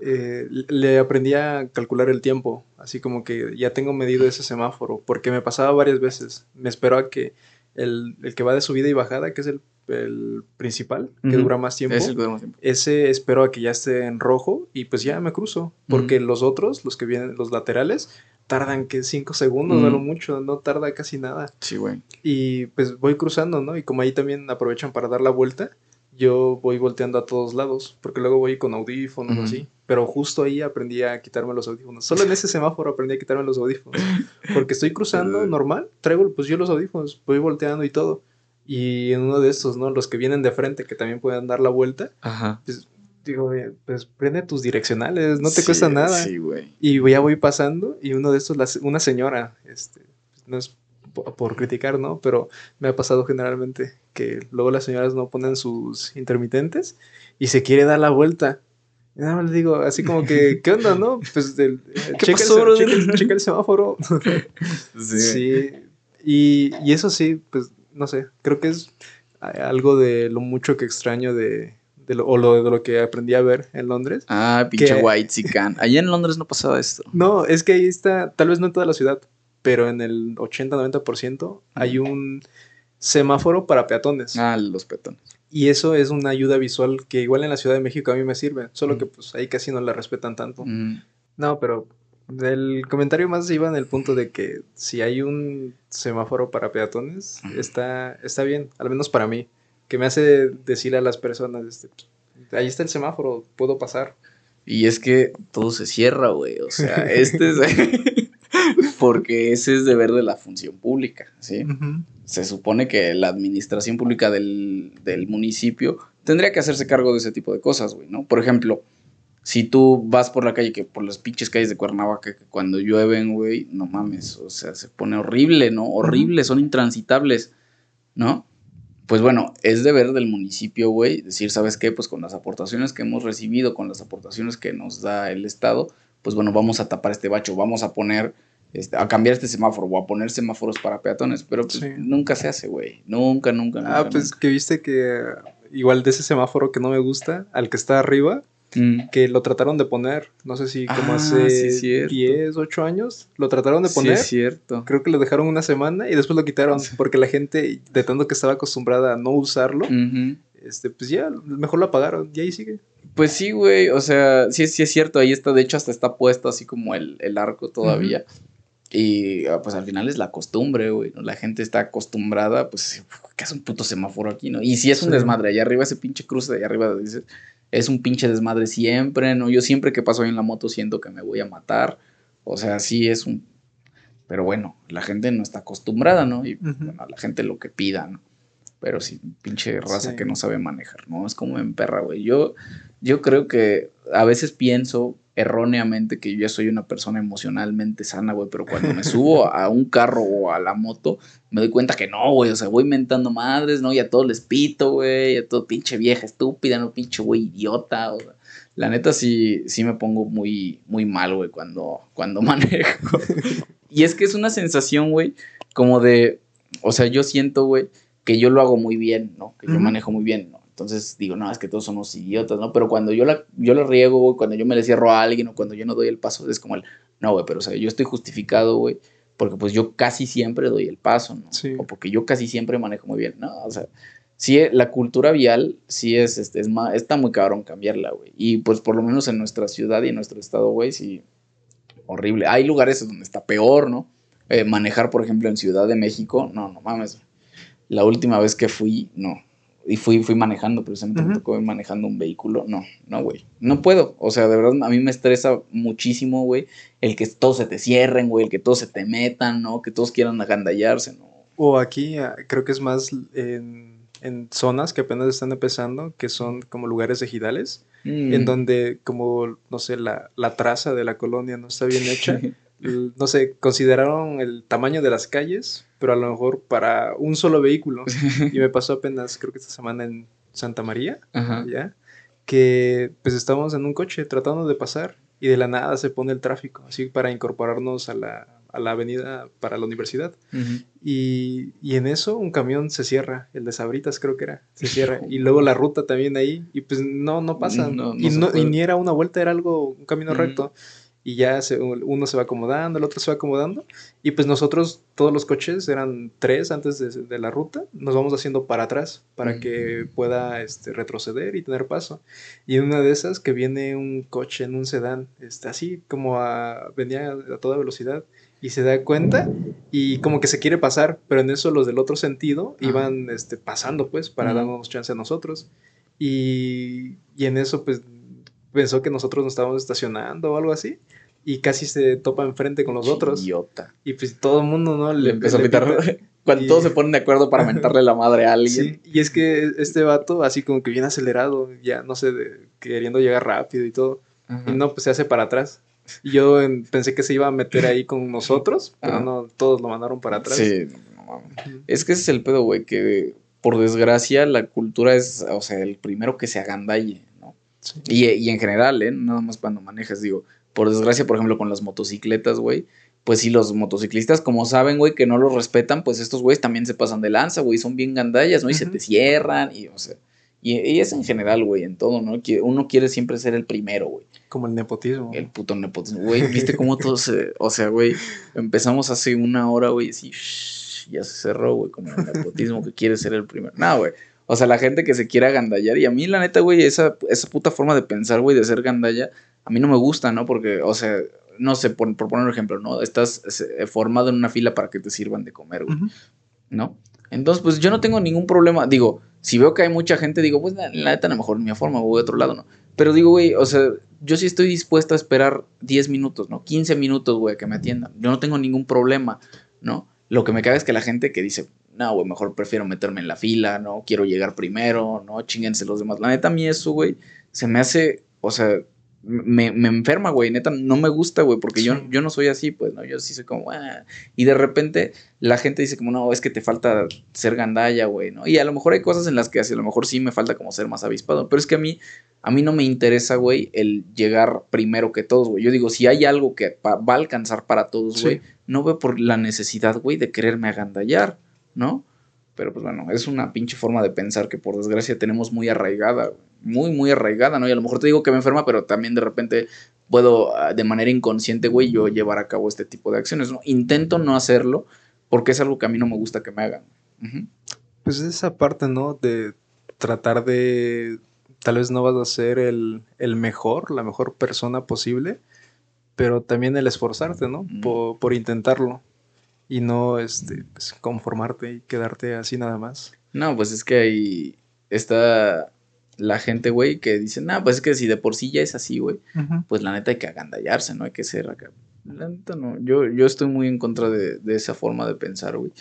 Eh, le aprendí a calcular el tiempo, así como que ya tengo medido ese semáforo, porque me pasaba varias veces. Me espero a que el, el que va de subida y bajada, que es el el principal, que dura más tiempo. Ese, espero a que ya esté en rojo y pues ya me cruzo. Porque los otros, los que vienen, los laterales, tardan que cinco segundos, no lo mucho, no tarda casi nada. Sí, güey. Y pues voy cruzando, ¿no? Y como ahí también aprovechan para dar la vuelta, yo voy volteando a todos lados, porque luego voy con audífonos así. Pero justo ahí aprendí a quitarme los audífonos. Solo en ese semáforo aprendí a quitarme los audífonos. Porque estoy cruzando normal, traigo pues yo los audífonos, voy volteando y todo. Y en uno de estos, ¿no? Los que vienen de frente, que también pueden dar la vuelta. Ajá. Pues digo, pues prende tus direccionales, no te cuesta nada. Sí, güey. Y ya voy pasando y uno de estos, una señora, este, no es por criticar, ¿no? Pero me ha pasado generalmente que luego las señoras no ponen sus intermitentes y se quiere dar la vuelta. Y nada más le digo, así como que, ¿qué onda, no? Pues, del, ¿Qué checa, el, checa, el, semáforo. sí. sí. Y, y, eso sí, pues no sé, creo que es algo de lo mucho que extraño de, lo, o lo, de lo que aprendí a ver en Londres. Ah, pinche white can. Allá en Londres no pasaba esto. No, es que ahí está, tal vez no en toda la ciudad, pero en el 80-90% hay un semáforo para peatones. Ah, los peatones. Y eso es una ayuda visual que igual en la Ciudad de México a mí me sirve, solo que pues ahí casi no la respetan tanto. No, pero el comentario más iba en el punto de que si hay un semáforo para peatones, está, está bien, al menos para mí, que me hace decir a las personas, este, ahí está el semáforo, puedo pasar. Y es que todo se cierra, güey, o sea, este es... porque ese es deber de la función pública, ¿sí? Se supone que la administración pública del, del municipio tendría que hacerse cargo de ese tipo de cosas, güey, ¿no? Por ejemplo, si tú vas por la calle, que por las pinches calles de Cuernavaca, que cuando llueven, güey, no mames, o sea, se pone horrible, ¿no? Horrible, son intransitables, ¿no? Pues bueno, es deber del municipio, güey, decir, ¿sabes qué? Pues con las aportaciones que hemos recibido, con las aportaciones que nos da el Estado, pues bueno, vamos a tapar este bacho, vamos a poner, este, a cambiar este semáforo o a poner semáforos para peatones, pero pues nunca se hace, güey, nunca, nunca, nunca. Ah, pues que viste que igual de ese semáforo que no me gusta, al que está arriba, Mm. que lo trataron de poner, no sé si como ah, hace 10, 8 años, lo trataron de poner. es cierto. Creo que lo dejaron una semana y después lo quitaron porque la gente, de tanto que estaba acostumbrada a no usarlo, este, pues ya, mejor lo apagaron y ahí sigue. Pues sí, güey, o sea, sí, sí es cierto, ahí está, de hecho hasta está puesto así como el, arco todavía. Y ah, pues al final es la costumbre, güey, ¿no? La gente está acostumbrada, pues, que es un puto semáforo aquí, ¿no? Y si es un desmadre, allá arriba ese pinche cruce de allá arriba, dices, es un pinche desmadre siempre, ¿no? Yo siempre que paso ahí en la moto siento que me voy a matar. O sea, sí es un... Pero bueno, la gente no está acostumbrada, ¿no? Y bueno, la gente lo que pida, ¿no? Pero sí, pinche raza que no sabe manejar, ¿no? Es como en perra, güey. Yo, yo creo que a veces pienso erróneamente que yo ya soy una persona emocionalmente sana, güey, pero cuando me subo a un carro o a la moto, me doy cuenta que no, güey, o sea, voy mentando madres, ¿no? Y a todos les pito, güey, a todo pinche vieja estúpida, no pinche güey idiota, o sea, la neta sí, sí me pongo muy, muy mal, güey, cuando, cuando manejo. y es que es una sensación, güey, como de, o sea, yo siento, güey, que yo lo hago muy bien, ¿no? Que yo manejo muy bien, ¿no? Entonces digo, no, es que todos somos idiotas, ¿no? Pero cuando yo la, yo la riego, güey, cuando yo me le cierro a alguien o cuando yo no doy el paso, es como el, no, güey, pero o sea, yo estoy justificado, güey, porque pues yo casi siempre doy el paso, ¿no? Sí. O porque yo casi siempre manejo muy bien, ¿no? O sea, sí, la cultura vial sí es, este, es más, está muy cabrón cambiarla, güey. Y pues por lo menos en nuestra ciudad y en nuestro estado, güey, sí, horrible. Hay lugares donde está peor, ¿no? Eh, manejar, por ejemplo, en Ciudad de México, no, no mames. La última vez que fui, no, y fui, fui manejando, precisamente me tocó manejando un vehículo. No, no, güey. No puedo. O sea, de verdad, a mí me estresa muchísimo, güey, el que todos se te cierren, güey, el que todos se te metan, ¿no? Que todos quieran agandallarse, ¿no? O aquí, ah, creo que es más en, en zonas que apenas están empezando, que son como lugares ejidales, en Mm. donde como, no sé, la, la traza de la colonia no está bien hecha. No sé, consideraron el tamaño de las calles, pero a lo mejor para un solo vehículo. Y me pasó apenas, creo que esta semana en Santa María, Ajá. ¿ya? Que pues estábamos en un coche tratando de pasar y de la nada se pone el tráfico, así para incorporarnos a la, a la avenida para la universidad. Y, y en eso un camión se cierra, el de Sabritas creo que era, se cierra. Y luego la ruta también ahí, y pues no, no pasa. No, no y, no- y ni era una vuelta, era algo, un camino recto. Y ya se- uno se va acomodando, el otro se va acomodando. Y pues nosotros, todos los coches, eran tres antes de, de la ruta, nos vamos haciendo para atrás para Ujú. que pueda este, retroceder y tener paso. Y en una de esas que viene un coche en un sedán, este, así como a, venía a toda velocidad y se da cuenta y como que se quiere pasar, pero en eso los del otro sentido Ajá. iban este, pasando pues para darnos chance a nosotros. Y, y en eso pues pensó que nosotros nos estábamos estacionando o algo así y casi se topa enfrente con los otros. Idiota. Y pues todo el mundo, ¿no? Le empezó a le pitar. pita. Cuando Y- todos se ponen de acuerdo para mentarle la madre a alguien. Sí, y es que este vato así como que bien acelerado, ya no sé, de- queriendo llegar rápido y todo. Y no, pues se hace para atrás. Y yo en- pensé que se iba a meter ahí con nosotros, pero Ajá. no, todos lo mandaron para atrás. Sí, no mames. Es que ese es el pedo, güey, que por desgracia la cultura es, o sea, el primero que se agandalle, ¿no? Sí. Y, y en general, ¿eh? Nada más cuando manejas, digo, por desgracia, por ejemplo, con las motocicletas, güey, pues sí, los motociclistas, como saben, güey, que no los respetan, pues estos güeyes también se pasan de lanza, güey, son bien gandallas, ¿no? Y se te cierran, y, o sea, y, y es en general, güey, en todo, ¿no? Uno quiere siempre ser el primero, güey. Como el nepotismo. El puto nepotismo, güey, ¿viste cómo todo se, o sea, güey, empezamos hace una hora, güey, así, shh, ya se cerró, güey, como el nepotismo que quiere ser el primero. No, güey. O sea, la gente que se quiere agandallar. Y a mí, la neta, güey, esa, esa puta forma de pensar, güey, de ser gandalla, a mí no me gusta, ¿no? Porque, o sea, no sé, por, por poner un ejemplo, ¿no? Estás eh, formado en una fila para que te sirvan de comer, güey. ¿no? Entonces, pues yo no tengo ningún problema. Digo, si veo que hay mucha gente, digo, pues la, neta, a lo mejor mi forma, voy a otro lado, ¿no? Pero digo, güey, o sea, yo sí estoy dispuesto a esperar 10 minutos, ¿no? 15 minutos, güey, que me atiendan. Yo no tengo ningún problema, ¿no? Lo que me caga es que la gente que dice, no, güey, mejor prefiero meterme en la fila, ¿no? Quiero llegar primero, ¿no? Chinguense los demás. La neta, a mí eso, güey, se me hace, o sea, me, me enferma, güey, neta, no me gusta, güey, porque yo, Sí. yo no soy así, pues, ¿no? Yo sí soy como, ah. Y de repente la gente dice como, no, es que te falta ser gandalla, güey, ¿no? Y a lo mejor hay cosas en las que así, a lo mejor sí me falta como ser más avispado, pero es que a mí, a mí no me interesa, güey, el llegar primero que todos, güey. Yo digo, si hay algo que va a alcanzar para todos, Sí. güey, no veo por la necesidad, güey, de quererme agandallar, ¿no? Pero pues bueno, es una pinche forma de pensar que por desgracia tenemos muy arraigada, güey. Muy, muy arraigada, ¿no? Y a lo mejor te digo que me enferma, pero también de repente puedo, ah, de manera inconsciente, güey, yo llevar a cabo este tipo de acciones, ¿no? Intento no hacerlo porque es algo que a mí no me gusta que me hagan. Ujú. Pues esa parte, ¿no? De tratar de. Tal vez no vas a ser el, el mejor, la mejor persona posible, pero también el esforzarte, ¿no? Mm. Por, por intentarlo y no este, pues, conformarte y quedarte así nada más. No, pues es que ahí está la gente, güey, que dice, no, pues es que si de por sí ya es así, güey, pues la neta hay que agandallarse, no hay que ser acá. La neta no, yo, yo estoy muy en contra de, de esa forma de pensar, güey.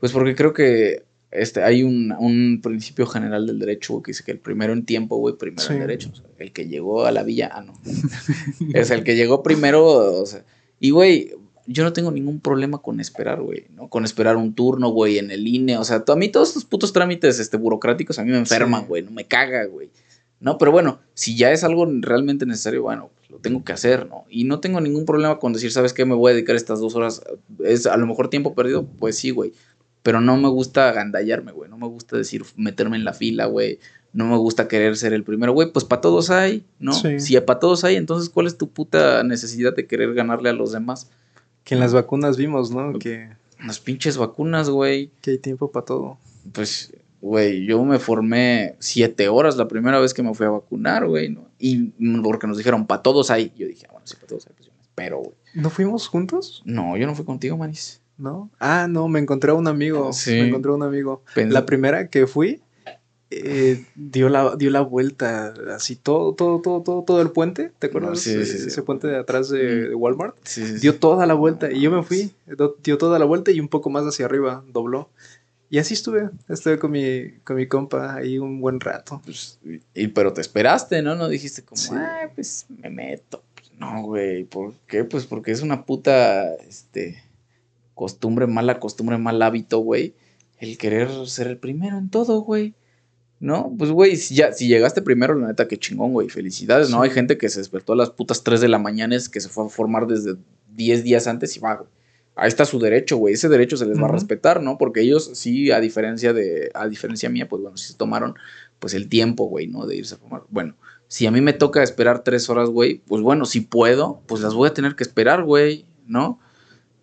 Pues porque creo que este, hay un, un principio general del derecho, güey, que dice que el primero en tiempo, güey, primero en derecho. O sea, el que llegó a la villa, ah, no. es el que llegó primero, o sea. Y, güey, yo no tengo ningún problema con esperar, güey, ¿no? Con esperar un turno, güey, en el INE. O sea, a mí todos estos putos trámites este, burocráticos a mí me enferman, Sí. güey, no me caga, güey. No, pero bueno, si ya es algo realmente necesario, bueno, pues lo tengo que hacer, ¿no? Y no tengo ningún problema con decir, ¿sabes qué? Me voy a dedicar estas dos horas. Es a lo mejor tiempo perdido, pues sí, güey. Pero no me gusta agandallarme, güey. No me gusta decir meterme en la fila, güey. No me gusta querer ser el primero, güey. Pues para todos hay, ¿no? Sí. Si para todos hay, entonces ¿cuál es tu puta necesidad de querer ganarle a los demás? Que en las vacunas vimos, ¿no? Que, Las pinches vacunas, güey. que hay tiempo para todo. Pues, güey, yo me formé siete horas la primera vez que me fui a vacunar, güey, ¿no? Y porque nos dijeron, para todos hay. Yo dije, ah, bueno, sí, para todos hay, pues espero, güey. ¿No fuimos juntos? No, yo no fui contigo, manis. ¿No? Ah, no, me encontré a un amigo. Sí. Me encontré a un amigo. La primera que fui, eh, dio, la, dio la vuelta, así todo, todo, todo, todo, todo el puente, ¿te acuerdas? sí, sí, sí. Ese puente de atrás de, de Walmart. Dio toda la vuelta y yo me fui, dio toda la vuelta y un poco más hacia arriba, dobló. Y así estuve, estuve con mi, con mi compa ahí un buen rato. Pues, y, pero te esperaste, ¿no? No dijiste como, ay, pues me meto. Pues, no, güey. ¿Por qué? Pues porque es una puta, este, costumbre, mala costumbre, mal hábito, güey. El querer ser el primero en todo, güey. ¿No? Pues, güey, si, ya, si llegaste primero, la neta, qué chingón, güey. Felicidades, ¿no? Sí. Hay gente que se despertó a las putas 3 de la mañana, es que se fue a formar desde 10 días antes y va, güey. Ahí está su derecho, güey. Ese derecho se les va a respetar, ¿no? Porque ellos sí, a diferencia de, a diferencia mía, pues bueno, sí se tomaron pues el tiempo, güey, ¿no? De irse a formar. Bueno, si a mí me toca esperar tres horas, güey, pues bueno, si puedo, pues las voy a tener que esperar, güey, ¿no?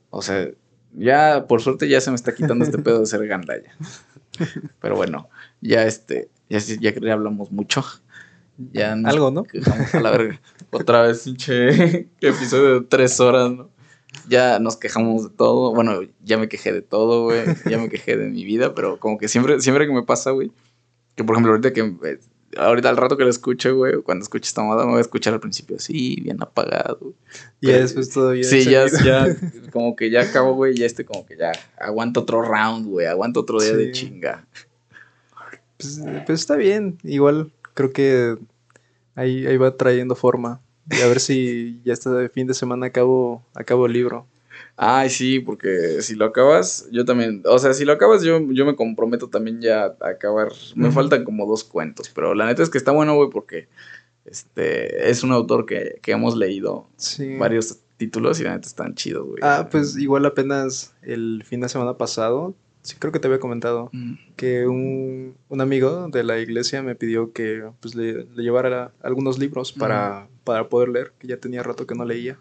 O sea, ya, por suerte ya se me está quitando este pedo de ser gandalla. Pero bueno, ya este, ya, ya, ya hablamos mucho. Ya nos Algo, ¿no? quejamos a la verga. Otra vez, pinche episodio de tres horas, ¿no? Ya nos quejamos de todo. Bueno, ya me quejé de todo, güey. Ya me quejé de mi vida, pero como que siempre, siempre que me pasa, güey, que por ejemplo, ahorita que eh, ahorita al rato que lo escuche, güey, cuando escuche esta moda, me voy a escuchar al principio así, bien apagado. Y después todavía. Sí, ya, ya, como que ya acabo, güey, ya este como que ya aguanto otro round, güey, aguanto otro día de chinga. Pues, pues está bien, igual creo que ahí, ahí va trayendo forma. Y a ver si ya este fin de semana acabo, acabo el libro. Ay, sí, porque si lo acabas, yo también, o sea, si lo acabas, yo, yo me comprometo también ya a acabar. Me faltan como dos cuentos, pero la neta es que está bueno, güey, porque este es un autor que, que hemos leído Sí. varios títulos y la neta están chidos, güey. Ah, pues igual apenas el fin de semana pasado, sí creo que te había comentado, Mm. que un, un amigo de la iglesia me pidió que pues, le, le llevara algunos libros para, para poder leer, que ya tenía rato que no leía.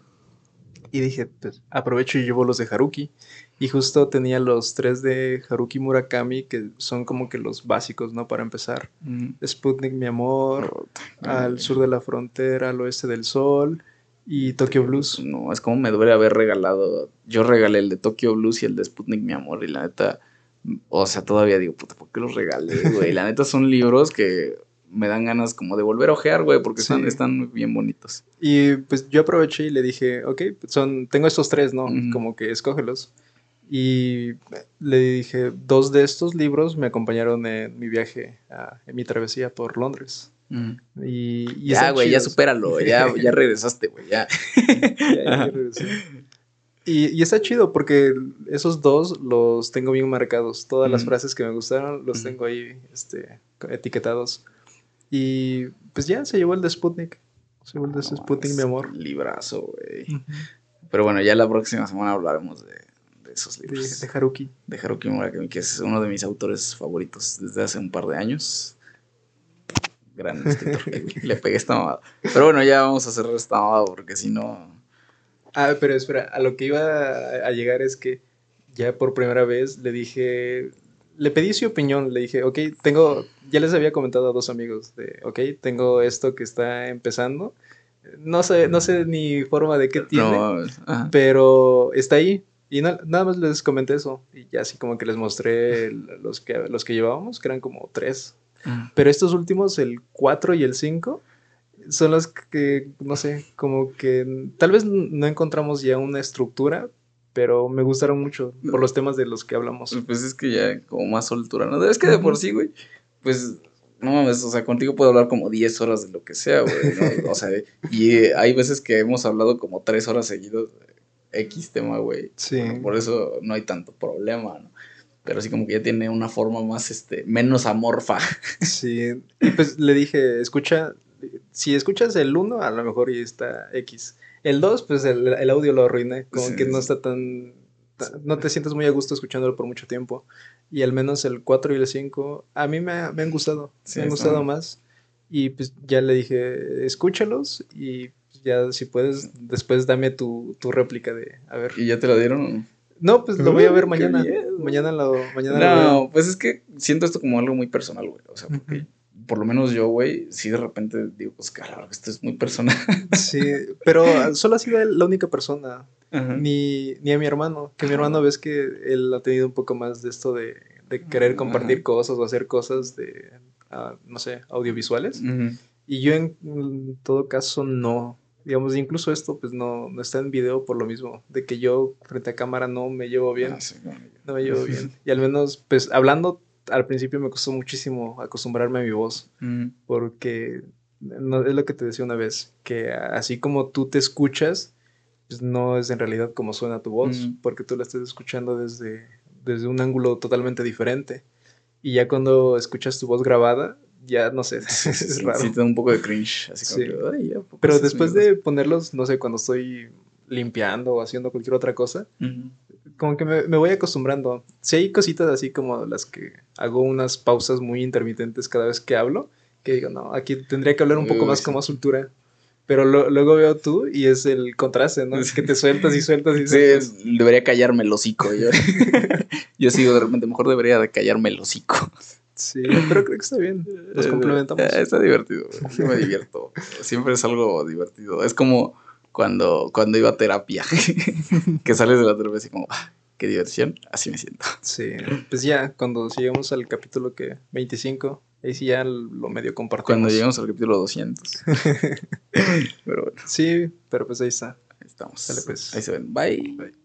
Y dije, pues aprovecho y llevo los de Haruki. Y justo tenía los tres de Haruki Murakami, que son como que los básicos, ¿no? Para empezar. Mm. Sputnik, mi amor, al sur de la frontera, al oeste del sol y Tokyo Blues. No, es como me debería haber regalado. Yo regalé el de Tokyo Blues y el de Sputnik, mi amor, y la neta, o sea, todavía digo, puta, ¿por qué los regalé, güey? La neta son libros que me dan ganas como de volver a ojear, güey, porque están, Sí. están bien bonitos. Y pues yo aproveché y le dije, ok, son, tengo estos tres, ¿no? Como que escógelos. Y le dije, dos de estos libros me acompañaron en mi viaje, a- en mi travesía por Londres. Y, y ya, están güey, ya supéralo, ya, ya regresaste, güey, ya. Ya, ya regresé. Y, y está chido porque esos dos los tengo bien marcados. Todas las frases que me gustaron los tengo ahí este, etiquetados. Y pues ya se llevó el de Sputnik. Se llevó el de No, Sputnik, mi amor. Librazo, güey. Pero bueno, ya la próxima semana hablaremos de, de esos libros. de Haruki. de Haruki Murakami, que es uno de mis autores favoritos desde hace un par de años. Gran escritor. Le pegué esta mamada. Pero bueno, ya vamos a cerrar esta mamada porque si no. Ah, pero espera, a lo que iba a llegar es que ya por primera vez le dije, le pedí su opinión, le dije, ok, tengo, ya les había comentado a dos amigos de, ok, tengo esto que está empezando, no sé, no sé ni forma de qué tiene, No, pero está ahí. Y na- nada más les comenté eso. Y ya así como que les mostré los que, los que llevábamos, que eran como tres. Pero estos últimos, el 4 y el 5, son los que, no sé, como que tal vez no encontramos ya una estructura, pero me gustaron mucho por los temas de los que hablamos. Pues es que ya como más soltura, ¿no? Es que de por sí, güey, pues no mames, o sea, contigo puedo hablar como 10 horas de lo que sea, güey, ¿no? O sea, y eh, hay veces que hemos hablado como 3 horas seguidos de X tema, güey. Sí. Bueno, por eso no hay tanto problema, ¿no? Pero sí como que ya tiene una forma más, este, menos amorfa. Sí. Y pues le dije, escucha, si escuchas el 1, a lo mejor y está X. El 2, pues el, el audio lo arruiné, como Sí, que no está tan... ta- No te sientes muy a gusto escuchándolo por mucho tiempo. Y al menos el 4 y el 5, a mí me, me han gustado. Sí, me han gustado más. Y pues ya le dije, escúchalos y ya si puedes, después dame tu, tu réplica de, a ver. ¿Y ya te la dieron? no? No, pues lo voy a ver mañana. Mañana lo, mañana lo veo. No, pues es que siento esto como algo muy personal, güey. O sea, porque. Por lo menos yo, güey, sí de repente digo, pues claro, esto es muy personal. Sí, pero solo ha sido la única persona. Ajá. Ni, ni a mi hermano. Que mi hermano ves que él ha tenido un poco más de esto de, de querer compartir Ajá. cosas o hacer cosas de, ah, no sé, audiovisuales. Y yo en, todo caso no. Digamos, incluso esto pues no, no, está en video por lo mismo, de que yo frente a cámara no me llevo bien. Ah, no me llevo bien. Y al menos, pues hablando al principio me costó muchísimo acostumbrarme a mi voz, porque no, es lo que te decía una vez, que así como tú te escuchas, pues no es en realidad como suena tu voz, porque tú la estás escuchando desde, desde un ángulo totalmente diferente. Y ya cuando escuchas tu voz grabada, ya no sé, es raro. Sí, un poco de cringe. Así como que, Pero después de ponerlos, no sé, cuando estoy limpiando o haciendo cualquier otra cosa, como que me, me, voy acostumbrando. Si hay cositas así como las que hago unas pausas muy intermitentes cada vez que hablo, que digo, no, aquí tendría que hablar un poco más como soltura. Pero luego veo tú y es el contraste, ¿no? Es que te sueltas y sueltas y sueltas. Sí, debería callarme el hocico. Yo, yo sigo de repente, mejor debería de callarme el hocico. Sí, pero creo que está bien. Nos eh, complementamos. Eh, está divertido. Yo me divierto. Siempre es algo divertido. Es como cuando, cuando iba a terapia, que sales de la terapia y como, ah, qué diversión, así me siento. Sí, pues ya, cuando lleguemos al capítulo que 25, ahí sí ya lo medio compartimos. Cuando lleguemos al capítulo 200. pero bueno. Sí, pero pues ahí está. Ahí estamos. pues. Ahí se ven. Bye. Bye.